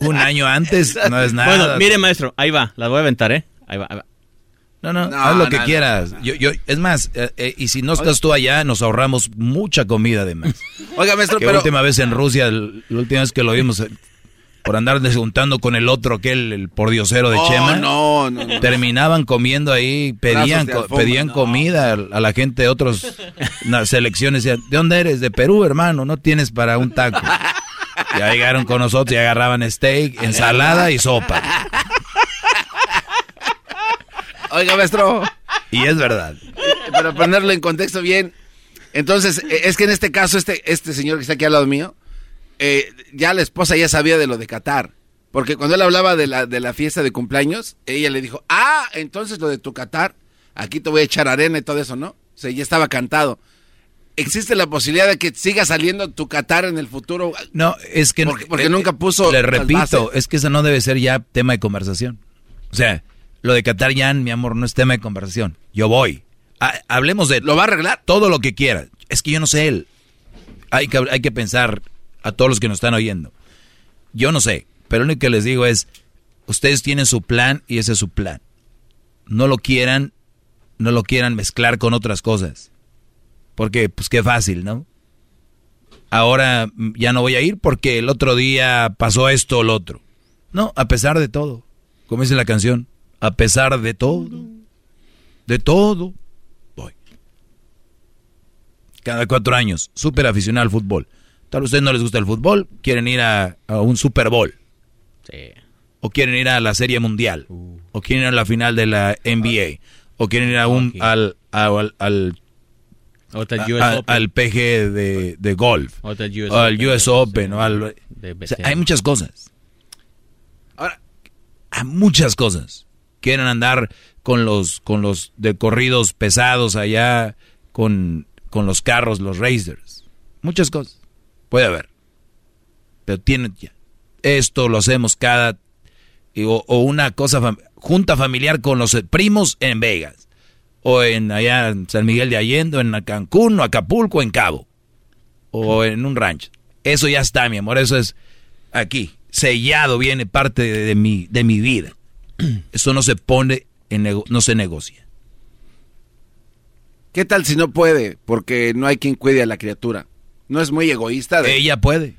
un año antes no es nada. Bueno, mire maestro, ahí va, la voy a aventar, ¿eh? Ahí va, ahí va. No, no, No, haz lo que no, no. quieras. Yo, yo, es más, eh, eh, y si no estás tú allá, nos ahorramos mucha comida además. Oiga, maestro, Que pero- última vez en Rusia, l- la última vez que lo vimos, eh, por andar juntando con el otro, que el, el pordiosero de Oh, Chema. no, no, no. Terminaban comiendo ahí, pedían, alfombra, pedían no. comida a, la gente de otros na- selecciones. Decían, ¿de dónde eres? De Perú, hermano, no tienes para un taco. Ya llegaron con nosotros y agarraban steak, ensalada y sopa. Oiga, maestro. Y es verdad. Para ponerlo en contexto bien. Entonces, eh, es que en este caso, este, este señor que está aquí al lado mío, eh, ya la esposa ya sabía de lo de Qatar. Porque cuando él hablaba de la, de la fiesta de cumpleaños, ella le dijo, ah, entonces lo de tu Qatar, aquí te voy a echar arena y todo eso, ¿no? O sea, ya estaba cantado. ¿Existe la posibilidad de que siga saliendo tu Qatar en el futuro? No, es que Porque, porque eh, nunca puso. Le repito, es que eso no debe ser ya tema de conversación. O sea, lo de Qatar ya, mi amor, no es tema de conversación. Yo voy. Ha- hablemos de... ¿Lo va a arreglar? Todo lo que quiera. Es que yo no sé él. Hay que, hay que pensar a todos los que nos están oyendo. Yo no sé, pero lo único que les digo es, ustedes tienen su plan y ese es su plan. No lo quieran, no lo quieran mezclar con otras cosas. Porque, pues qué fácil, ¿no? ahora ya no voy a ir porque el otro día pasó esto o lo otro. No, a pesar de todo. Como dice la canción, a pesar de todo. De todo. Voy. Cada cuatro años, súper aficionado al fútbol. Tal vez a ustedes no les gusta el fútbol, quieren ir a, a un Super Bowl. O quieren ir a la Serie Mundial. O quieren ir a la final de la NBA. O quieren ir a un, al, al, al a- PG de, de golf, o al Open, US Open, o al- de o sea, BCN. hay muchas cosas. Ahora, hay muchas cosas. Quieren andar con los, con los de corridos pesados allá, con, con los carros, los racers. Muchas cosas. Puede haber. Pero tienen ya. Esto lo hacemos cada o, una cosa junta familiar con los primos en Vegas o en allá en San Miguel de Allende, o en Cancún, o Acapulco, o en Cabo, o en un rancho. Eso ya está, mi amor, eso es aquí, sellado, viene parte de mi, de mi vida. Eso no se pone, en no se negocia. ¿Qué tal si no puede? Porque no hay quien cuide a la criatura. No es muy egoísta. De... Ella puede.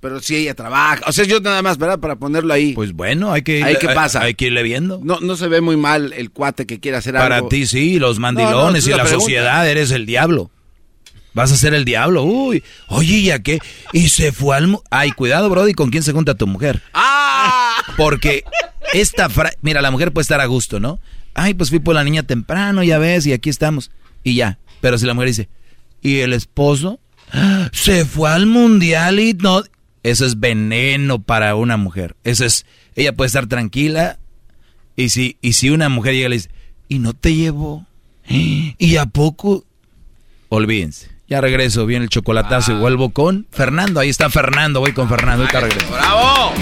Pero si ella trabaja. O sea, yo nada más, ¿verdad? Para ponerlo ahí. Pues bueno, hay que hay- pasa. hay que irle viendo. No, no se ve muy mal el cuate que quiere hacer Para algo. ti sí, los mandilones No, no, es y la pregunta. sociedad, eres el diablo. Vas a ser el diablo. Uy, oye, ¿y a qué? Y se fue al... Ay, cuidado, Brody, ¿con quién se junta tu mujer? ¡Ah! Porque esta frase... Mira, la mujer puede estar a gusto, ¿no? Ay, pues fui por la niña temprano, ya ves, y aquí estamos. Y ya. Pero si la mujer dice, ¿y el esposo? Se fue al mundial y no... Eso es veneno para una mujer. Eso es... Ella puede estar tranquila. Y si, y si una mujer llega y le dice, ¿y no te llevó? ¿Y a poco? Olvídense. Ya regreso, viene el chocolatazo y vuelvo con Fernando. Ahí está Fernando, voy con Fernando. Ahorita regreso. ¡Bravo!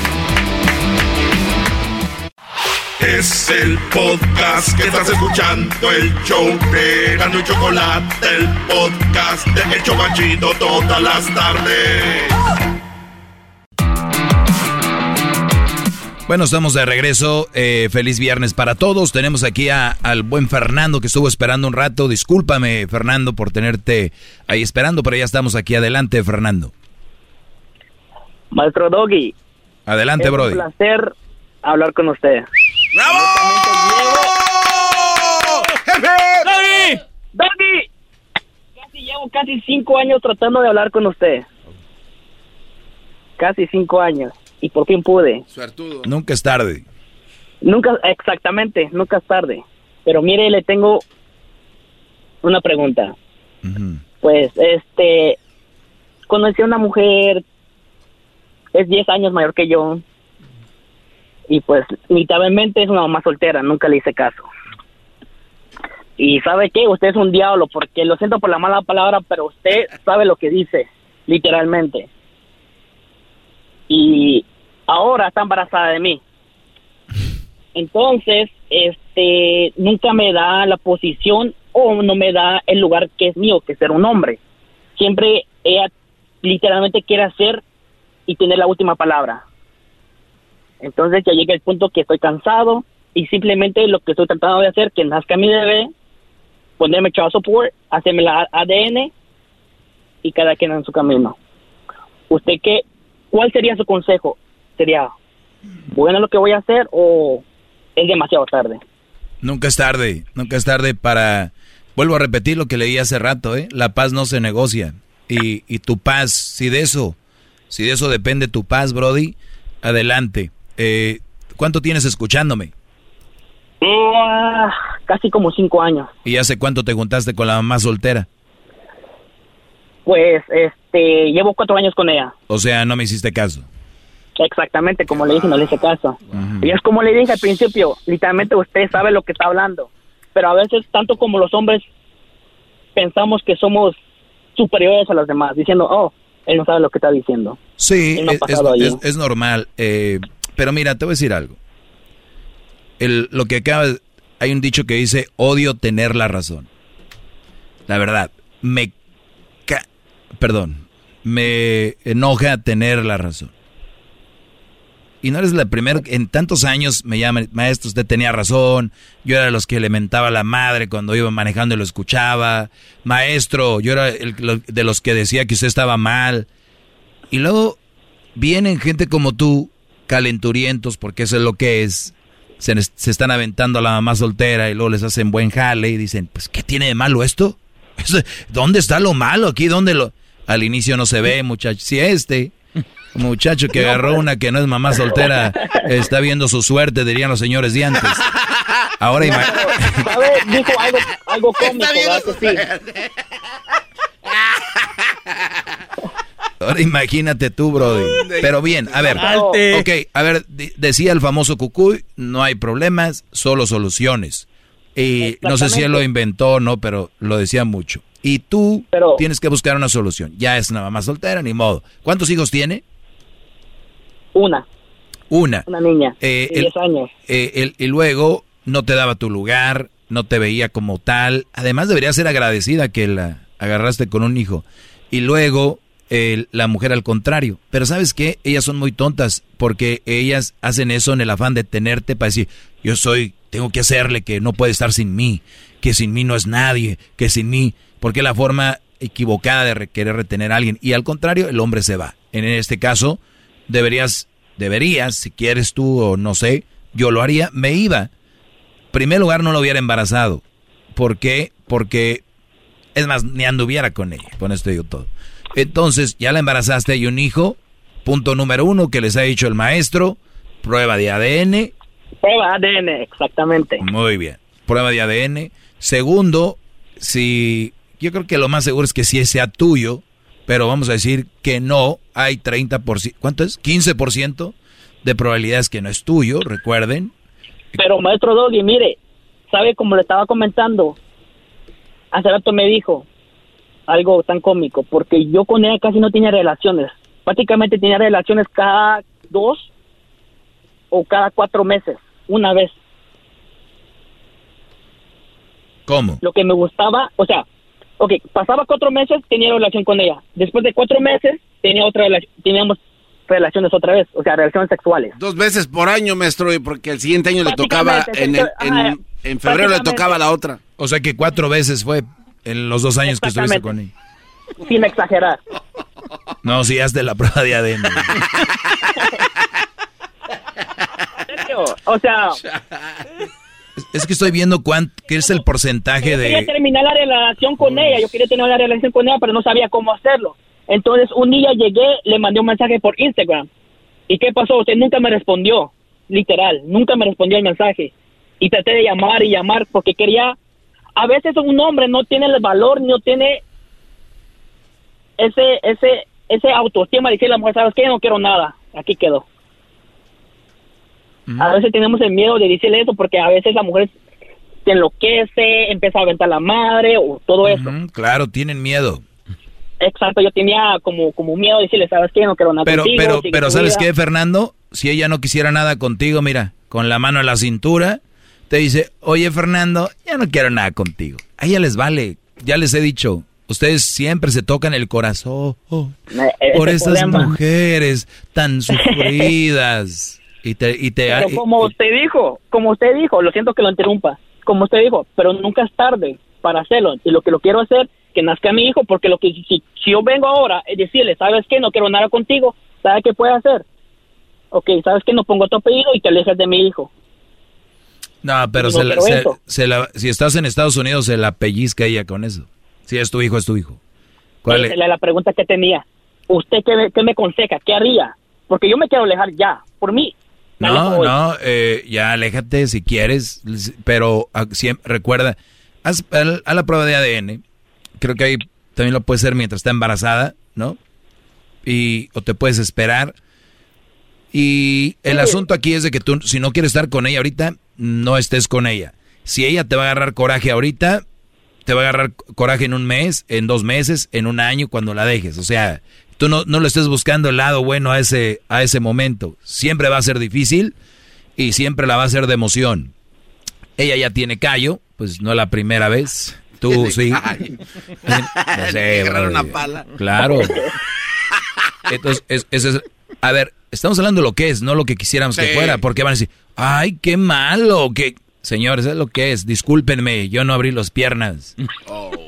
Es el podcast que estás escuchando, el show de Gano y Chocolate, el podcast de El Chobachito todas las tardes. Bueno, estamos de regreso. Eh, feliz viernes para todos. Tenemos aquí a- al buen Fernando que estuvo esperando un rato. Discúlpame, Fernando, por tenerte ahí esperando, pero ya estamos aquí. Adelante, Fernando. Maestro Doggy. Adelante, es Brody. un placer hablar con usted. ¡Doggy! ¡Doggy! Casi llevo casi cinco años tratando de hablar con usted. Casi cinco años. Y por fin pude. Suertudo. Nunca es tarde. Nunca, exactamente, nunca es tarde. Pero mire, le tengo una pregunta. Pues, este, conocí a una mujer, es 10 años mayor que yo, y pues, literalmente es una mamá soltera, nunca le hice caso. Y sabe qué, usted es un diablo, porque lo siento por la mala palabra, pero usted sabe lo que dice, literalmente. Y ahora está embarazada de mí. Entonces, este, nunca me da la posición o no me da el lugar que es mío, que es ser un hombre. Siempre ella literalmente quiere hacer y tener la última palabra. Entonces ya llega el punto que estoy cansado y simplemente lo que estoy tratando de hacer, que nazca mi bebé, ponerme child support, hacerme la ADN y cada quien en su camino. ¿Usted qué? ¿Cuál sería su consejo? Sería bueno lo que voy a hacer o es demasiado tarde. Nunca es tarde, nunca es tarde para... Vuelvo a repetir lo que leí hace rato, ¿eh? La paz no se negocia. Y, y tu paz, si de eso, si de eso depende tu paz, Brody, adelante. Eh, ¿Cuánto tienes escuchándome? Ah, casi como cinco años. ¿Y hace cuánto te juntaste con la mamá soltera? Pues, este, llevo cuatro años con ella. O sea, no me hiciste caso. Exactamente, como le dije, no le hice caso. Y es como le dije al principio, literalmente usted sabe lo que está hablando. Pero a veces, tanto como los hombres, pensamos que somos superiores a los demás, diciendo, oh, él no sabe lo que está diciendo. Sí, no es, normal. eh, pero mira, te voy a decir algo. El, lo que acaba, hay un dicho que dice, odio tener la razón. La verdad, me, ca- perdón, me enoja tener la razón. Y no eres la primera, en tantos años me llaman, maestro, usted tenía razón, yo era de los que le mentaba la madre cuando iba manejando y lo escuchaba, maestro, yo era el- de los que decía que usted estaba mal. Y luego vienen gente como tú, calenturientos, porque eso es lo que es, se, se están aventando a la mamá soltera y luego les hacen buen jale y dicen, pues, ¿qué tiene de malo esto? ¿Dónde está lo malo aquí? ¿Dónde lo...? Al inicio no se ve, muchacho. Si este muchacho que agarró una que no es mamá soltera está viendo su suerte, dirían los señores de antes. Ahora ¿Sabe? Dijo algo, algo cómico, ¿verdad que sí? Ahora imagínate tú, Brody. Pero bien, a ver. Ok, a ver, decía el famoso Cucuy, no hay problemas, solo soluciones. Y no sé si él lo inventó o no, pero lo decía mucho. Y tú tienes que buscar una solución. Ya es una mamá soltera, ni modo. ¿Cuántos hijos tiene? Una, Una. una niña, Eh, de el- 10 años. Eh, el- y luego no te daba tu lugar, no te veía como tal. Además debería ser agradecida que la agarraste con un hijo. Y luego el- la mujer al contrario. Pero sabes qué, ellas son muy tontas porque ellas hacen eso en el afán de tenerte para decir, yo soy, tengo que hacerle que no puede estar sin mí, que sin mí no es nadie, que sin mí, porque la forma equivocada de re- querer retener a alguien. Y al contrario, el hombre se va. En este caso, deberías, deberías, si quieres tú o no sé, yo lo haría, me iba. Primer lugar, no lo hubiera embarazado. ¿Por qué? Porque, es más, ni anduviera con ella. Con esto digo todo. Entonces, ya la embarazaste y un hijo. Punto número uno que les ha dicho el maestro. Prueba de ADN. Prueba ADN, exactamente. Muy bien. Prueba de ADN. Segundo, si yo creo que lo más seguro es que sí sea tuyo, pero vamos a decir que no, hay 30%, ¿cuánto es? 15% de probabilidades que no es tuyo, recuerden. Pero maestro Doggy, mire, ¿sabe como le estaba comentando? Hace rato me dijo algo tan cómico, porque yo con ella casi no tenía relaciones. Prácticamente tenía relaciones cada dos o cada cuatro meses, una vez. ¿Cómo? Lo que me gustaba, o sea, ok, pasaba cuatro meses, tenía relación con ella. Después de cuatro meses, tenía otra rela- teníamos relaciones otra vez, o sea, relaciones sexuales. Dos veces por año, maestro, y porque el siguiente año le tocaba, en, el- en- en febrero le tocaba la otra. O sea que cuatro veces fue en los dos años que estuviste con ella. Sin exagerar. No, si hazte la prueba de ADN. O sea, Es que estoy viendo cuánto, qué es el porcentaje yo quería de... terminar la relación con ella, yo quería tener la relación con ella, pero no sabía cómo hacerlo. Entonces, un día llegué, le mandé un mensaje por Instagram. ¿Y qué pasó? Usted nunca me respondió, literal, nunca me respondió el mensaje. Y traté de llamar y llamar porque quería... A veces un hombre no tiene el valor, no tiene ese ese ese autoestima de decirle a la mujer, ¿sabes qué? No quiero nada. Aquí quedó. A veces tenemos el miedo de decirle eso porque a veces la mujer se enloquece, empieza a aventar la madre o todo eso. Mm, Claro, tienen miedo. Exacto, yo tenía como, como miedo de decirle, ¿sabes qué? No quiero nada Pero, contigo. pero, pero ¿sabes vida". qué, Fernando? Si ella no quisiera nada contigo, mira, con la mano en la cintura, te dice, oye, Fernando, ya no quiero nada contigo. A ella les vale, ya les he dicho, ustedes siempre se tocan el corazón ese por esas problema. mujeres tan sufridas. Y te, y te, Pero como usted dijo, como usted dijo, lo siento que lo interrumpa, como usted dijo, pero nunca es tarde para hacerlo. Y lo que lo quiero hacer, que nazca mi hijo, porque lo que si, si yo vengo ahora y decirle, ¿sabes qué? No quiero nada contigo, ¿sabe qué puede hacer? ok, ¿sabes que No pongo tu apellido y te alejas de mi hijo. No, pero No se la- se- se la- si estás en Estados Unidos, se la pellizca ella con eso. Si es tu hijo, es tu hijo. ¿Cuál es? era la pregunta que tenía. ¿Usted qué, me- qué me aconseja? ¿Qué haría? Porque yo me quiero alejar ya, por mí. No, no, eh, ya aléjate si quieres, pero ah, siempre, recuerda, haz, haz la prueba de ADN. Creo que ahí también lo puedes hacer mientras está embarazada, ¿no? Y, o te puedes esperar. Y el Sí. asunto aquí es de que tú, si no quieres estar con ella ahorita, no estés con ella. Si ella te va a agarrar coraje ahorita, te va a agarrar coraje en un mes, en dos meses, en un año, cuando la dejes. O sea, tú no, no le estés buscando el lado bueno a ese, a ese momento. Siempre va a ser difícil y siempre la va a hacer de emoción. Ella ya tiene callo, pues no la primera vez. Tú sí. No sé, una pala. Claro. Entonces, es, es- es- a ver, estamos hablando de lo que es, no lo que quisiéramos que fuera, porque van a decir, ay, qué malo, que... Señores, es lo que es, discúlpenme, yo no abrí las piernas.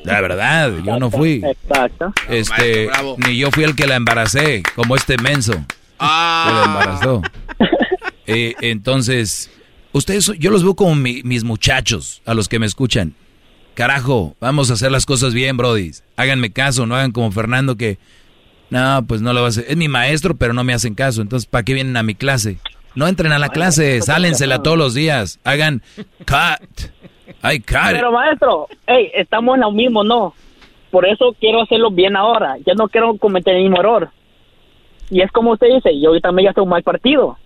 La verdad, yo no fui. Exacto. Este, ni yo fui el que la embaracé, como este menso. Ah. Que la embarazó. Eh, entonces, ustedes, yo los veo como mi- mis muchachos, a los que me escuchan. Carajo, vamos a hacer las cosas bien, Brody. Háganme caso, no hagan como Fernando que, no, pues no lo va a hacer. Es mi maestro, pero no me hacen caso. Entonces, ¿para qué vienen a mi clase? No entren a la clase, sálensela todos los días. Hagan cut. Ay, cut. Pero maestro, hey, estamos en lo mismo, ¿no? Por eso quiero hacerlo bien ahora. Ya no quiero cometer el mismo error. Y es como usted dice, yo también ya estoy un mal partido.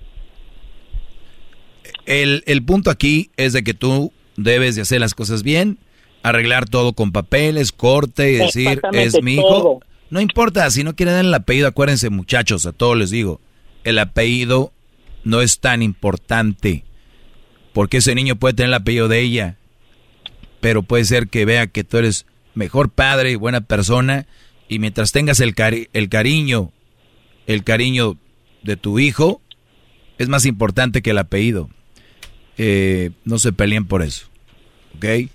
El, el punto aquí es de que tú debes de hacer las cosas bien, arreglar todo con papeles, corte y decir, es mi hijo. todo. No importa, si no quieren dar el apellido, acuérdense muchachos, a todos les digo, el apellido no es tan importante, porque ese niño puede tener el apellido de ella, pero puede ser que vea que tú eres mejor padre y buena persona, y mientras tengas el, cari- el cariño, el cariño de tu hijo, es más importante que el apellido. Eh, no se peleen por eso, ¿ok?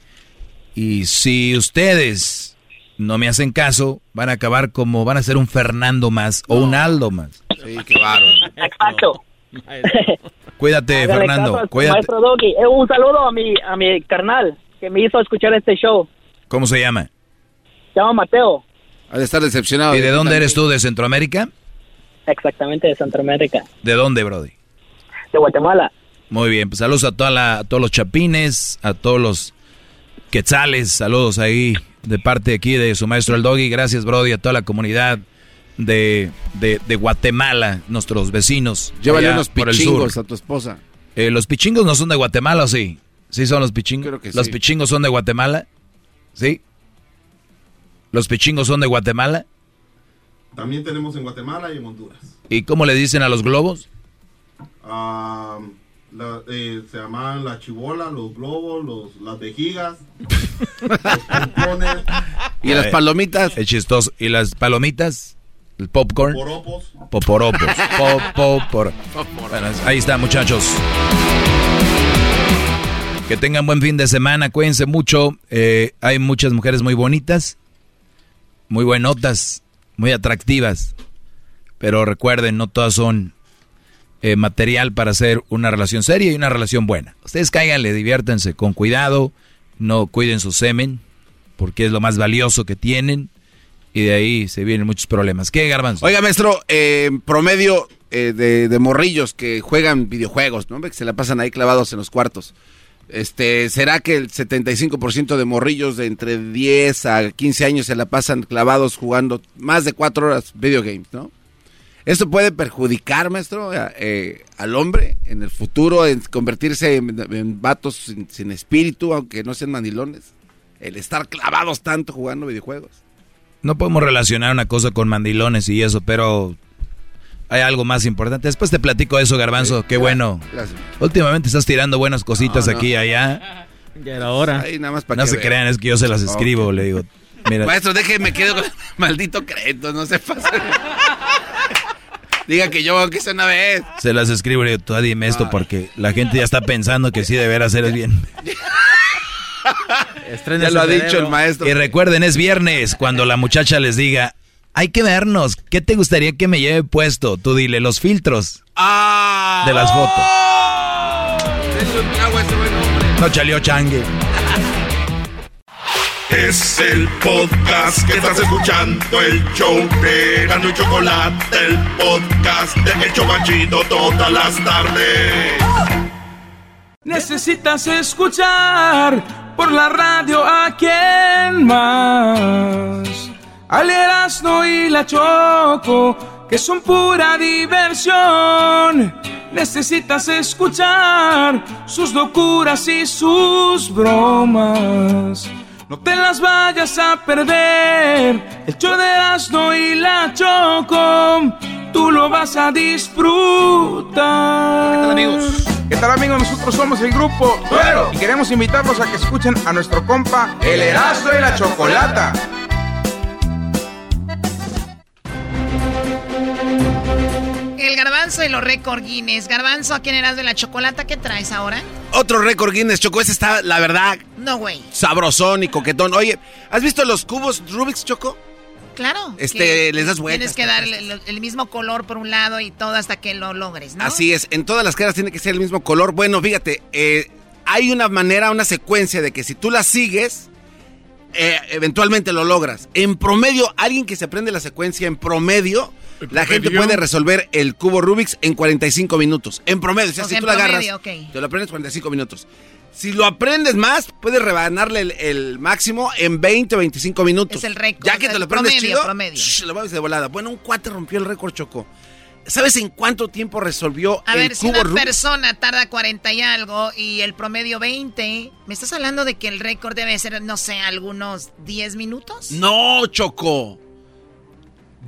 Y si ustedes no me hacen caso, van a acabar como, van a ser un Fernando más o un Aldo más. Sí, qué bárbaro. Exacto. Cuídate, Hágale Fernando, caso cuídate. Maestro Doggy, Eh, un saludo a mi, a mi carnal que me hizo escuchar este show. ¿Cómo se llama? Se llama Mateo, Ha de estar decepcionado. ¿Y de dónde eres tú? ¿De Centroamérica? exactamente de Centroamérica, ¿De dónde, Brody? de Guatemala. Muy bien, pues saludos a, toda la- a todos los chapines, a todos los quetzales, saludos ahí de parte aquí de su maestro el Doggy, gracias Brody, a toda la comunidad de, de, de Guatemala, nuestros vecinos. Llévale unos pichingos a tu esposa. Eh, ¿Los pichingos no son de Guatemala o sí? ¿Sí son los pichingos? Creo que ¿Los sí. pichingos son de Guatemala? ¿Sí? ¿Los pichingos son de Guatemala? También tenemos en Guatemala y en Honduras. ¿Y cómo le dicen a los globos? Ah, la- eh, se llaman la chibola, los globos, los, las vejigas, los pompones, ¿Y las palomitas? Es chistoso. ¿Y las palomitas? ¿El popcorn? poropos. Poporopos. Popopor. Bueno, ahí está, muchachos. Que tengan buen fin de semana. Cuídense mucho. Eh, hay muchas mujeres muy bonitas, muy buenotas, muy atractivas. Pero recuerden, no todas son eh, material para hacer una relación seria y una relación buena. Ustedes cáiganle, diviértanse con cuidado. No cuiden su semen, porque es lo más valioso que tienen. Y de ahí se vienen muchos problemas. ¿Qué, Garbanzo? Oiga, maestro, eh, promedio eh, de, morrillos que juegan videojuegos, ¿no? Que se la pasan ahí clavados en los cuartos. Este, ¿Será que el 75% de morrillos de entre 10 a 15 años se la pasan clavados jugando más de 4 horas video games, ¿no? ¿Esto puede perjudicar, maestro, eh, al hombre en el futuro, en convertirse en, en vatos sin, sin espíritu, aunque no sean mandilones? El estar clavados tanto jugando videojuegos. No podemos relacionar una cosa con mandilones y eso, pero hay algo más importante. Después te platico eso, Garbanzo. Qué bueno. Gracias. Últimamente estás tirando buenas cositas No, no. aquí y allá. Ya era hora. Ahí nada más para No que se vean. crean, es que yo se las escribo, le digo. Mira, Maestro, déjeme quedo con maldito crédito, no se pase. Diga que yo, aunque sea una vez. se las escribo, le digo, tú dime esto porque la gente ya está pensando que sí deberá hacer bien. Estrena Ya lo ha dicho el maestro. Y recuerden, es viernes cuando la muchacha les diga, Hay que vernos. ¿Qué te gustaría que me lleve puesto? Tú dile, los filtros Ah. de las fotos. No chaleó changue. Es el podcast que estás escuchando, el show de Gano y Chocolate, el podcast de El Chobachito todas las tardes. Necesitas escuchar por la radio a quién más. Al Erasmo y la Choco, que son pura diversión. Necesitas escuchar sus locuras y sus bromas. No te las vayas a perder. El show de Erasmo y la Choco, tú lo vas a disfrutar. amigos? ¿Qué tal amigos? Nosotros somos el grupo Tuero y queremos invitarlos a que escuchen a nuestro compa El Erasmo y la Chocolata. El garbanzo y los récord Guinness. Garbanzo, ¿a quién eras de la chocolata? ¿Qué traes ahora? Otro récord Guinness, Choco. Ese está, la verdad, No, güey. sabrosón y coquetón. Oye, ¿has visto los cubos Rubik's, Choco? Claro. Este, les das vueltas, Tienes que darle el, el mismo color por un lado y todo hasta que lo logres, ¿no? Así es, en todas las caras tiene que ser el mismo color. Bueno, fíjate, eh, hay una manera, una secuencia de que si tú la sigues, eh, eventualmente lo logras. En promedio, alguien que se aprende la secuencia en promedio, la gente puede resolver el cubo Rubik's en 45 minutos. En promedio, o sea, O si tú en la agarras, te lo aprendes en 45 minutos. Si lo aprendes más, puedes rebanarle el, el máximo en 20 o 25 minutos. Es el récord, Ya que te lo aprendes promedio, chido, promedio. shh, lo vamos de volada. Bueno, un cuate rompió el récord, Choco. ¿Sabes en cuánto tiempo resolvió A el ver, si cubo una Rubik? persona tarda 40 y algo y el promedio 20, ¿me estás hablando de que el récord debe ser, no sé, algunos 10 minutos? No, Choco.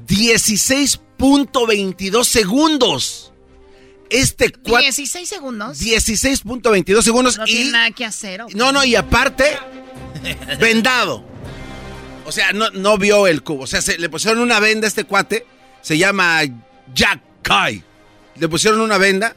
16.22 segundos. Este cuate. 16 segundos. 16.22 segundos. No y, tiene nada que hacer. No, no, y aparte, vendado. O sea, no, no vio el cubo. O sea, se, le pusieron una venda a este cuate. Se llama Jack Kai. Le pusieron una venda.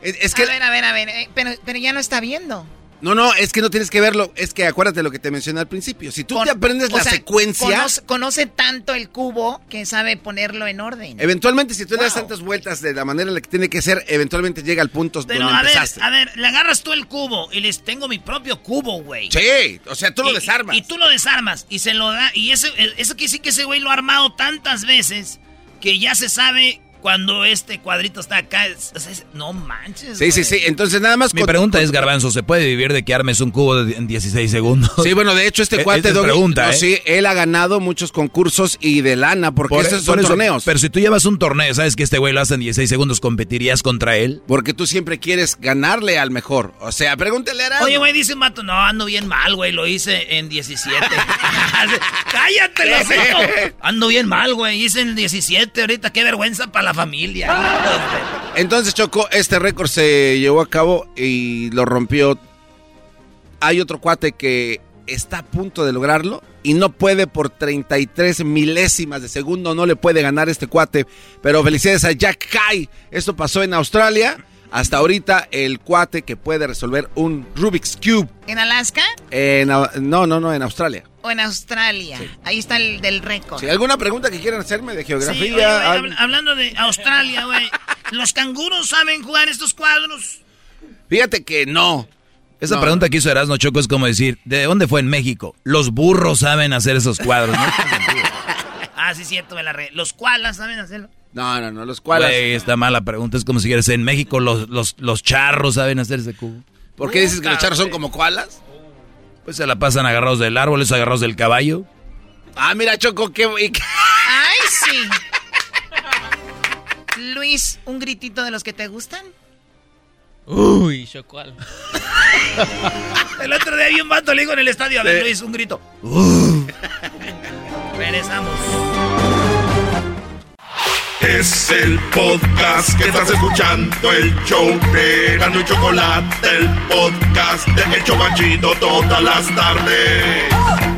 Es, es que. A ver, a ver, a ver, eh, pero, pero ya no está viendo. No, no, es que no tienes que verlo. Es que acuérdate lo que te mencioné al principio. Si tú te aprendes la sea, secuencia. Conoce, conoce tanto el cubo que sabe ponerlo en orden. Eventualmente, si tú le das tantas vueltas de la manera en la que tiene que ser, eventualmente llega al punto Pero donde a ver, empezaste. a ver, le agarras tú el cubo y les tengo mi propio cubo, güey. Sí, o sea, tú lo Y- desarmas. Y tú lo desarmas y se lo da. Y ese, el- eso quiere decir que ese güey lo ha armado tantas veces que ya se sabe cuando este cuadrito está acá. Es- es- es- no manches. Sí, sí, güey. sí. Entonces, nada más. Mi con- pregunta con- es, Garbanzo, ¿se puede vivir de que armes un cubo de- en 16 segundos? Sí, bueno, de hecho, este Eh, cuate es Doggy, pregunta, no, ¿eh? sí, él ha ganado muchos concursos y de lana, porque Por- estos por son eso, torneos. Pero si tú llevas un torneo, ¿sabes que este güey lo hace en 16 segundos? ¿Competirías contra él? Porque tú siempre quieres ganarle al mejor. O sea, pregúntale a. Oye, güey, dice un vato, no, ando bien mal, güey, lo hice en 17. ¡Cállate, lo Ando bien mal, güey, hice en 17, ahorita qué vergüenza para la familia. Entonces, Choco, este récord se llevó a cabo y lo rompió. Hay otro cuate que está a punto de lograrlo y no puede por 33 milésimas de segundo, no le puede ganar este cuate. Pero felicidades a Jack Kai. Esto pasó en Australia. Hasta ahorita el cuate que puede resolver un Rubik's Cube. ¿En Alaska En, no, no, no, en Australia. o en Australia? Ahí está el del récord. Si alguna pregunta que quieran hacerme de geografía. Sí, oye, güey, algo- hab- hablando de Australia, güey, ¿los canguros saben jugar estos cuadros? Fíjate que no. Esa No. pregunta que hizo Erasmo Choco es como decir, ¿de dónde fue en México? Los burros saben hacer esos cuadros, ¿no? Ah, sí, cierto, me la re... ¿Los koalas saben hacerlo? No, no, no, los cuales. Güey, esta mala pregunta es como si quieres en México los, los, los charros saben hacer ese cubo. ¿Por qué dices que los charros son como koalas? Pues se la pasan agarrados del árbol, esos agarrados del caballo. Ah, mira, Choco, qué... ¡Ay, sí! Luis, ¿un gritito de los que te gustan? Uy, chocual. El otro día vi un vato, le digo en el estadio, a ver, Sí. Luis, un grito. Regresamos. Es el podcast que estás escuchando, el show de Gano y Chocolate, el podcast de El Chobachito todas las tardes.